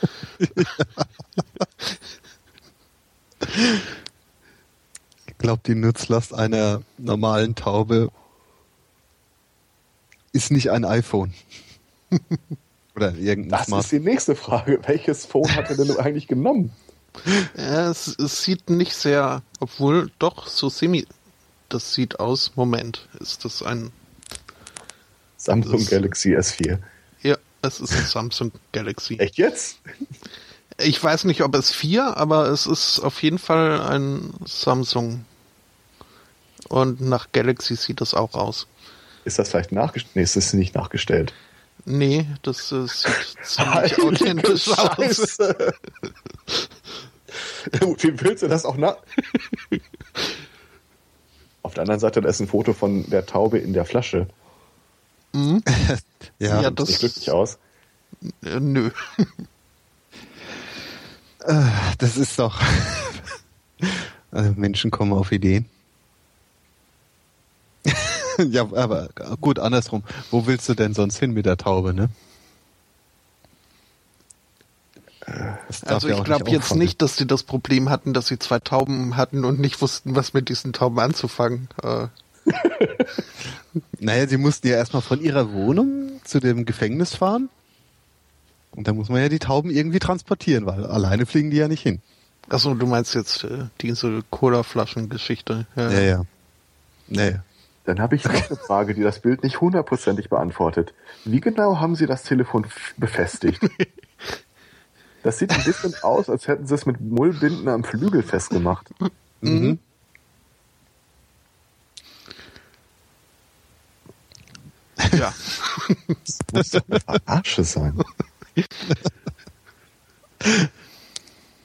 Ich glaube, die Nutzlast einer normalen Taube ist nicht ein iPhone. Oder irgendein Das Smart. ist die nächste Frage. Welches Phone hat er denn eigentlich genommen? Ja, es, es sieht nicht sehr, obwohl doch so semi. Das sieht aus. Moment, ist das ein? Samsung Das- Galaxy S4. Ja, es ist ein Samsung Galaxy. Echt jetzt? Ich weiß nicht, ob es vier, aber es ist auf jeden Fall ein Samsung. Und nach Galaxy sieht es auch aus. Ist das vielleicht nachgestellt? Nee, es ist nicht nachgestellt. Nee, das äh, sieht ziemlich authentisch aus. Scheiße. Ja, gut, Wie willst du das auch nach? Auf der anderen Seite, da ist ein Foto von der Taube in der Flasche. Mhm. Ja, Ja, Sieht das nicht glücklich aus. Äh, nö. das ist doch. Also Menschen kommen auf Ideen. ja, aber gut, andersrum. Wo willst du denn sonst hin mit der Taube, ne? Also ich glaube jetzt nicht, dass sie das Problem hatten, dass sie zwei Tauben hatten und nicht wussten, was mit diesen Tauben anzufangen. Äh, Naja, sie mussten ja erstmal von ihrer Wohnung zu dem Gefängnis fahren. Und da muss man ja die Tauben irgendwie transportieren, weil alleine fliegen die ja nicht hin. achso, du meinst jetzt äh, diese Cola-Flaschen-Geschichte. Ja. Ja, ja. Naja. Dann habe ich noch eine Frage, die das Bild nicht hundertprozentig beantwortet. Wie genau haben Sie das Telefon befestigt? Das sieht ein bisschen aus, als hätten Sie es mit Mullbinden am Flügel festgemacht. Mhm. ja. Muss doch eine Verarsche sein.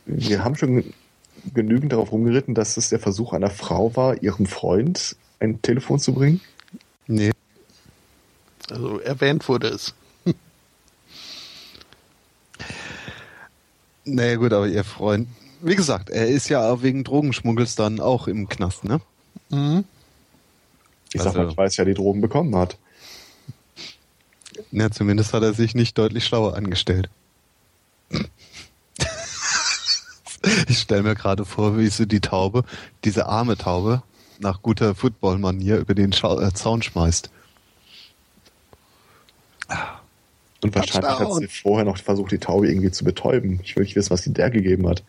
Wir haben schon genügend darauf rumgeritten, dass es der Versuch einer Frau war, ihrem Freund ein Telefon zu bringen. Nee. Also erwähnt wurde es. Naja gut, aber ihr Freund, wie gesagt, er ist ja auch wegen Drogenschmuggels dann auch im Knast, ne? Mhm. Ich sag Also- mal, ich weiß ja, die Drogen bekommen hat. Ja, zumindest hat er sich nicht deutlich schlauer angestellt. ich stelle mir gerade vor, wie sie die Taube, diese arme Taube, nach guter Football-Manier über den Schau äh, Zaun schmeißt. Und wahrscheinlich hat sie vorher noch versucht, die Taube irgendwie zu betäuben. Ich will nicht wissen, was die der gegeben hat.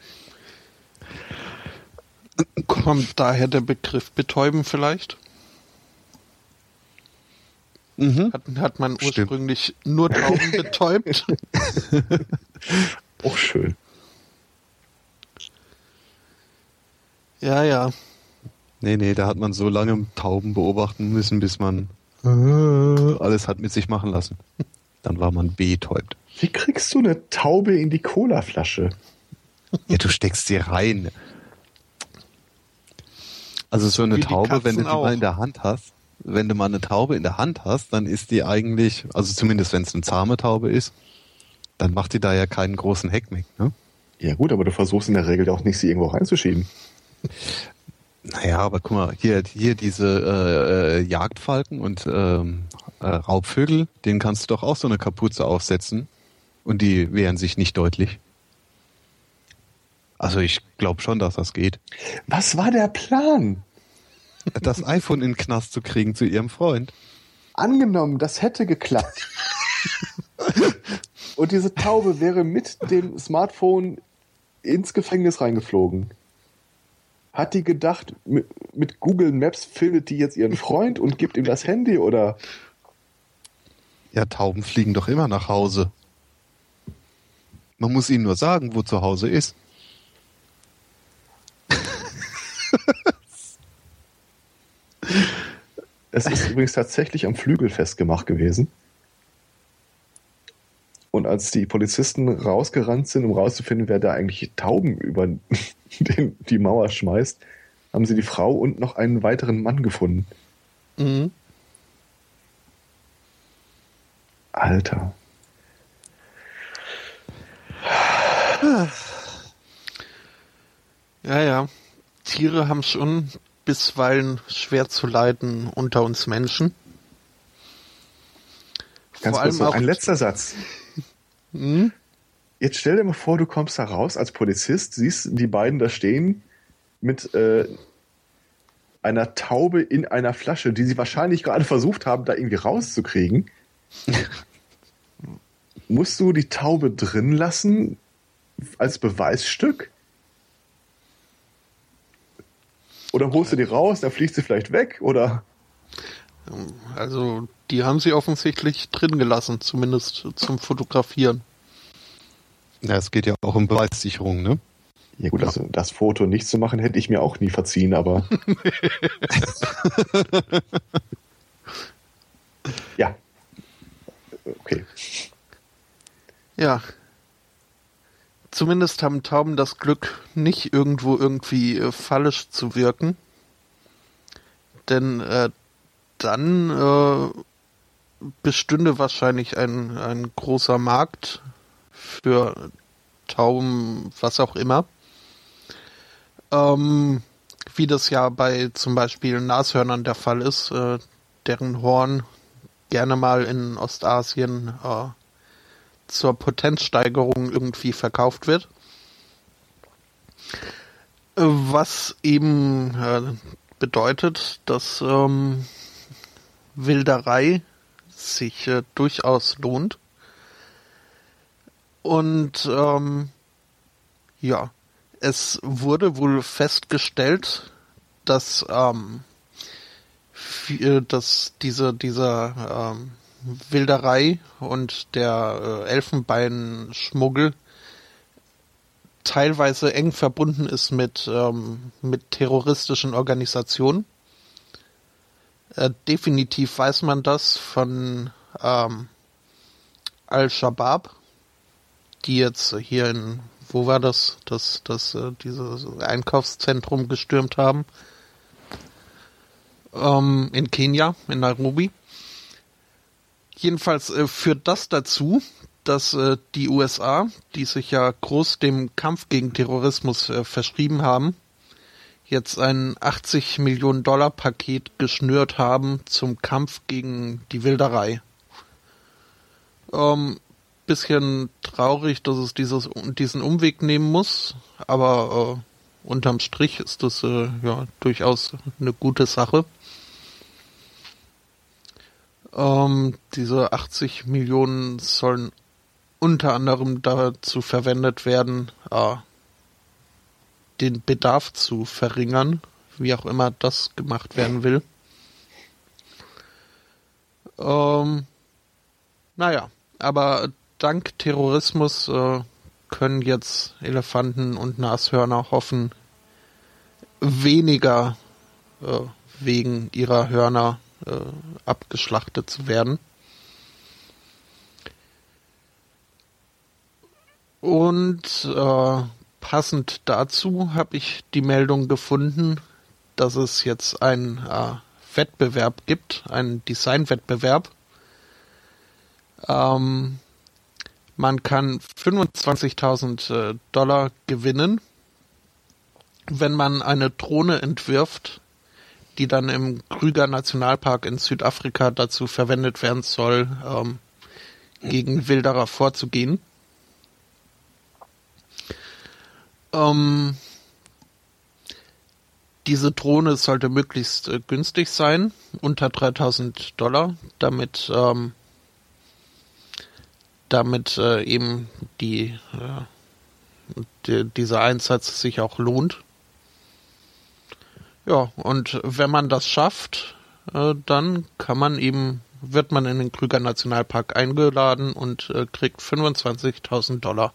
Kommt daher der Begriff betäuben vielleicht? Mhm. Hat, hat man Stimmt. ursprünglich nur Tauben betäubt? Auch schön. ja, ja. Nee, nee, da hat man so lange Tauben beobachten müssen, bis man äh, alles hat mit sich machen lassen. Dann war man betäubt. Wie kriegst du eine Taube in die Colaflasche? Ja, du steckst sie rein. Also so eine Taube, wenn du die auch. mal in der Hand hast, wenn du mal eine Taube in der Hand hast, dann ist die eigentlich, also zumindest wenn es eine zahme Taube ist, dann macht die da ja keinen großen Heckmeck, ne? Ja gut, aber du versuchst in der Regel auch nicht, sie irgendwo reinzuschieben. Naja, aber guck mal, hier, hier diese äh, äh, Jagdfalken und ähm, äh, Raubvögel, denen kannst du doch auch so eine Kapuze aufsetzen und die wehren sich nicht deutlich. Also ich glaube schon, dass das geht. Was war der Plan? Das iPhone in den Knast zu kriegen zu ihrem Freund. Angenommen, das hätte geklappt. Und diese Taube wäre mit dem Smartphone ins Gefängnis reingeflogen. Hat die gedacht, mit, mit Google Maps findet die jetzt ihren Freund und gibt ihm das Handy oder? Ja, Tauben fliegen doch immer nach Hause. Man muss ihnen nur sagen, wo zu Hause ist. Es ist übrigens tatsächlich am Flügel festgemacht gewesen. Und als die Polizisten rausgerannt sind, um rauszufinden, wer da eigentlich Tauben über den, die Mauer schmeißt, haben sie die Frau und noch einen weiteren Mann gefunden. Mhm. Alter. Ja, ja. Tiere haben schon bisweilen schwer zu leiden unter uns Menschen. Ganz Vor allem auch. ein letzter Satz. Hm? Jetzt stell dir mal vor, du kommst da raus als Polizist, siehst die beiden da stehen mit äh, einer Taube in einer Flasche, die sie wahrscheinlich gerade versucht haben, da irgendwie rauszukriegen. Musst du die Taube drin lassen als Beweisstück? Oder holst du die raus, dann fliegt sie vielleicht weg? Oder? Also, die haben sie offensichtlich drin gelassen, zumindest zum Fotografieren. Ja, es geht ja auch um Beweissicherung, ne? Ja gut, also das Foto nicht zu machen, hätte ich mir auch nie verziehen, aber. ja. Okay. Ja. Zumindest haben Tauben das Glück, nicht irgendwo irgendwie äh, fallisch zu wirken. Denn äh, dann äh, bestünde wahrscheinlich ein, ein großer Markt für Tauben, was auch immer. Ähm, wie das ja bei zum Beispiel Nashörnern der Fall ist, äh, deren Horn gerne mal in Ostasien äh, zur Potenzsteigerung irgendwie verkauft wird. Äh, was eben äh, bedeutet, dass ähm, Wilderei sich äh, durchaus lohnt. Und ähm, ja, es wurde wohl festgestellt, dass, ähm, dass diese, dieser ähm, Wilderei und der äh, Elfenbeinschmuggel teilweise eng verbunden ist mit, ähm, mit terroristischen Organisationen. Äh, definitiv weiß man das von ähm, Al-Shabaab, die jetzt hier in, wo war das, das, das, äh, dieses Einkaufszentrum gestürmt haben. Ähm, in Kenia, in Nairobi. Jedenfalls äh, führt das dazu, dass äh, die USA, die sich ja groß dem Kampf gegen Terrorismus äh, verschrieben haben, jetzt ein 80 Millionen Dollar Paket geschnürt haben zum Kampf gegen die Wilderei. Ähm, bisschen traurig, dass es dieses, diesen Umweg nehmen muss, aber äh, unterm Strich ist das äh, ja durchaus eine gute Sache. Ähm, diese 80 Millionen sollen unter anderem dazu verwendet werden, äh, den Bedarf zu verringern, wie auch immer das gemacht werden will. Ähm, naja, aber dank Terrorismus äh, können jetzt Elefanten und Nashörner hoffen, weniger äh, wegen ihrer Hörner äh, abgeschlachtet zu werden. Und äh, passend dazu habe ich die Meldung gefunden, dass es jetzt einen äh, Wettbewerb gibt, einen Designwettbewerb. Ähm, man kann 25.000 äh, Dollar gewinnen, wenn man eine Drohne entwirft, die dann im Krüger Nationalpark in Südafrika dazu verwendet werden soll, ähm, gegen Wilderer vorzugehen. Ähm, diese Drohne sollte möglichst äh, günstig sein, unter 3000 Dollar, damit, ähm, damit äh, eben die, äh, die, dieser Einsatz sich auch lohnt. Ja, und wenn man das schafft, äh, dann kann man eben, wird man in den Krüger Nationalpark eingeladen und äh, kriegt 25.000 Dollar.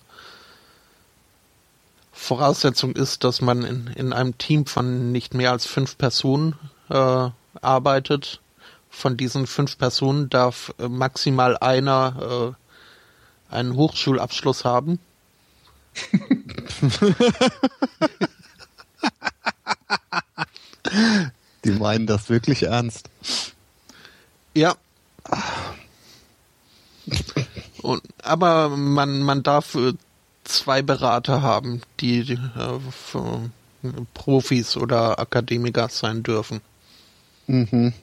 Voraussetzung ist, dass man in, in einem Team von nicht mehr als fünf Personen äh, arbeitet. Von diesen fünf Personen darf äh, maximal einer äh, einen Hochschulabschluss haben. Die meinen das wirklich ernst. Ja. Und, aber man, man darf äh, zwei Berater haben, die äh, Profis oder Akademiker sein dürfen. Mhm.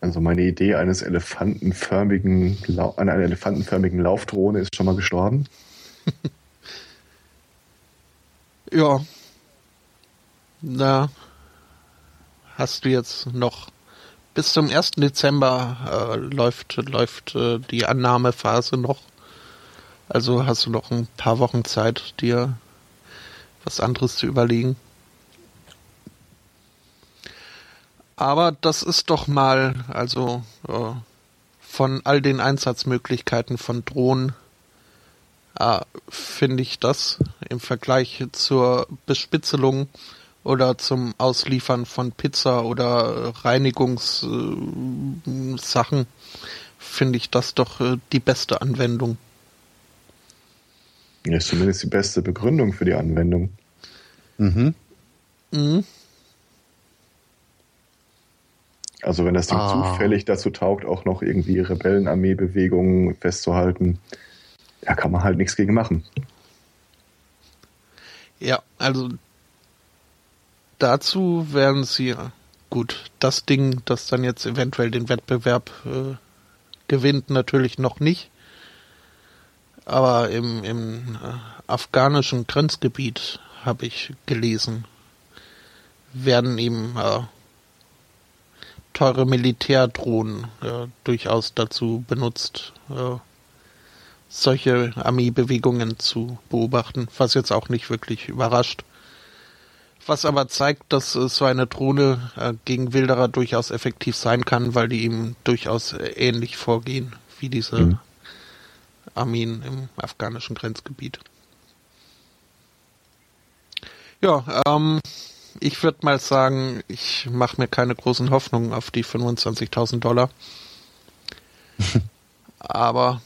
Also meine Idee eines elefantenförmigen, einer elefantenförmigen Laufdrohne ist schon mal gestorben. ja. Na, hast du jetzt noch bis zum 1. Dezember äh, läuft, läuft äh, die Annahmephase noch. Also hast du noch ein paar Wochen Zeit, dir was anderes zu überlegen. Aber das ist doch mal, also äh, von all den Einsatzmöglichkeiten von Drohnen, äh, finde ich das im Vergleich zur Bespitzelung oder zum Ausliefern von Pizza oder Reinigungssachen, äh, finde ich das doch äh, die beste Anwendung. Ja, ist zumindest die beste Begründung für die Anwendung. Mhm. Mhm. Also wenn das Ding Ah. zufällig dazu taugt, auch noch irgendwie Rebellenarmeebewegungen festzuhalten, da kann man halt nichts gegen machen. Ja, also dazu werden sie gut das Ding, das dann jetzt eventuell den Wettbewerb äh, gewinnt, natürlich noch nicht. Aber im, im äh, afghanischen Grenzgebiet habe ich gelesen, werden eben äh, teure Militärdrohnen äh, durchaus dazu benutzt, äh, solche Armeebewegungen zu beobachten, was jetzt auch nicht wirklich überrascht. Was aber zeigt, dass äh, so eine Drohne äh, gegen Wilderer durchaus effektiv sein kann, weil die ihm durchaus äh, ähnlich vorgehen wie diese Mhm. Armeen im afghanischen Grenzgebiet. Ja, ähm, ich würde mal sagen, ich mache mir keine großen Hoffnungen auf die 25.000 Dollar. Aber,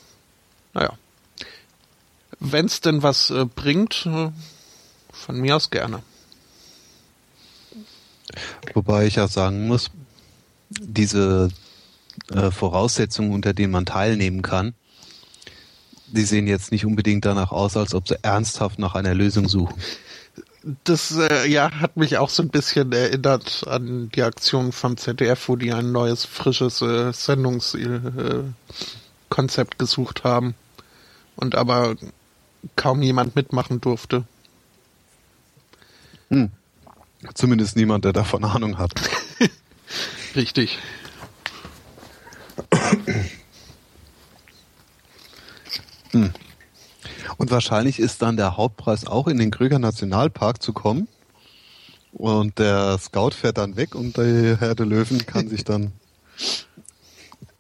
naja. Wenn es denn was äh, bringt, äh, von mir aus gerne. Wobei ich ja sagen muss, diese äh, Voraussetzungen, unter denen man teilnehmen kann, die sehen jetzt nicht unbedingt danach aus, als ob sie ernsthaft nach einer Lösung suchen. Das äh, ja hat mich auch so ein bisschen erinnert an die Aktion vom ZDF, wo die ein neues, frisches äh, Sendungskonzept Konzept gesucht haben und aber kaum jemand mitmachen durfte. Hm. Zumindest niemand, der davon Ahnung hat. Richtig. Und wahrscheinlich ist dann der Hauptpreis auch in den Krüger Nationalpark zu kommen. Und der Scout fährt dann weg und der Herr der Löwen kann sich dann.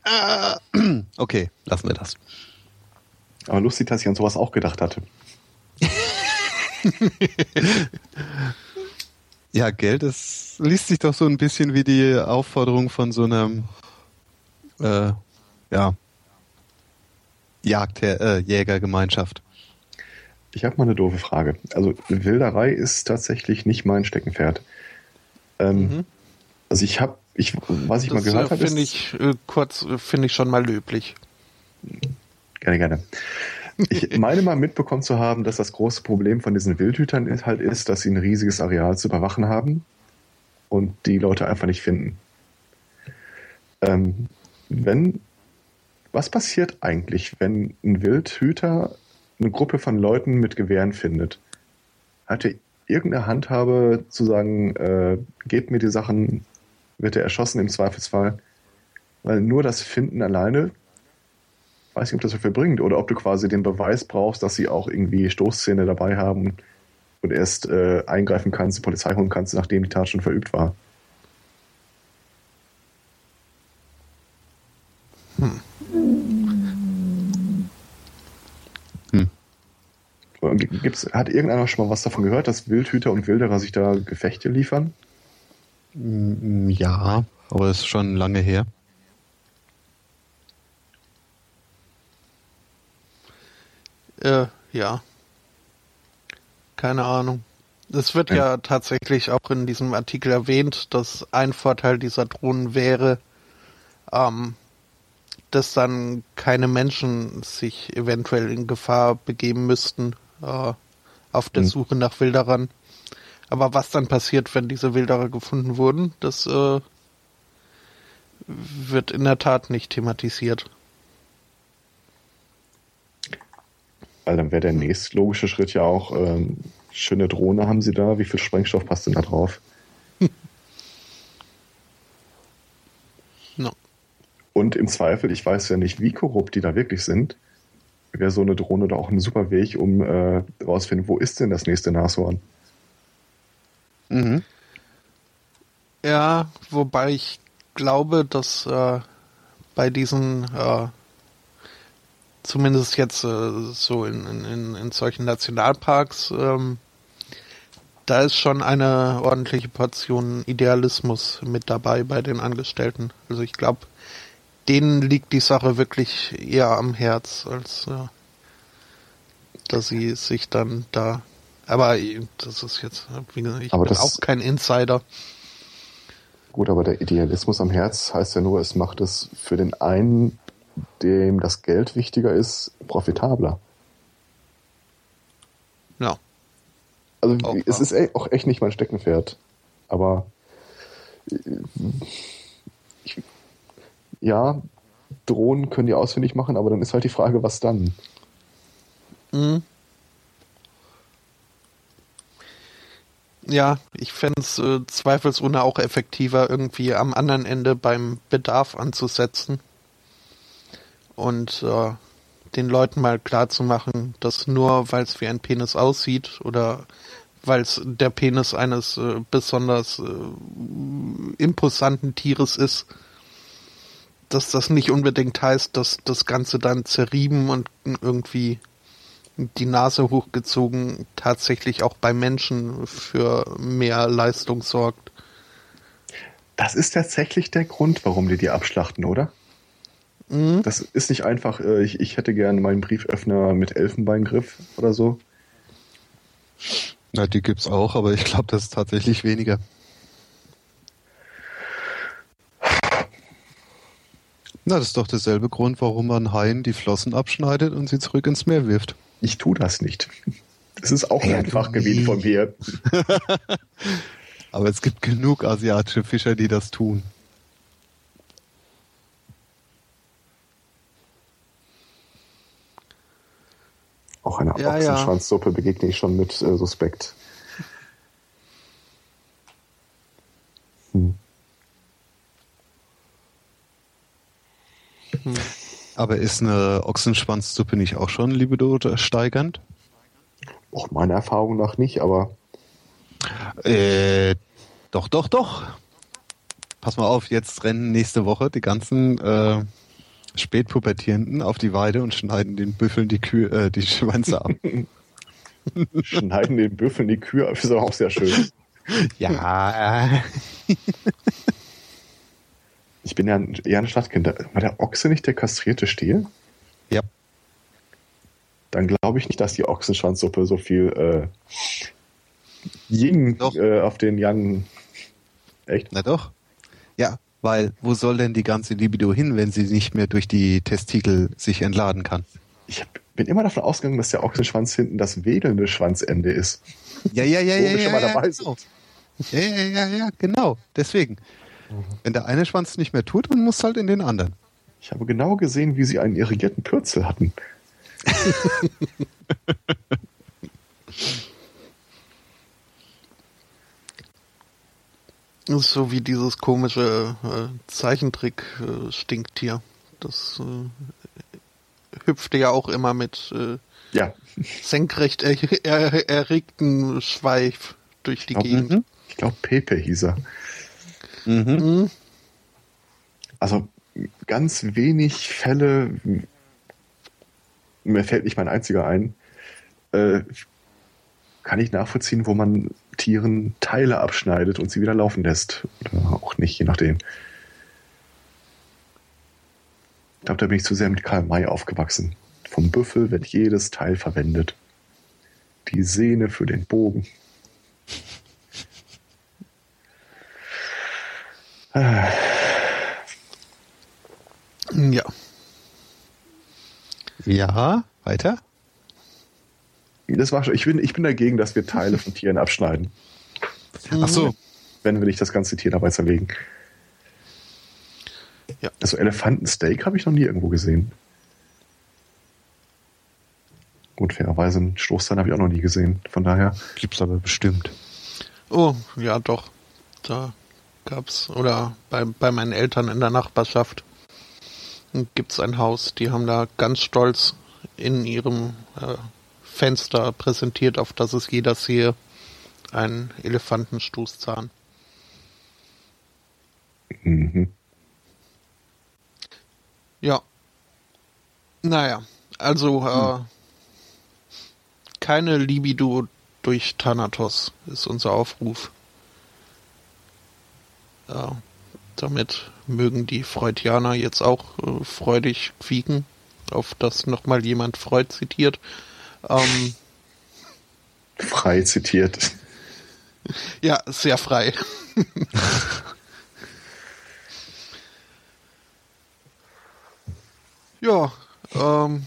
Ah, Okay, lassen wir das. Aber lustig, dass ich an sowas auch gedacht hatte. Ja, Geld, das liest sich doch so ein bisschen wie die Aufforderung von so einem äh, ja, Jagd äh, Jägergemeinschaft. Ich habe mal eine doofe Frage. Also Wilderei ist tatsächlich nicht mein Steckenpferd. Ähm, Mhm. Also ich habe, ich, was ich mal Das gehört äh, habe, finde ich äh, kurz, äh, finde ich schon mal löblich. Gerne, gerne. Ich meine mal mitbekommen zu haben, dass das große Problem von diesen Wildhütern ist, halt ist, dass sie ein riesiges Areal zu überwachen haben und die Leute einfach nicht finden. Ähm, wenn, was passiert eigentlich, wenn ein Wildhüter eine Gruppe von Leuten mit Gewehren findet? Hat er irgendeine Handhabe zu sagen, äh, gebt mir die Sachen, wird er erschossen im Zweifelsfall? Weil nur das Finden alleine weiß nicht, ob das viel bringt oder ob du quasi den Beweis brauchst, dass sie auch irgendwie Stoßzähne dabei haben und erst äh, eingreifen kannst, die Polizei holen kannst, nachdem die Tat schon verübt war. Hm. Und g- Gibt's, hat irgendeiner schon mal was davon gehört, dass Wildhüter und Wilderer sich da Gefechte liefern? Mm, Ja, aber das ist schon lange her. Äh, ja. Keine Ahnung. Es wird ja. tatsächlich auch in diesem Artikel erwähnt, dass ein Vorteil dieser Drohnen wäre, ähm, dass dann keine Menschen sich eventuell in Gefahr begeben müssten äh, auf der mhm. Suche nach Wilderern. Aber was dann passiert, wenn diese Wilderer gefunden wurden, das äh, wird in der Tat nicht thematisiert. Weil dann wäre der nächste logische Schritt ja auch, ähm, schöne Drohne haben sie da, wie viel Sprengstoff passt denn da drauf? no. Und im Zweifel, ich weiß ja nicht, wie korrupt die da wirklich sind, wäre so eine Drohne da auch ein super Weg, um äh, rauszufinden, wo ist denn das nächste Nashorn? Mhm. Ja, wobei ich glaube, dass äh, bei diesen, äh, zumindest jetzt äh, so in, in, in solchen Nationalparks, ähm, da ist schon eine ordentliche Portion Idealismus mit dabei bei den Angestellten. Also ich glaube, denen liegt die Sache wirklich eher am Herz, als äh, dass sie sich dann da. Aber das ist jetzt, wie gesagt, ich Aber bin auch kein Insider. Gut, aber der Idealismus am Herz heißt ja nur, es macht es für den einen, dem das Geld wichtiger ist, profitabler. Ja. Also Auch es wahr. ist auch echt nicht mein Steckenpferd. Aber äh, ich, ja, Drohnen können die ausfindig machen, aber dann ist halt die Frage, was dann? Mhm. Ja, ich fände es äh, zweifelsohne auch effektiver, irgendwie am anderen Ende beim Bedarf anzusetzen und äh, den Leuten mal klar zu machen, dass nur weil es wie ein Penis aussieht oder weil es der Penis eines äh, besonders äh, imposanten Tieres ist, dass das nicht unbedingt heißt, dass das Ganze dann zerrieben und irgendwie die Nase hochgezogen tatsächlich auch bei Menschen für mehr Leistung sorgt. Das ist tatsächlich der Grund, warum die die abschlachten, oder? Mhm. Das ist nicht einfach, äh, ich, ich hätte gerne meinen Brieföffner mit Elfenbeingriff oder so. Na, die gibt's auch, aber ich glaube, das ist tatsächlich weniger. Na, das ist doch derselbe Grund, warum man Haien die Flossen abschneidet und sie zurück ins Meer wirft. Ich tue das nicht. Das ist auch Ja, ein Fachgebiet von mir. Aber es gibt genug asiatische Fischer, die das tun. Auch eine Ja, ja. Ochsenschwanzsuppe begegne ich schon mit äh, Suspekt. Hm. Aber ist eine Ochsenschwanzsuppe nicht auch schon libido steigernd? Auch meiner Erfahrung nach nicht, aber Äh, doch, doch, doch. Pass mal auf, jetzt rennen nächste Woche die ganzen äh, Spätpubertierenden auf die Weide und schneiden den Büffeln die Kühe, äh, die Schwänze ab. schneiden den Büffeln die Kühe ab, ist aber auch sehr schön. ja. Ich bin ja ein- eher ein Stadtkind. War der Ochse nicht der kastrierte Stier? Ja. Dann glaube ich nicht, dass die Ochsenschwanzsuppe so viel äh, Ying äh, auf den Yang. Echt? Na doch. Ja, weil wo soll denn die ganze Libido hin, wenn sie nicht mehr durch die Testikel sich entladen kann? Ich hab- bin immer davon ausgegangen, dass der Ochsenschwanz hinten das wedelnde Schwanzende ist. Ja, ja, ja, Wo ja, wir ja, schon mal ja, dabei genau. ja, ja, ja, ja, genau. Deswegen. Wenn der eine Schwanz nicht mehr tut, dann muss halt in den anderen. Ich habe genau gesehen, wie sie einen irrigierten Pürzel hatten. Das ist so wie dieses komische äh, Zeichentrick-Stinktier. das äh, hüpfte ja auch immer mit äh, Ja, senkrecht er er erregten Schweif durch die Glaub, Gegend. Mhm. ich glaube Pepe hieß er. Mhm. Mhm. Also ganz wenig Fälle, mir fällt nicht mein einziger ein, äh, kann ich nachvollziehen, wo man Tieren Teile abschneidet und sie wieder laufen lässt. Oder auch nicht, je nachdem. Ich glaube, da bin ich zu sehr mit Karl May aufgewachsen. Vom Büffel wird jedes Teil verwendet. Die Sehne für den Bogen. Ja. Ja, weiter? Das war schon, ich bin, ich bin dagegen, dass wir Teile von Tieren abschneiden, Ach so. wenn wir nicht das ganze Tier dabei zerlegen. Ja. Also Elefantensteak habe ich noch nie irgendwo gesehen. Gut, fairerweise einen Stoßzahn habe ich auch noch nie gesehen. Von daher, Gibt's aber bestimmt. Oh, ja doch. Da gab's, oder bei, bei meinen Eltern in der Nachbarschaft gibt es ein Haus, die haben da ganz stolz in ihrem äh, Fenster präsentiert, auf das es jeder sehe, einen Elefantenstoßzahn. Mhm. Ja. Naja, also äh, keine Libido durch Thanatos ist unser Aufruf. Ja, damit mögen die Freudianer jetzt auch äh, freudig quieken, auf das nochmal jemand Freud zitiert. Ähm, Frei zitiert. ja, sehr frei. ja, ähm,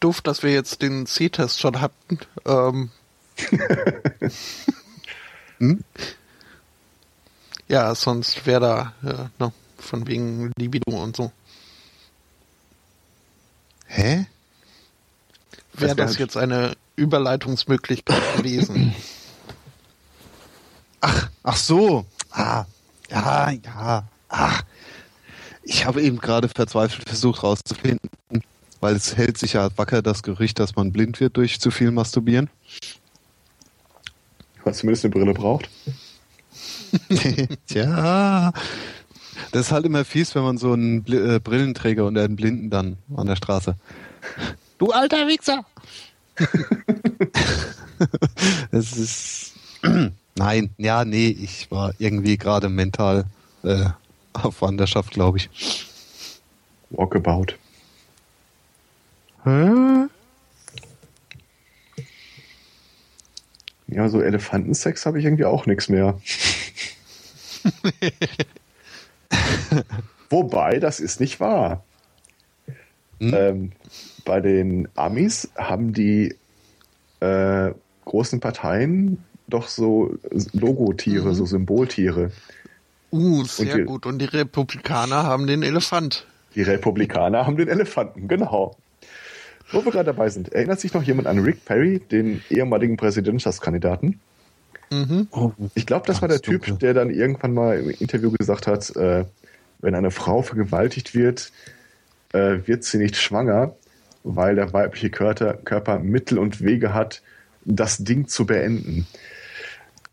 doof, dass wir jetzt den C-Test schon hatten. Ähm, Hm? Ja, sonst wäre da äh, ne, von wegen Libido und so. Hä? Wäre wär das halt- jetzt eine Überleitungsmöglichkeit gewesen? Ach so. Ah, ja, ja. Ach. Ich habe eben gerade verzweifelt versucht rauszufinden, weil es hält sich ja wacker das Gerücht, dass man blind wird durch zu viel Masturbieren. Was zumindest eine Brille braucht. Tja. Das ist halt immer fies, wenn man so einen äh, Brillenträger und einen Blinden dann an der Straße. Du alter Wichser! Es ist. Nein, ja, nee, ich war irgendwie gerade mental äh, auf Wanderschaft, glaube ich. Walkabout. Hä? Ja, so Elefantensex habe ich irgendwie auch nichts mehr. Wobei, das ist nicht wahr. Hm? Ähm, bei den Amis haben die äh, großen Parteien doch so Logotiere, Mhm. so Symboltiere. Uh, sehr die- gut. Und die Republikaner haben den Elefant. Die Republikaner haben den Elefanten, genau. Wo wir gerade dabei sind, erinnert sich noch jemand an Rick Perry, den ehemaligen Präsidentschaftskandidaten? Mhm. Oh, Ich glaube, das war der dunkel. Typ, der dann irgendwann mal im Interview gesagt hat, äh, wenn eine Frau vergewaltigt wird, äh, wird sie nicht schwanger, weil der weibliche Körper, Körper Mittel und Wege hat, das Ding zu beenden.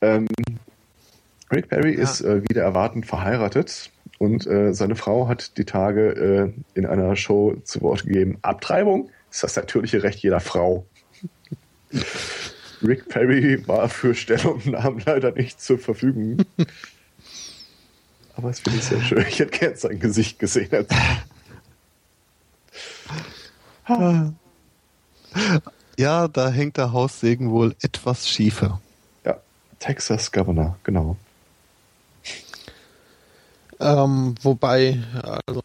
Ähm, Rick Perry Ja. ist äh, wieder erwartend verheiratet und äh, seine Frau hat die Tage äh, in einer Show zu Wort gegeben, Abtreibung ist das natürliche Recht jeder Frau. Rick Perry war für Stellungnahmen leider nicht zur Verfügung. Aber es finde ich sehr schön. Ich hätte gern sein Gesicht gesehen. Ja, da hängt der Haussegen wohl etwas schiefer. Ja, Texas Governor, genau. Ähm, wobei, also,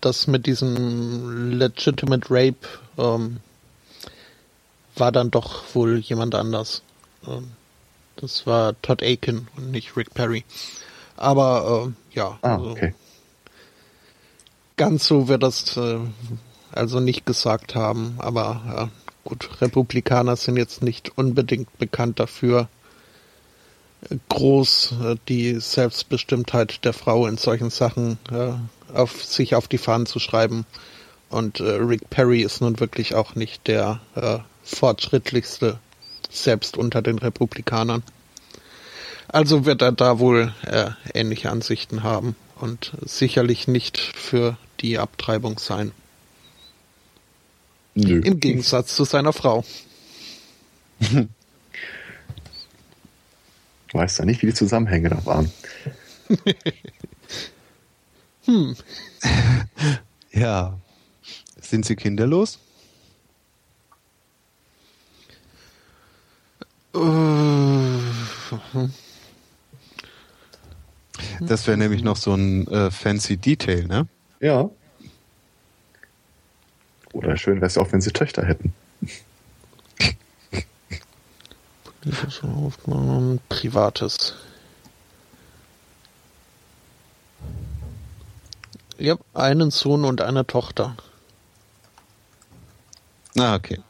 das mit diesem Legitimate Rape ähm, war dann doch wohl jemand anders. Ähm, das war Todd Aiken und nicht Rick Perry. Aber ähm, ja, Ah, also, okay. ganz so wird das äh, also nicht gesagt haben. Aber ja, gut, Republikaner sind jetzt nicht unbedingt bekannt dafür, äh, groß äh, die Selbstbestimmtheit der Frau in solchen Sachen äh, auf sich auf die Fahnen zu schreiben. Und äh, Rick Perry ist nun wirklich auch nicht der äh, fortschrittlichste selbst unter den Republikanern. Also wird er da wohl äh, ähnliche Ansichten haben und sicherlich nicht für die Abtreibung sein. Nö. Im Gegensatz zu seiner Frau. Weiß da nicht, wie die Zusammenhänge da waren. Ja. Sind sie kinderlos? Äh, Das wäre nämlich noch so ein äh, fancy Detail, ne? Ja. Oder schön wäre es auch, wenn sie Töchter hätten. politische Aufnahmen, Privates. Ja, einen Sohn und eine Tochter. Ah, okay.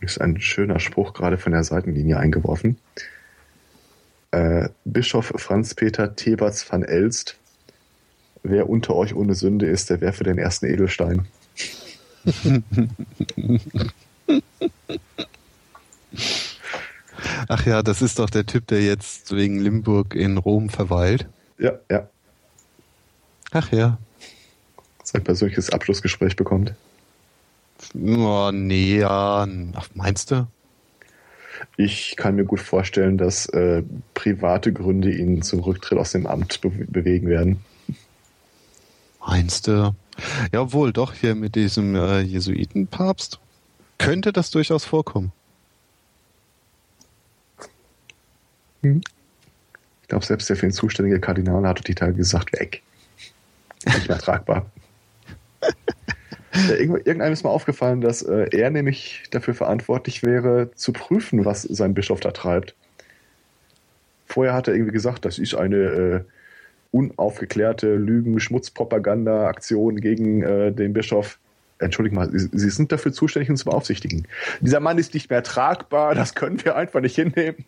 Ist ein schöner Spruch gerade von der Seitenlinie eingeworfen. Äh, Bischof Franz Peter Theberts van Elst. Wer unter euch ohne Sünde ist, der werfe den ersten Edelstein. Ach ja, das ist doch der Typ, der jetzt wegen Limburg in Rom verweilt. Ja, ja. Ach ja. Sein persönliches Abschlussgespräch bekommt. Oh, nee, ja. Ach, meinst du? Ich kann mir gut vorstellen, dass äh, private Gründe ihn zum Rücktritt aus dem Amt be bewegen werden. Meinst du? Ja, wohl, doch, hier mit diesem äh, Jesuitenpapst könnte das durchaus vorkommen. Hm. Ich glaube, selbst der für ihn zuständige Kardinal hat die Tage gesagt, weg. Nicht mehr tragbar. Irgendeinem ist mal aufgefallen, dass äh, er nämlich dafür verantwortlich wäre, zu prüfen, was sein Bischof da treibt. Vorher hat er irgendwie gesagt, das ist eine äh, unaufgeklärte Lügen-Schmutzpropaganda-Aktion gegen äh, den Bischof. Entschuldigung mal, Sie, Sie sind dafür zuständig, uns zu beaufsichtigen. Dieser Mann ist nicht mehr tragbar, das können wir einfach nicht hinnehmen.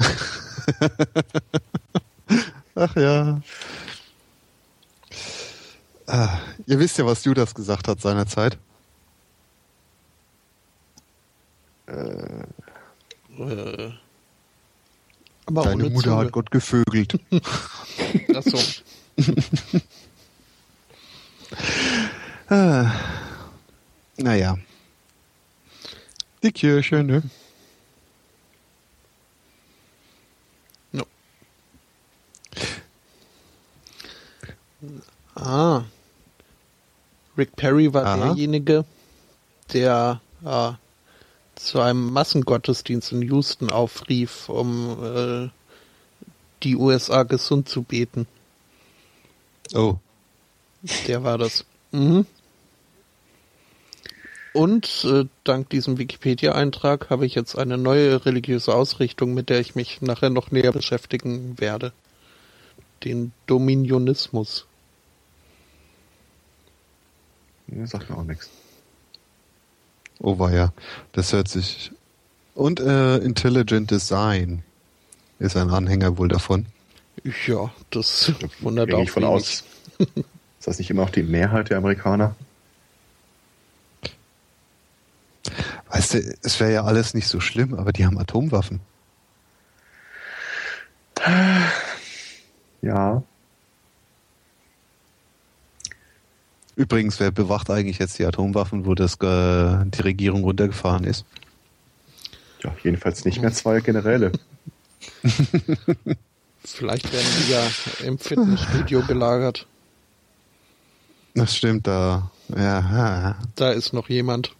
Ach ja. Ah, ihr wisst ja, was Judas gesagt hat seinerzeit. Äh, aber Deine ohne Mutter Zunge. hat Gott gevögelt. Ach so. ah. Naja. Die Kirche, ne? Ah. Rick Perry war Aha. derjenige, der äh, zu einem Massengottesdienst in Houston aufrief, um äh, die USA gesund zu beten. Oh. Der war das. Mhm. Und äh, dank diesem Wikipedia-Eintrag habe ich jetzt eine neue religiöse Ausrichtung, mit der ich mich nachher noch näher beschäftigen werde. Den Dominionismus. Nee, sagt mir auch nichts. Oh war ja. Das hört sich. Und äh, Intelligent Design ist ein Anhänger wohl davon. Ja, das wundert auch ich von aus. Ist das nicht immer auch die Mehrheit der Amerikaner? Weißt du, es wäre ja alles nicht so schlimm, aber die haben Atomwaffen. Ja. Übrigens, wer bewacht eigentlich jetzt die Atomwaffen, wo das äh, die Regierung runtergefahren ist? Ja, jedenfalls nicht mehr zwei Generäle. Vielleicht werden die ja im Fitnessstudio gelagert. Das stimmt, da. Ja, Da ist noch jemand.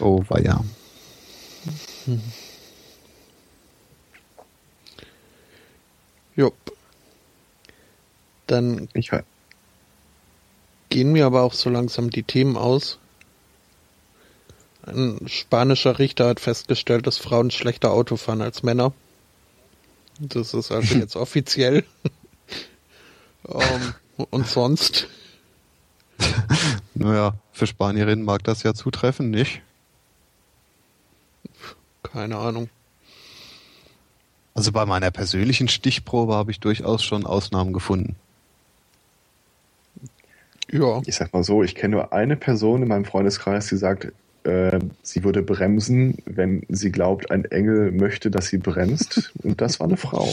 oh war ja. Jupp. Dann Ich, gehen mir aber auch so langsam die Themen aus. Ein spanischer Richter hat festgestellt, dass Frauen schlechter Auto fahren als Männer. Das ist also jetzt offiziell. Ähm, und sonst? Naja, für Spanierinnen mag das ja zutreffen, nicht? Keine Ahnung. Also bei meiner persönlichen Stichprobe habe ich durchaus schon Ausnahmen gefunden. Ja, ich sag mal so, ich kenne nur eine Person in meinem Freundeskreis, die sagt, äh, sie würde bremsen, wenn sie glaubt, ein Engel möchte, dass sie bremst. Und das war eine Frau.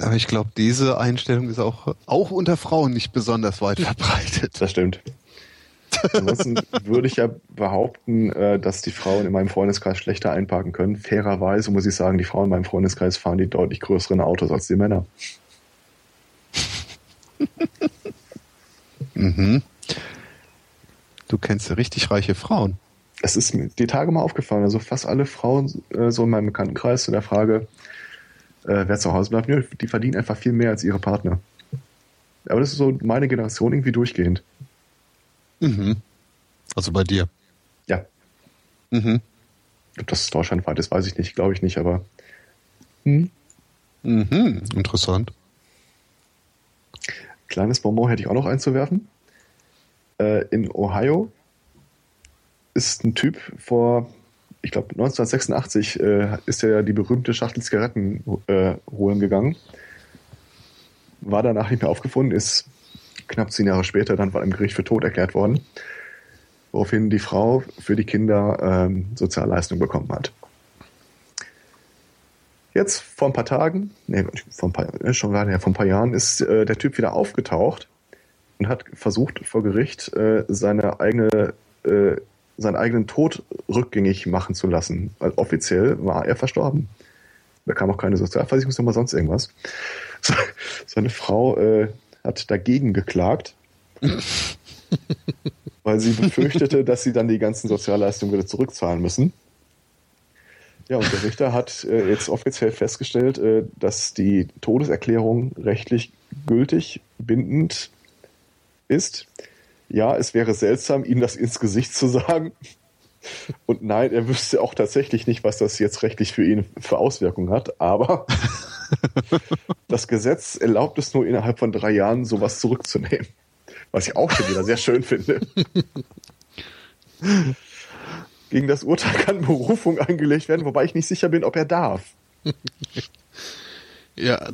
Aber ich glaube, diese Einstellung ist auch, auch unter Frauen nicht besonders weit verbreitet. Das stimmt. Ansonsten würde ich ja behaupten, äh, dass die Frauen in meinem Freundeskreis schlechter einparken können. Fairerweise muss ich sagen, die Frauen in meinem Freundeskreis fahren die deutlich größeren Autos als die Männer. Mhm. Du kennst ja richtig reiche Frauen. Es ist mir die Tage mal aufgefallen, also fast alle Frauen äh, so in meinem Bekanntenkreis zu der Frage, äh, wer zu Hause bleibt, die verdienen einfach viel mehr als ihre Partner. Aber das ist so meine Generation irgendwie durchgehend. Mhm. Also bei dir. Ja, Mhm. ob das deutschlandweit ist, weiß ich nicht, glaube ich nicht, aber hm, Mhm. Interessant. kleines Bonbon hätte ich auch noch einzuwerfen. Äh, in Ohio ist ein Typ vor, ich glaube 1986, äh, ist er die berühmte Schachtel Zigaretten äh, holen gegangen. War danach nicht mehr aufgefunden, ist knapp zehn Jahre später dann im Gericht für tot erklärt worden, woraufhin die Frau für die Kinder ähm, Sozialleistung bekommen hat. Jetzt vor ein paar Tagen, nee, vor ein paar, äh, schon gerade ja, vor ein paar Jahren ist äh, der Typ wieder aufgetaucht und hat versucht vor Gericht äh, seine eigene äh, seinen eigenen Tod rückgängig machen zu lassen. Weil offiziell war er verstorben. Da kam auch keine Sozialversicherungsnummer, sonst irgendwas. Seine Frau äh, hat dagegen geklagt, weil sie befürchtete, dass sie dann die ganzen Sozialleistungen wieder zurückzahlen müssen. Ja, und der Richter hat äh, jetzt offiziell festgestellt, äh, dass die Todeserklärung rechtlich gültig, bindend ist. Ja, es wäre seltsam, ihm das ins Gesicht zu sagen. Und nein, er wüsste auch tatsächlich nicht, was das jetzt rechtlich für ihn für Auswirkungen hat. Aber das Gesetz erlaubt es nur innerhalb von drei Jahren, sowas zurückzunehmen. Was ich auch schon wieder sehr schön finde. Gegen das Urteil kann Berufung eingelegt werden, wobei ich nicht sicher bin, ob er darf. Ja,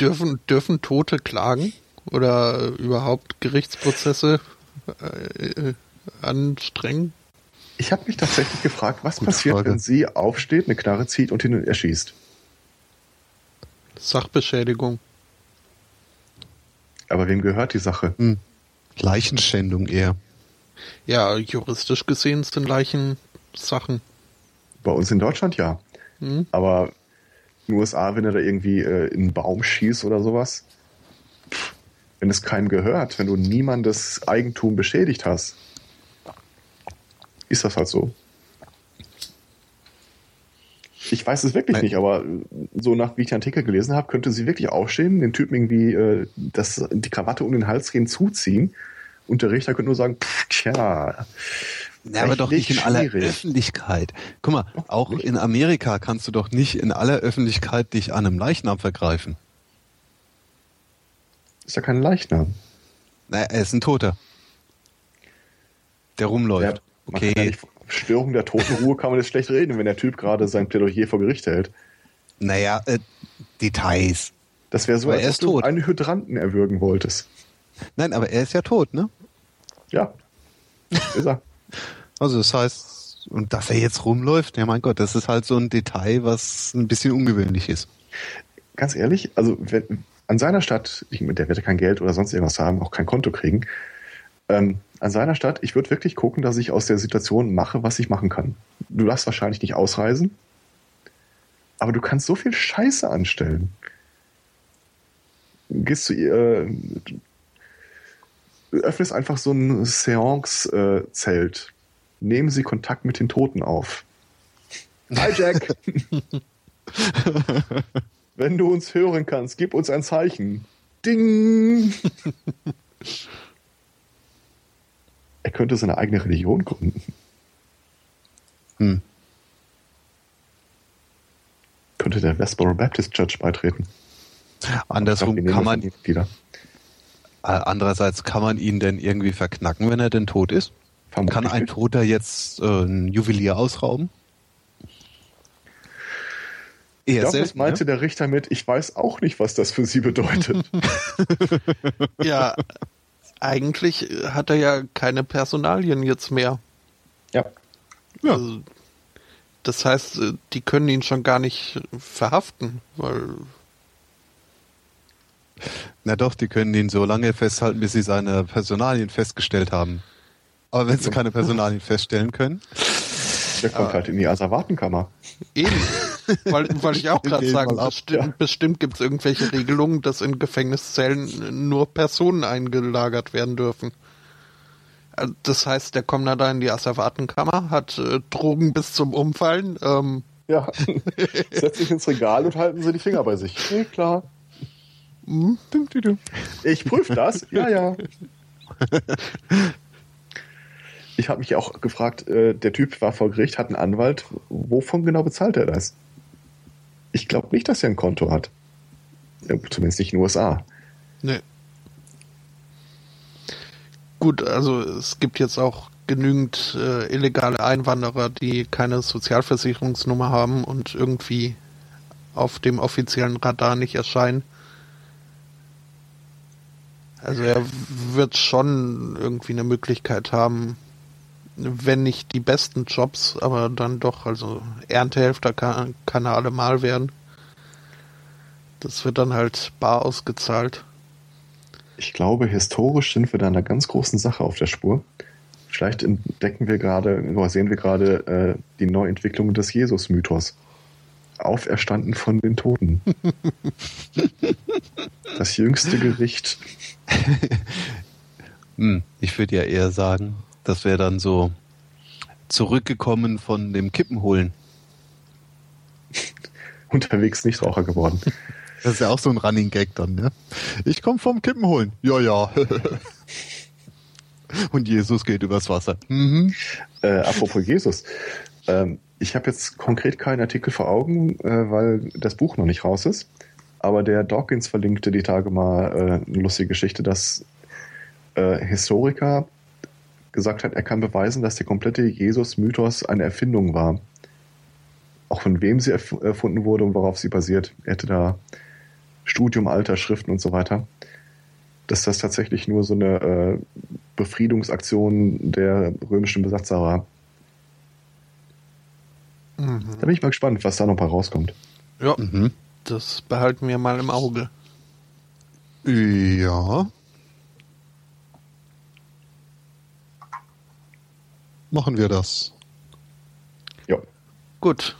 dürfen, dürfen Tote klagen oder überhaupt Gerichtsprozesse äh, anstrengen? Ich habe mich tatsächlich gefragt, was Gute passiert, Frage. wenn sie aufsteht, eine Knarre zieht und ihn erschießt. Sachbeschädigung. Aber wem gehört die Sache? Hm. Leichenschändung eher. Ja, juristisch gesehen sind Leichen Sachen. Bei uns in Deutschland ja. Hm. Aber in den USA, wenn er da irgendwie äh, in einen Baum schießt oder sowas, wenn es keinem gehört, wenn du niemandes Eigentum beschädigt hast, ist das halt so. Ich weiß es wirklich Nein. nicht, aber so nach wie ich den Artikel gelesen habe, könnte sie wirklich aufstehen, den Typen irgendwie äh, das, die Krawatte um den Hals gehen, zuziehen und der Richter könnte nur sagen, pff, tja. Ja, aber doch nicht in aller Öffentlichkeit. Guck mal, auch nicht? in Amerika kannst du doch nicht in aller Öffentlichkeit dich an einem Leichnam vergreifen. Ist ja kein Leichnam. Naja, er ist ein Toter. Der rumläuft. Ja, okay. Ja Störung der Totenruhe kann man jetzt schlecht reden, wenn der Typ gerade sein Plädoyer vor Gericht hält. Naja, äh, Details. Das wäre so, aber als ob du einen Hydranten erwürgen wolltest. Nein, aber er ist ja tot, ne? Ja. Ist er. also das heißt, und dass er jetzt rumläuft, ja mein Gott, das ist halt so ein Detail, was ein bisschen ungewöhnlich ist. Ganz ehrlich, also wenn, an seiner Stadt, ich, der wird kein Geld oder sonst irgendwas haben, auch kein Konto kriegen, ähm, an seiner Stadt, ich würde wirklich gucken, dass ich aus der Situation mache, was ich machen kann. Du darfst wahrscheinlich nicht ausreisen, aber du kannst so viel Scheiße anstellen. Gehst du, äh, du öffnest einfach so ein Seance-Zelt. Nehmen Sie Kontakt mit den Toten auf. Hi Jack! Wenn du uns hören kannst, gib uns ein Zeichen. Ding! er könnte seine eigene Religion gründen. Hm. Könnte der Westboro Baptist Church beitreten. Andersrum kann man wieder. Andererseits kann man ihn denn irgendwie verknacken, wenn er denn tot ist? Vermutlich kann ein Toter jetzt äh, ein Juwelier ausrauben? Eher ich glaube, das meinte ne? der Richter mit, ich weiß auch nicht, was das für sie bedeutet. ja, eigentlich hat er ja keine Personalien jetzt mehr. Ja. ja. Also, das heißt, die können ihn schon gar nicht verhaften, weil. Na doch, die können ihn so lange festhalten, bis sie seine Personalien festgestellt haben. Aber wenn sie keine Personalien feststellen können. Der kommt halt in die Asservatenkammer. Eben weil, weil ich auch gerade sagen, bestimmt, ja. bestimmt gibt es irgendwelche Regelungen, dass in Gefängniszellen nur Personen eingelagert werden dürfen. Also das heißt, der kommt da in die Asservatenkammer, hat äh, Drogen bis zum Umfallen. Ähm. Ja, setzt sich ins Regal und halten sie die Finger bei sich. Nee, klar. Hm? Ich prüfe das. Ja, ja. Ich habe mich auch gefragt, äh, der Typ war vor Gericht, hat einen Anwalt. Wovon genau bezahlt er das? Ich glaube nicht, dass er ein Konto hat. Zumindest nicht in den USA. Nee. gut, also es gibt jetzt auch genügend äh, illegale Einwanderer, die keine Sozialversicherungsnummer haben und irgendwie auf dem offiziellen Radar nicht erscheinen. Also er wird schon irgendwie eine Möglichkeit haben, wenn nicht die besten Jobs, aber dann doch, also Erntehelfer kann, kann er allemal werden. Das wird dann halt bar ausgezahlt. Ich glaube, historisch sind wir da einer ganz großen Sache auf der Spur. Vielleicht entdecken wir gerade, oder sehen wir gerade äh, die Neuentwicklung des Jesus-Mythos. Auferstanden von den Toten. das jüngste Gericht. hm, ich würde ja eher sagen, das wäre dann so zurückgekommen von dem Kippenholen. Unterwegs nicht Raucher geworden. Das ist ja auch so ein Running Gag dann, ne? Ich komme vom Kippenholen. Ja, ja. Und Jesus geht übers Wasser. Mhm. Äh, apropos Jesus. Ähm, ich habe jetzt konkret keinen Artikel vor Augen, äh, weil das Buch noch nicht raus ist. Aber der Dawkins verlinkte die Tage mal äh, eine lustige Geschichte, dass äh, Historiker gesagt hat, er kann beweisen, dass der komplette Jesus-Mythos eine Erfindung war. Auch von wem sie erf erfunden wurde und worauf sie basiert. Er hätte da Studium alter Schriften und so weiter. Dass das tatsächlich nur so eine äh, Befriedungsaktion der römischen Besatzer war. Mhm. Da bin ich mal gespannt, was da noch mal rauskommt. Ja, mhm. das behalten wir mal im Auge. Ja. Machen wir das. Ja. Gut.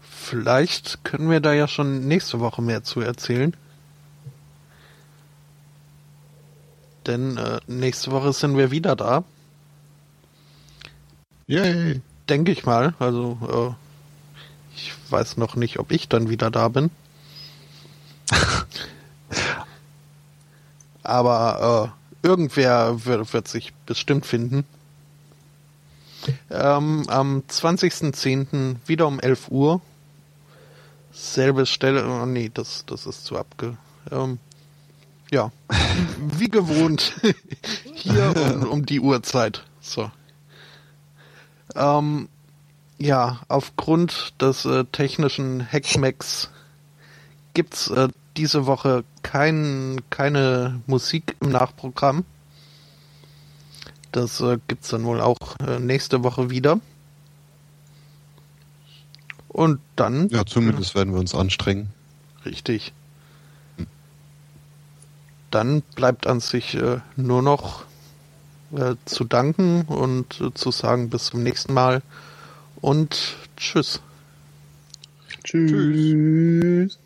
Vielleicht können wir da ja schon nächste Woche mehr zu erzählen. Denn äh, nächste Woche sind wir wieder da. Yay denke ich mal. Also äh, ich weiß noch nicht, ob ich dann wieder da bin. Aber äh, irgendwer wird, wird, sich bestimmt finden. Ähm, am 20.10. wieder um 11 Uhr. Selbe Stelle. Oh nee, das, das ist zu abge. Ähm, ja, wie gewohnt. Hier um, um die Uhrzeit. So. Ähm, ja, aufgrund des äh, technischen Hackmacks gibt's äh, diese Woche kein, keine Musik im Nachprogramm. Das äh, gibt's dann wohl auch äh, nächste Woche wieder. Und dann. Ja, zumindest werden wir uns anstrengen. Richtig. Dann bleibt an sich äh, nur noch äh, zu danken und äh, zu sagen bis zum nächsten Mal und tschüss. Tschüss. tschüss.